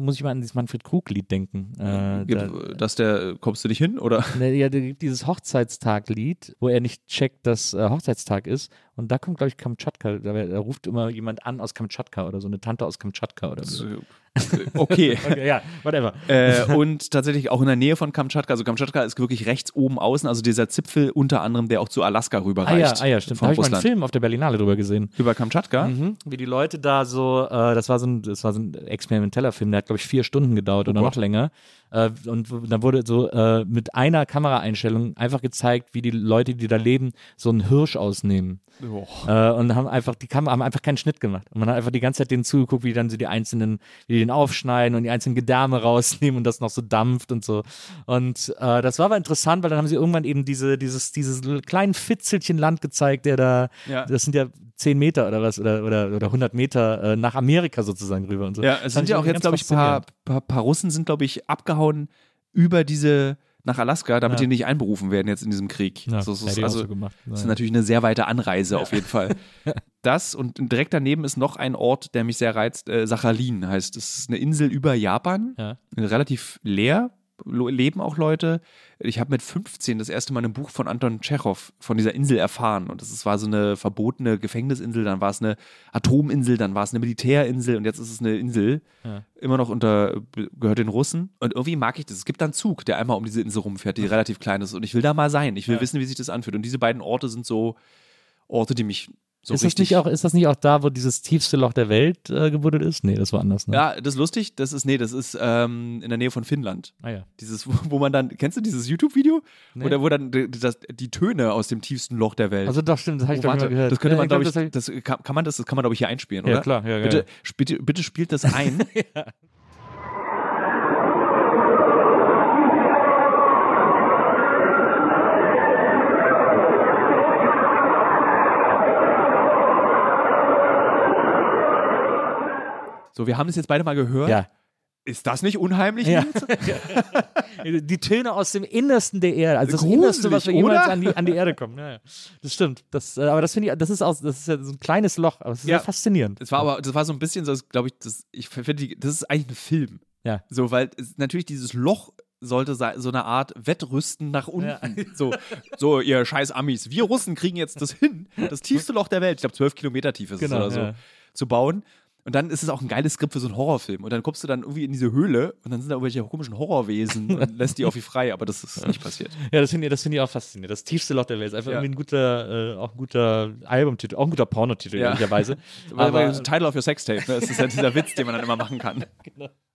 muss ich mal an dieses Manfred Krug-Lied denken. Äh, Gibt, da, dass der, kommst du nicht hin? Oder? Ne, ja, da gibt dieses Hochzeitstag-Lied, wo er nicht checkt, dass äh, Hochzeitstag ist. Und da kommt, glaube ich, Kamtschatka. Da, da ruft immer jemand an aus Kamtschatka oder so eine Tante aus Kamtschatka oder so. Okay. Okay, ja, whatever. äh, und tatsächlich auch in der Nähe von Kamtschatka. Also Kamtschatka ist wirklich rechts oben außen, also dieser Zipfel unter anderem, der auch zu Alaska Ah ja, rüberreicht. ah ja, stimmt. Da habe ich mal einen. Film auf der Berlinale drüber gesehen. Über Kamtschatka? Mhm. Wie die Leute da so, äh, das war so ein, das war so ein experimenteller Film, der hat, glaube ich, vier Stunden gedauert oder Oh noch Gott. länger. Äh, und dann wurde so äh, mit einer Kameraeinstellung einfach gezeigt, wie die Leute, die da leben, so einen Hirsch ausnehmen. Oh. Und haben einfach, die Kamera haben einfach keinen Schnitt gemacht. Und man hat einfach die ganze Zeit denen zugeguckt, wie dann so die einzelnen, wie die den aufschneiden und die einzelnen Gedärme rausnehmen und das noch so dampft und so. Und äh, das war aber interessant, weil dann haben sie irgendwann eben diese, dieses, dieses kleinen Fitzelchen Land gezeigt, der da, Ja. das sind ja 10 Meter oder was, oder, oder, oder 100 Meter äh, nach Amerika sozusagen rüber und so. Ja, es sind ja auch jetzt, glaube ich, ein paar, paar, paar Russen sind, glaube ich, abgehauen über diese nach Alaska, damit Ja. die nicht einberufen werden jetzt in diesem Krieg. Ja, so, so, also, so gemacht. das ist natürlich eine sehr weite Anreise auf jeden Fall. Das und direkt daneben ist noch ein Ort, der mich sehr reizt. Äh, Sachalin heißt. Das ist eine Insel über Japan, Ja. relativ leer. Leben auch Leute. Ich habe mit 15 das erste Mal ein Buch von Anton Tschechow von dieser Insel erfahren. Und das ist- war so eine verbotene Gefängnisinsel, dann war es eine Atominsel, dann war es eine Militärinsel und jetzt ist es eine Insel. Ja. Immer noch unter, gehört den Russen. Und irgendwie mag ich das. Es gibt dann einen Zug, der einmal um diese Insel rumfährt, die relativ klein ist. Und ich will da mal sein. Ich will Ja. wissen, wie sich das anfühlt. Und diese beiden Orte sind so Orte, die mich so ist, das richtig. nicht auch, ist das nicht auch da, wo dieses tiefste Loch der Welt äh, gebuddelt ist? Nee, das war anders. Ne? ja, das ist lustig. Das ist, nee, das ist ähm, in der Nähe von Finnland. Ah ja. Dieses, wo, wo man dann, kennst du dieses YouTube-Video? Nee. Oder wo dann die, das, die Töne aus dem tiefsten Loch der Welt. Also doch, stimmt, das habe ich Oh, warte, gehört. das könnte Ja, man, glaube glaub, ich, das das kann, kann man das, das kann man, glaube ich, hier einspielen, Ja, oder? klar, ja, ja, bitte, ja. bitte, bitte spielt das ein. So, wir haben das jetzt beide mal gehört. Ja. Ist das nicht unheimlich? Ja. Die Töne aus dem Innersten der Erde, also das Gruselig, Innerste, was wir jemals an die, an die Erde kommen. Ja, ja. Das stimmt. Das, äh, aber das finde ich, das ist auch, das ist ja so ein kleines Loch, aber es ist Ja. sehr faszinierend. Das war aber, das war so ein bisschen so, glaube ich, das, ich finde, das ist eigentlich ein Film. Ja. So, weil es, natürlich dieses Loch sollte so eine Art Wettrüsten nach unten. So, so, ihr scheiß Amis, wir Russen kriegen jetzt das hin, das tiefste Loch der Welt, ich glaube zwölf Kilometer tief ist Genau, es oder so, ja. zu bauen. Und dann ist es auch ein geiles Skript für so einen Horrorfilm. Und dann kommst du dann irgendwie in diese Höhle und dann sind da irgendwelche komischen Horrorwesen und lässt die auf wie frei, aber das ist nicht passiert. Ja, das finde ich, das finde ich auch faszinierend. Das tiefste Loch der Welt ist einfach Ja. irgendwie ein guter, äh, auch ein guter Albumtitel, auch ein guter Pornotitel, Ja. ehrlicherweise. Aber, Aber Title of your Sextape, ne? das ist ja dieser Witz, den man dann immer machen kann.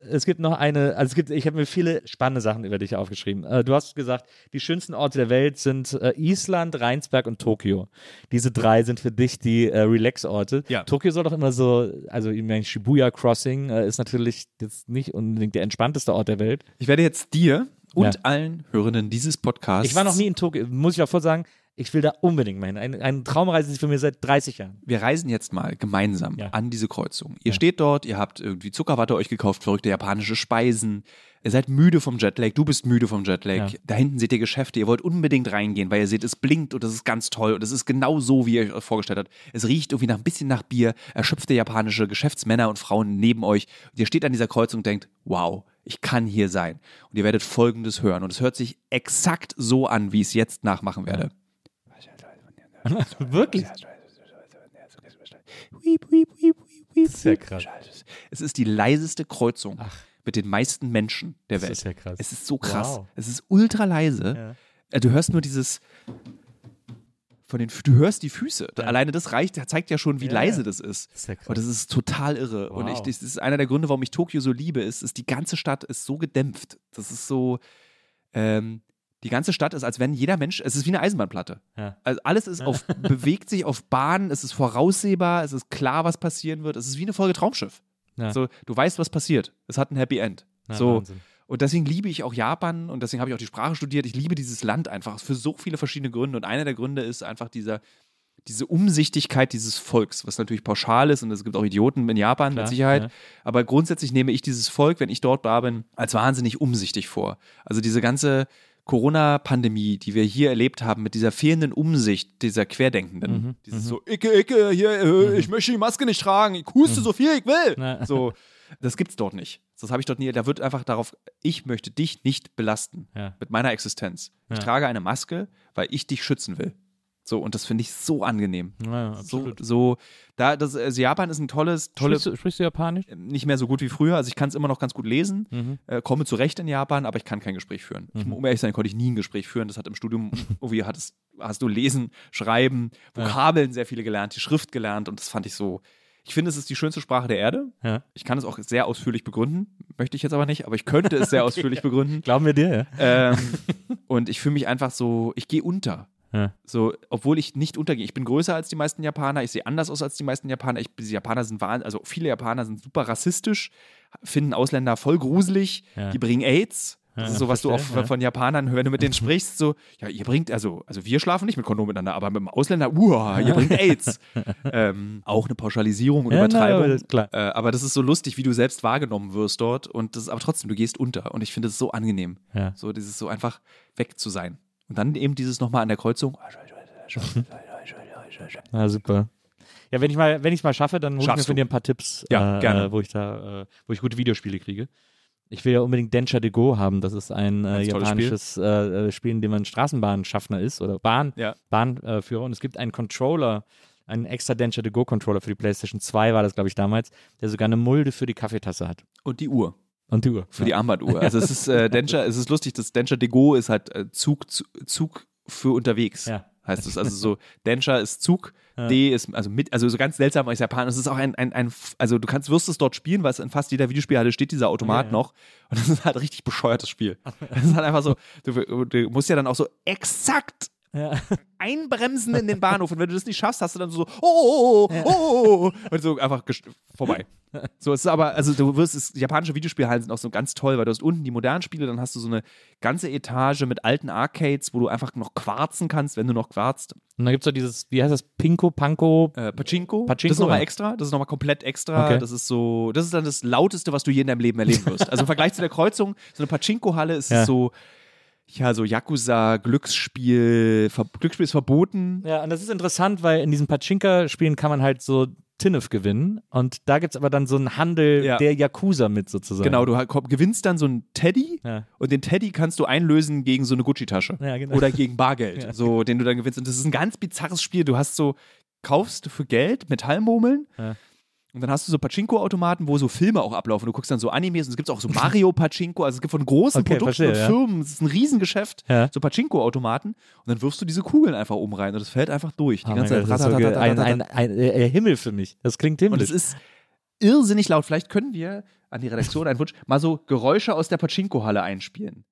es gibt noch eine, also es gibt, ich habe mir viele spannende Sachen über dich aufgeschrieben. Äh, du hast gesagt, die schönsten Orte der Welt sind äh, Island, Rheinsberg und Tokio. Diese drei sind für dich die äh, Relax-Orte. Ja. Tokio soll doch immer so, also ich meine, Shibuya Crossing ist natürlich jetzt nicht unbedingt der entspannteste Ort der Welt. Ich werde jetzt dir und Ja. allen Hörenden dieses Podcasts. Ich war noch nie in Tokio, muss ich davor sagen, ich will da unbedingt mal hin. Eine, eine Traumreise ist für mich seit 30 Jahren. Wir reisen jetzt mal gemeinsam Ja. an diese Kreuzung. Ihr steht dort, ihr habt irgendwie Zuckerwatte euch gekauft, verrückte japanische Speisen. Ihr seid müde vom Jetlag, du bist müde vom Jetlag. Ja. Da hinten seht ihr Geschäfte, ihr wollt unbedingt reingehen, weil ihr seht, es blinkt und das ist ganz toll und es ist genau so, wie ihr euch vorgestellt habt. Es riecht irgendwie nach ein bisschen nach Bier, erschöpfte japanische Geschäftsmänner und Frauen neben euch. Und ihr steht an dieser Kreuzung und denkt, wow, ich kann hier sein. Und ihr werdet Folgendes hören und es hört sich exakt so an, wie ich es jetzt nachmachen werde. Wirklich? Das ist ja krass. Es ist die leiseste Kreuzung mit den meisten Menschen der Das Welt. ist ja krass. Es ist so krass. Wow. Es ist ultra leise. Äh, Du hörst nur dieses von den, du hörst die Füße. Alleine das reicht, zeigt ja schon, wie Ja, leise ja. das ist. Das ist ja krass. Und das ist total irre. Und ich, Wow. das ist einer der Gründe, warum ich Tokio so liebe, ist, ist die ganze Stadt ist so gedämpft. Das ist so, ähm, die ganze Stadt ist, als wenn jeder Mensch, es ist wie eine Eisenbahnplatte. Ja. Also alles ist auf, bewegt sich auf Bahnen, es ist voraussehbar, es ist klar, was passieren wird. Es ist wie eine Folge Traumschiff. Ja. So, du weißt, was passiert. Es hat ein Happy End. Ja, so. Wahnsinn. Und deswegen liebe ich auch Japan und deswegen habe ich auch die Sprache studiert. Ich liebe dieses Land einfach für so viele verschiedene Gründe. Und einer der Gründe ist einfach dieser, diese Umsichtigkeit dieses Volks, was natürlich pauschal ist und es gibt auch Idioten in Japan Klar, mit Sicherheit. ja. Aber grundsätzlich nehme ich dieses Volk, wenn ich dort da bin, als wahnsinnig umsichtig vor. Also diese ganze Corona-Pandemie, die wir hier erlebt haben, mit dieser fehlenden Umsicht dieser Querdenkenden. Mhm, Dieses so, Icke, Icke, hier, äh, ich möchte die Maske nicht tragen, ich huste so viel ich will. Mhm. Ja. So, das gibt's dort nicht. Das habe ich dort nie. Da wird einfach darauf, ich möchte dich nicht belasten Ja. mit meiner Existenz. Ich Ja. trage eine Maske, weil ich dich schützen will. So, und das finde ich so angenehm. Ja, So, absolut. so, da, das, also Japan ist ein tolles, tolles, Sprichst du, sprichst du Japanisch? nicht mehr so gut wie früher. Also ich kann es immer noch ganz gut lesen, Mhm. äh, komme zurecht in Japan, aber ich kann kein Gespräch führen. Ich, um ehrlich zu sein, konnte ich nie ein Gespräch führen. Das hat im Studium, irgendwie hat es, hast du Lesen, Schreiben, Vokabeln sehr viele gelernt, die Schrift gelernt und das fand ich so. Ich finde, es ist die schönste Sprache der Erde. Ja. Ich kann es auch sehr ausführlich begründen, möchte ich jetzt aber nicht, aber ich könnte es sehr ausführlich begründen. Glauben wir dir, ja? Ähm, und ich fühle mich einfach so, ich gehe unter. Ja. So, obwohl ich nicht untergehe. Ich bin größer als die meisten Japaner, ich sehe anders aus als die meisten Japaner. Ich, die Japaner sind also viele Japaner sind super rassistisch, finden Ausländer voll gruselig, Ja. die bringen AIDS. Das ist so, was du auch von Japanern, wenn du mit denen sprichst, so, ja, ihr bringt, also, also wir schlafen nicht mit Kondom miteinander, aber mit dem Ausländer, uah, ihr bringt AIDS. ähm, auch eine Pauschalisierung und Ja, na, Übertreibung. aber das- klar. Äh, aber das ist so lustig, wie du selbst wahrgenommen wirst dort und das ist aber trotzdem, du gehst unter und ich finde es so angenehm. Ja. So dieses so einfach weg zu sein. Und dann eben dieses nochmal an der Kreuzung. Ja, super. Ja, wenn ich mal, wenn ich mal schaffe, dann hole ich mir von dir ein paar Tipps, Ja, äh, gerne. Äh, wo ich da, äh, wo ich gute Videospiele kriege. Ich will ja unbedingt Densha de Go haben. Das ist ein äh, japanisches äh, äh, Spiel, in dem man Straßenbahnschaffner ist oder Bahn, Ja. Bahnführer. Und es gibt einen Controller, einen extra Densha de Go Controller für die PlayStation 2 war das, glaube ich, damals, der sogar eine Mulde für die Kaffeetasse hat. Und die Uhr. Und die Uhr. Für die Armbanduhr. Also es ist äh, Densha, es ist lustig, das Densha Dego ist halt äh, Zug, Zug, für unterwegs. Ja. Heißt es. Also so, Densha ist Zug, D ist, also mit, also so ganz seltsam als Japan. Es ist auch ein, ein, ein, also du kannst, wirst es dort spielen, weil es in fast jeder Videospielhalle steht dieser Automat Ja, ja. noch. Und das ist halt richtig bescheuertes Spiel. Das ist halt einfach so, du, du musst ja dann auch so exakt Ja. einbremsen in den Bahnhof und wenn du das nicht schaffst, hast du dann so oh, oh, oh, oh, oh, oh und so einfach vorbei. So, es ist aber, also du wirst, es, japanische Videospielhallen sind auch so ganz toll, weil du hast unten die modernen Spiele, dann hast du so eine ganze Etage mit alten Arcades, wo du einfach noch quarzen kannst, wenn du noch quarzt. Und dann gibt es so dieses, wie heißt das, Pinko, Panko, Äh, Pachinko, Pachinko, das ist nochmal ja. extra, das ist nochmal komplett extra. Okay. Das ist so, das ist dann das lauteste, was du je in deinem Leben erleben wirst. Also im Vergleich zu der Kreuzung, so eine Pachinko-Halle ist Ja. es so, ja, so Yakuza, Glücksspiel, Ver Glücksspiel ist verboten. Ja, und das ist interessant, weil in diesen Pachinka-Spielen kann man halt so TINF gewinnen. Und da gibt es aber dann so einen Handel Ja. der Yakuza mit sozusagen. Genau, du gewinnst dann so einen Teddy Ja. und den Teddy kannst du einlösen gegen so eine Gucci-Tasche. Ja, genau. Oder gegen Bargeld, so, den du dann gewinnst. Und das ist ein ganz bizarres Spiel. Du hast so, kaufst für Geld Metallmurmeln Ja. Und dann hast du so Pachinko-Automaten, wo so Filme auch ablaufen. Du guckst dann so Animes und es gibt auch so Mario Pachinko. Also es gibt von großen Okay, Produkten verstehe, und. Firmen, es ist ein Riesengeschäft, Ja. so Pachinko-Automaten. Und dann wirfst du diese Kugeln einfach oben rein und es fällt einfach durch. Die Oh ganze Zeit. Das ist so ein, Ratatatatata. ein, ein, äh, Himmel für mich. Das klingt Und himmlisch. es ist irrsinnig laut. Vielleicht können wir an die Redaktion einen Wunsch mal so Geräusche aus der Pachinko-Halle einspielen.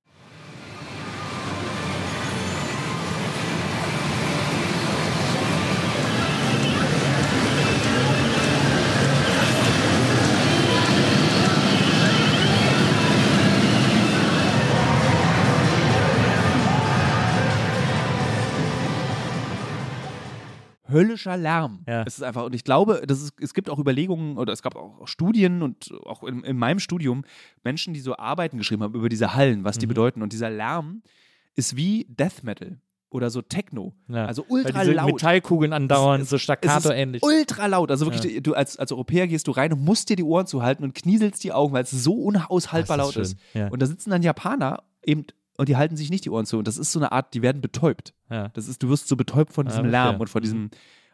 Höllischer Lärm. Ja. Es ist einfach, und ich glaube, das ist, es gibt auch Überlegungen oder es gab auch Studien und auch in, in meinem Studium Menschen, die so Arbeiten geschrieben haben über diese Hallen, was die Mhm. bedeuten. Und dieser Lärm ist wie Death Metal oder so Techno. Ja. Also Weil ultra diese laut. Metallkugeln andauern, Es- so Es ist staccato-ähnlich. ultra laut. Also wirklich, du als, als Europäer gehst du rein und musst dir die Ohren zuhalten und knieselst die Augen, weil es so unaushaltbar ist laut ist. schön, ja. Und da sitzen dann Japaner eben und die halten sich nicht die Ohren zu. Und das ist so eine Art, die werden betäubt. Ja. Das ist, du wirst so betäubt von Ah, diesem okay. Lärm und von diesem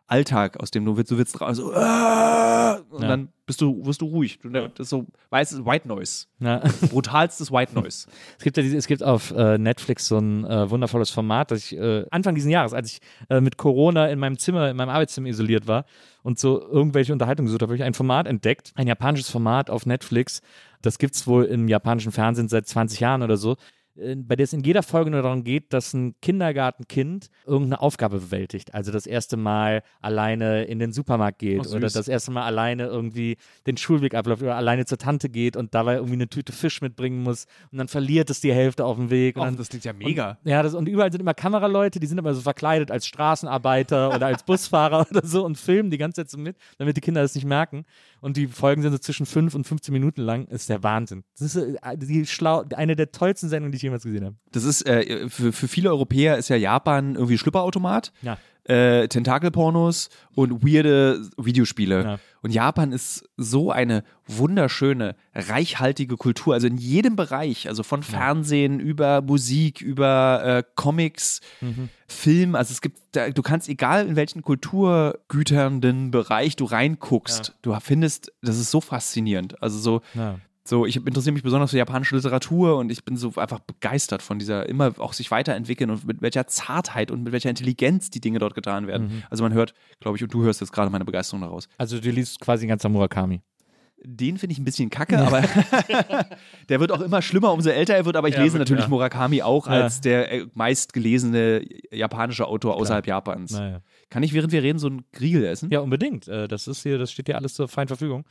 Alltag, aus dem du willst, du willst raus, so, "Ah!" und Ja. dann bist du, wirst du ruhig. Du, das ist so weißes White Noise. Ja. Brutalstes White Noise. Es gibt ja diese, es gibt auf äh, Netflix so ein äh, wundervolles Format, das ich äh, Anfang dieses Jahres, als ich äh, mit Corona in meinem Zimmer, in meinem Arbeitszimmer isoliert war und so irgendwelche Unterhaltungen gesucht habe, habe ich ein Format entdeckt, ein japanisches Format auf Netflix. Das gibt es wohl im japanischen Fernsehen seit 20 Jahren oder so. Äh, Bei der es in jeder Folge nur darum geht, dass ein Kindergartenkind irgendeine Aufgabe bewältigt. Also das erste Mal alleine in den Supermarkt geht süß. oder das erste Mal alleine irgendwie den Schulweg abläuft oder alleine zur Tante geht und dabei irgendwie eine Tüte Fisch mitbringen muss und dann verliert es die Hälfte auf dem Weg. Und dann, klingt ja Und, ja, das, und überall sind immer Kameraleute, die sind immer so verkleidet als Straßenarbeiter oder als Busfahrer oder so und filmen die ganze Zeit so mit, damit die Kinder das nicht merken. Und die Folgen sind so zwischen 5 und 15 Minuten lang. Das ist der Wahnsinn. Das ist äh, die schlau, eine der tollsten Sendungen, die ich jemals gesehen habe. Das ist, äh, für, für viele Europäer ist ja Japan irgendwie Schlüpperautomat. Ja. Äh, Tentakelpornos und weirde Videospiele. Ja. Und Japan ist so eine wunderschöne, reichhaltige Kultur. Also in jedem Bereich, also von Fernsehen über Musik, über äh, Comics, Mhm. Film. Also es gibt, da, du kannst egal in welchen kulturgüternden Bereich du reinguckst, du findest, das ist so faszinierend. Also so, Ja. So, ich interessiere mich besonders für japanische Literatur und ich bin so einfach begeistert von dieser immer auch sich weiterentwickeln und mit welcher Zartheit und mit welcher Intelligenz die Dinge dort getan werden. Mhm. Also man hört, glaube ich, und du hörst jetzt gerade meine Begeisterung daraus. Also du liest quasi ein ganzer Murakami. Den finde ich ein bisschen kacke, aber der wird auch immer schlimmer, umso älter er wird. Aber ich Ja, lese wirklich, natürlich ja. Murakami auch Ja. als der äh, meistgelesene japanische Autor außerhalb Japans. Kann ich, während wir reden, so einen Griegel essen? Ja, unbedingt. Äh, Das ist hier, das steht hier alles zur freien Verfügung.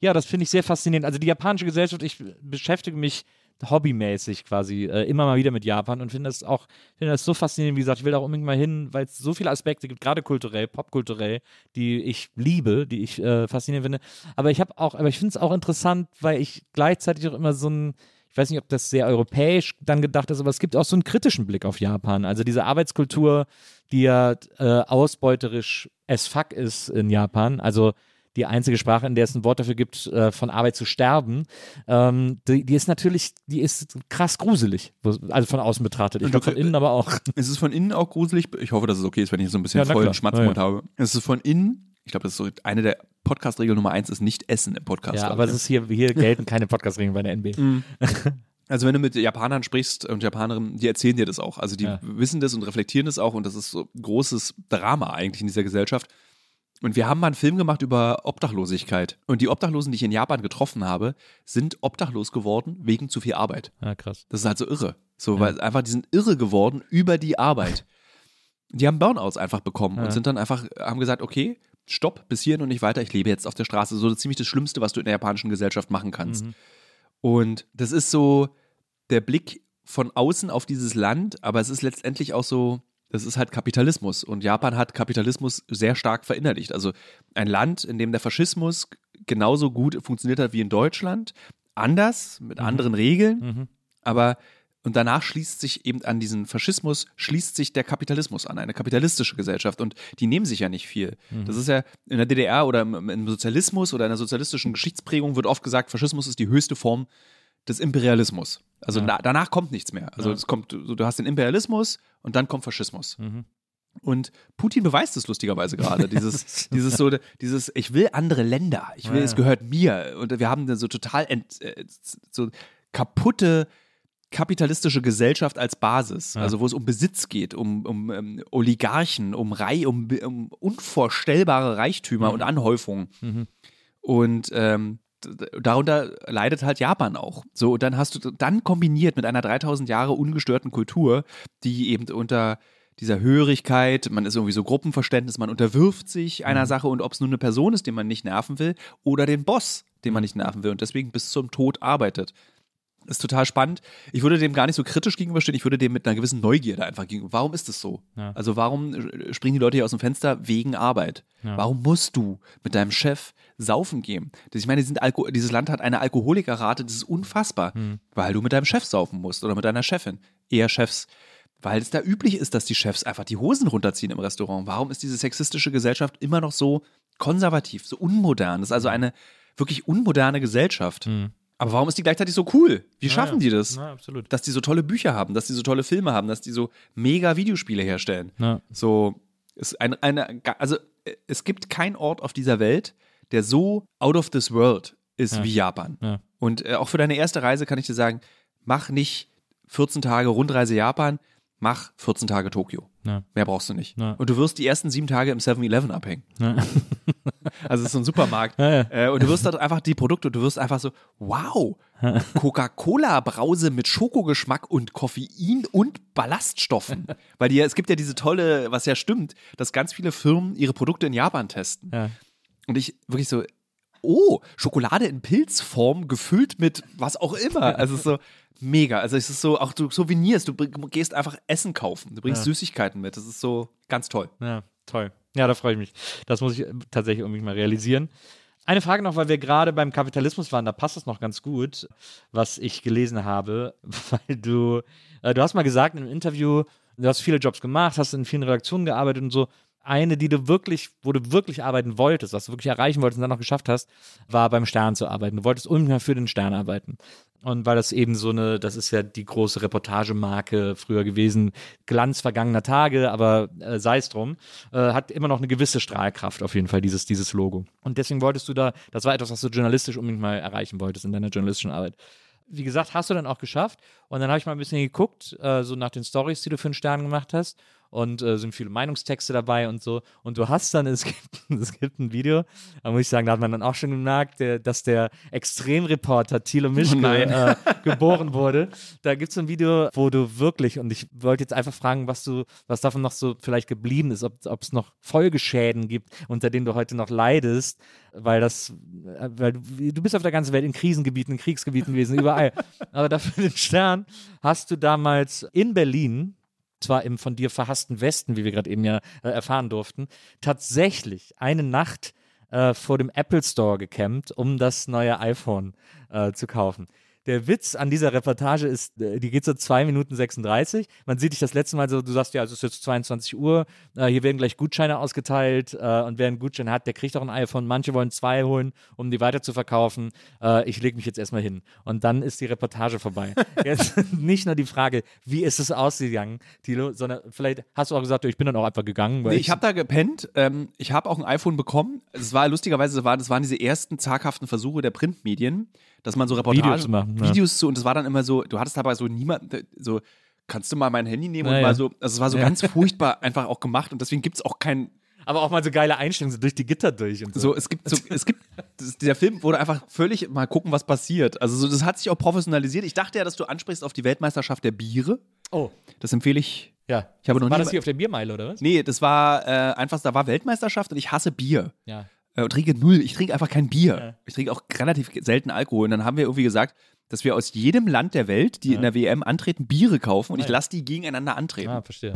Ja, das finde ich sehr faszinierend. Also die japanische Gesellschaft, ich beschäftige mich hobbymäßig quasi äh, immer mal wieder mit Japan und finde das auch, finde das so faszinierend. Wie gesagt, ich will da unbedingt mal hin, weil es so viele Aspekte gibt, gerade kulturell, popkulturell, die ich liebe, die ich äh, faszinierend finde. Aber ich habe auch, aber ich finde es auch interessant, weil ich gleichzeitig auch immer so ein ich weiß nicht, ob das sehr europäisch dann gedacht ist, aber es gibt auch so einen kritischen Blick auf Japan. Also diese Arbeitskultur, die ja äh, ausbeuterisch as fuck ist in Japan. Also die einzige Sprache, in der es ein Wort dafür gibt, äh, von Arbeit zu sterben, ähm, die, die ist natürlich, die ist krass gruselig. Also von außen betrachtet. Ich glaube von innen aber auch. Es ist von innen auch gruselig. Ich hoffe, dass es okay ist, wenn ich so ein bisschen Ja, vollen. Schmatzmund Ja, habe. Es ist von innen, ich glaube, das ist so eine der Podcast-Regeln Nummer eins, ist nicht Essen im Podcast. Ja, aber ich, es ist hier, hier gelten keine Podcast-Regeln bei der NB. Also wenn du mit Japanern sprichst und Japanerinnen, die erzählen dir das auch. Also die Ja. wissen das und reflektieren das auch und das ist so großes Drama eigentlich in dieser Gesellschaft. Und wir haben mal einen Film gemacht über Obdachlosigkeit. Und die Obdachlosen, die ich in Japan getroffen habe, sind obdachlos geworden wegen zu viel Arbeit. Ja, krass. Das ist halt so irre. So, weil einfach, die sind irre geworden über die Arbeit. Die haben Burnouts einfach bekommen Ja. und sind dann einfach, haben gesagt, okay, stopp, bis hierhin und nicht weiter, ich lebe jetzt auf der Straße. So ziemlich das Schlimmste, was du in der japanischen Gesellschaft machen kannst. Mhm. Und das ist so der Blick von außen auf dieses Land, aber es ist letztendlich auch so, das ist halt Kapitalismus. Und Japan hat Kapitalismus sehr stark verinnerlicht. Also ein Land, in dem der Faschismus genauso gut funktioniert hat wie in Deutschland, anders, mit anderen Regeln, Mhm. aber und danach schließt sich eben an diesen Faschismus, schließt sich der Kapitalismus an, eine kapitalistische Gesellschaft. Und die nehmen sich ja nicht viel. Mhm. Das ist ja in der DDR oder im, im Sozialismus oder in der sozialistischen Geschichtsprägung wird oft gesagt, Faschismus ist die höchste Form des Imperialismus. Also Ja. na, danach kommt nichts mehr. Also Ja. es kommt, so, du hast den Imperialismus und dann kommt Faschismus. Mhm. Und Putin beweist es lustigerweise gerade. Dieses, dieses so, dieses, ich will andere Länder, ich will, Ja. es gehört mir. Und wir haben eine so total ent, äh, so kaputte kapitalistische Gesellschaft als Basis, Ja. also wo es um Besitz geht, um, um ähm, Oligarchen, um, Rei, um, um unvorstellbare Reichtümer und Anhäufungen. Mhm. Und ähm, darunter leidet halt Japan auch. So, und dann hast du dann kombiniert mit einer 3000 Jahre ungestörten Kultur, die eben unter dieser Hörigkeit, man ist irgendwie so Gruppenverständnis, man unterwirft sich einer Sache und ob es nur eine Person ist, den man nicht nerven will, oder den Boss, den man nicht nerven will und deswegen bis zum Tod arbeitet. Ist total spannend. Ich würde dem gar nicht so kritisch gegenüberstehen, ich würde dem mit einer gewissen Neugierde einfach gegenüber. Warum ist das so? Ja. Also warum äh, springen die Leute hier aus dem Fenster wegen Arbeit? Ja. Warum musst du mit deinem Chef saufen gehen? Ich meine, dieses Land hat eine Alkoholikerrate, das ist unfassbar, Hm. weil du mit deinem Chef saufen musst oder mit deiner Chefin. Eher Chefs. Weil es da üblich ist, dass die Chefs einfach die Hosen runterziehen im Restaurant. Warum ist diese sexistische Gesellschaft immer noch so konservativ, so unmodern? Das ist also eine wirklich unmoderne Gesellschaft. Mhm. Aber warum ist die gleichzeitig so cool? Wie Ja, schaffen ja. die das? Na, absolut. Dass die so tolle Bücher haben, dass die so tolle Filme haben, dass die so mega Videospiele herstellen. Ja. So, ist eine, eine, also äh, es gibt keinen Ort auf dieser Welt, der so out of this world ist Ja. wie Japan. Ja. Und äh, auch für deine erste Reise kann ich dir sagen, mach nicht 14 Tage Rundreise Japan, mach 14 Tage Tokio. Ja. Mehr brauchst du nicht. Ja. Und du wirst die ersten sieben Tage im 7-Eleven abhängen. Ja. Also es ist so ein Supermarkt. Äh, und du wirst dort einfach die Produkte, du wirst einfach so, wow, Coca-Cola-Brause mit Schokogeschmack und Koffein und Ballaststoffen. Weil die, es gibt ja diese tolle, was ja stimmt, dass ganz viele Firmen ihre Produkte in Japan testen. Und ich wirklich so, oh, Schokolade in Pilzform gefüllt mit was auch immer. Also es ist so mega. Also es ist so, auch du Souvenirs, du gehst einfach Essen kaufen, du bringst Ja. Süßigkeiten mit. Das ist so ganz toll. Ja, toll. Ja, da freue ich mich. Das muss ich äh, tatsächlich irgendwie mal realisieren. Eine Frage noch, weil wir gerade beim Kapitalismus waren, da passt das noch ganz gut, was ich gelesen habe, weil du, äh, du hast mal gesagt in einem Interview, du hast viele Jobs gemacht, hast in vielen Redaktionen gearbeitet und so. Eine, die du wirklich, wo du wirklich arbeiten wolltest, was du wirklich erreichen wolltest und dann noch geschafft hast, war beim Stern zu arbeiten. Du wolltest unbedingt für den Stern arbeiten. Und weil das eben so eine, das ist ja die große Reportagemarke früher gewesen, Glanz vergangener Tage, aber äh, sei es drum, äh, hat immer noch eine gewisse Strahlkraft auf jeden Fall, dieses, dieses Logo. Und deswegen wolltest du da, das war etwas, was du journalistisch unbedingt mal erreichen wolltest in deiner journalistischen Arbeit. Wie gesagt, hast du dann auch geschafft. Und dann habe ich mal ein bisschen geguckt, äh, so nach den Stories, die du für den Stern gemacht hast. Und äh, sind viele Meinungstexte dabei und so. Und du hast dann, es gibt, es gibt ein Video, da muss ich sagen, da hat man dann auch schon gemerkt, der, dass der Extremreporter Thilo Mischke nein. äh, geboren wurde. Da gibt es ein Video, wo du wirklich, und ich wollte jetzt einfach fragen, was du, was davon noch so vielleicht geblieben ist, ob es noch Folgeschäden gibt, unter denen du heute noch leidest, weil das, äh, weil du, du bist auf der ganzen Welt in Krisengebieten, in Kriegsgebieten gewesen, überall. Aber dafür den Stern hast du damals in Berlin, zwar im von dir verhassten Westen, wie wir gerade eben ja äh, erfahren durften, tatsächlich eine Nacht äh, vor dem Apple Store gecampt, um das neue iPhone äh, zu kaufen. Der Witz an dieser Reportage ist, äh, die geht so 2 Minuten 36. Man sieht dich das letzte Mal so, du sagst ja, es ist jetzt 22 Uhr, äh, hier werden gleich Gutscheine ausgeteilt äh, und wer einen Gutschein hat, der kriegt auch ein iPhone. Manche wollen zwei holen, um die weiter zu verkaufen. Äh, ich lege mich jetzt erstmal hin. Und dann ist die Reportage vorbei. Jetzt nicht nur die Frage, wie ist es ausgegangen, Thilo, sondern vielleicht hast du auch gesagt, ich bin dann auch einfach gegangen. Nee, ich habe da gepennt. Ähm, ich habe auch ein iPhone bekommen. Es war lustigerweise, das waren, das waren diese ersten zaghaften Versuche der Printmedien, dass man so Reportagen, Videos zu machen, ja. Videos zu, und das war dann immer so, du hattest dabei so niemand, so, kannst du mal mein Handy nehmen Ja, und mal so, also es war so ganz furchtbar einfach auch gemacht und deswegen gibt es auch kein, aber auch mal so geile Einstellungen, so durch die Gitter durch und so. so, es gibt so, es gibt, das, der Film wurde einfach völlig mal gucken, was passiert. Also so, das hat sich auch professionalisiert. Ich dachte ja, dass du ansprichst auf die Weltmeisterschaft der Biere. Oh, Das empfehle ich. ja. Ich habe noch war nie das hier auf der Biermeile, oder was? Nee, das war äh, einfach, da war Weltmeisterschaft und ich hasse Bier. Ja. Äh, trinke null. Ich trinke einfach kein Bier. Ja. Ich trinke auch relativ selten Alkohol. Und dann haben wir irgendwie gesagt, dass wir aus jedem Land der Welt, die in der WM antreten, Biere kaufen und ich Ah, ja. lasse die gegeneinander antreten. Ah, verstehe.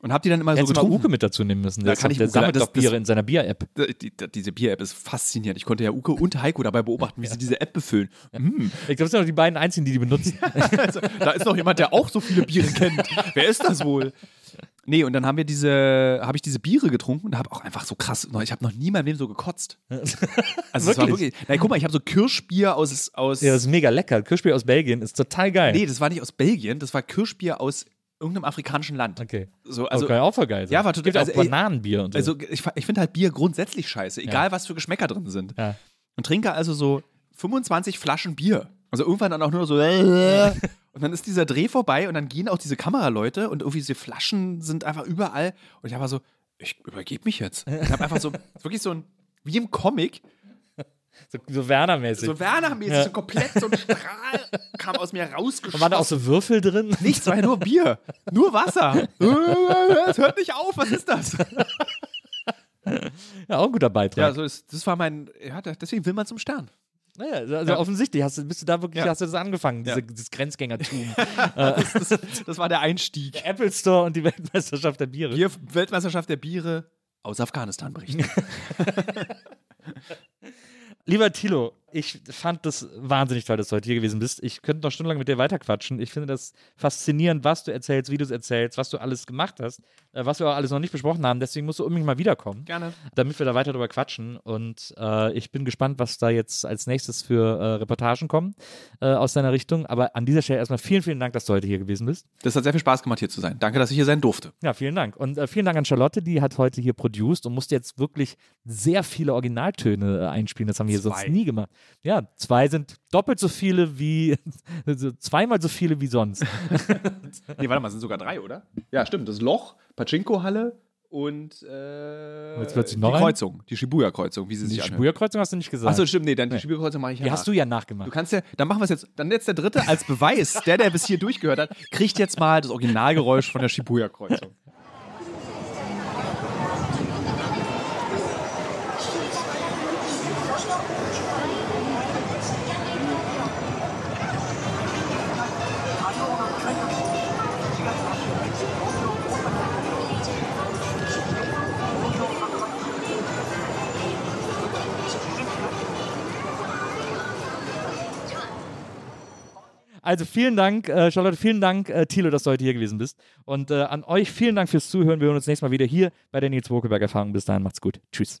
Und hab die dann immer so Hättest mal getrunken. Uke mit dazu nehmen müssen. Da kann ich der sammelt das- doch Biere das- in seiner Bier-App. Die, die, diese Bier-App ist faszinierend. Ich konnte ja Uke und Heiko dabei beobachten, wie sie diese App befüllen. Mm. Ich glaube, das sind doch die beiden einzigen, die die benutzen. Also, da ist noch jemand, der auch so viele Biere kennt. Wer ist das wohl? Nee, und dann haben wir diese, habe ich diese Biere getrunken und habe auch einfach so krass, ich habe noch nie in meinem Leben so gekotzt. Also es war Wirklich? wirklich, nein, guck mal, ich habe so Kirschbier aus, aus ja, das ist mega lecker. Kirschbier aus Belgien ist total geil. nee, das war nicht aus Belgien, das war Kirschbier aus irgendeinem afrikanischen Land. Okay. So, Also, okay, auch voll geil. sein. Ja, war total- Gibt auch also, ey, Bananenbier und so. also ich, ich finde halt Bier grundsätzlich scheiße, egal was für Geschmäcker drin sind. ja. Und trinke also so 25 Flaschen Bier. Also irgendwann dann auch nur so. Und dann ist dieser Dreh vorbei und dann gehen auch diese Kameraleute und irgendwie diese Flaschen sind einfach überall. Und ich habe so, ich übergebe mich jetzt. Ich habe einfach so, wirklich so ein, wie im Comic, so, so Werner-mäßig. so Werner-mäßig, Ja. so komplett so ein Strahl kam aus mir Und rausgeschossen. waren da auch so Würfel drin? Nichts, war ja nur Bier. Nur Wasser. Es hört nicht auf, was ist das? Ja, auch ein guter Ja, Beitrag. so ist, das war mein, ja, deswegen will man zum Stern. Naja, also Ja. offensichtlich hast du, bist du da wirklich, Ja. hast du das angefangen, diese, Ja. dieses Grenzgängertum. Das, das, das war der Einstieg. Apple Store und die Weltmeisterschaft der Biere. Bier, Weltmeisterschaft der Biere aus Afghanistan berichten. Lieber Thilo, ich fand das wahnsinnig toll, dass du heute hier gewesen bist. Ich könnte noch stundenlang mit dir weiterquatschen. Ich finde das faszinierend, was du erzählst, wie du es erzählst, was du alles gemacht hast, äh, was wir auch alles noch nicht besprochen haben. Deswegen musst du unbedingt mal wiederkommen. Gerne. damit wir da weiter drüber quatschen. Und äh, ich bin gespannt, was da jetzt als nächstes für äh, Reportagen kommen äh, aus deiner Richtung. Aber an dieser Stelle erstmal vielen, vielen Dank, dass du heute hier gewesen bist. Das hat sehr viel Spaß gemacht, hier zu sein. Danke, dass ich hier sein durfte. Ja, vielen Dank. Und äh, vielen Dank an Charlotte, die hat heute hier produced und musste jetzt wirklich sehr viele Originaltöne äh, einspielen. Das haben wir hier Zwei. sonst nie gemacht. Ja, zwei sind doppelt so viele wie, also zweimal so viele wie sonst. Nee, warte mal, sind sogar drei, oder? Ja, stimmt. Das Loch, Pachinko-Halle und äh, Jetzt plötzlich noch die ein? Kreuzung, die Shibuya-Kreuzung, wie sie Die sich anhört. Shibuya-Kreuzung hast du nicht gesagt. Achso, stimmt, nee, dann die Nee. Shibuya-Kreuzung mache ich ja die nach. hast du ja Du nachgemacht. kannst ja, dann machen wir es jetzt, dann jetzt der dritte als Beweis, der, der bis hier durchgehört hat, kriegt jetzt mal das Originalgeräusch von der Shibuya-Kreuzung. Also vielen Dank, äh, Charlotte, vielen Dank, äh, Thilo, dass du heute hier gewesen bist. Und äh, an euch vielen Dank fürs Zuhören. Wir hören uns nächstes Mal wieder hier bei der Nils Wokelberg Erfahrung. Bis dahin, macht's gut. Tschüss.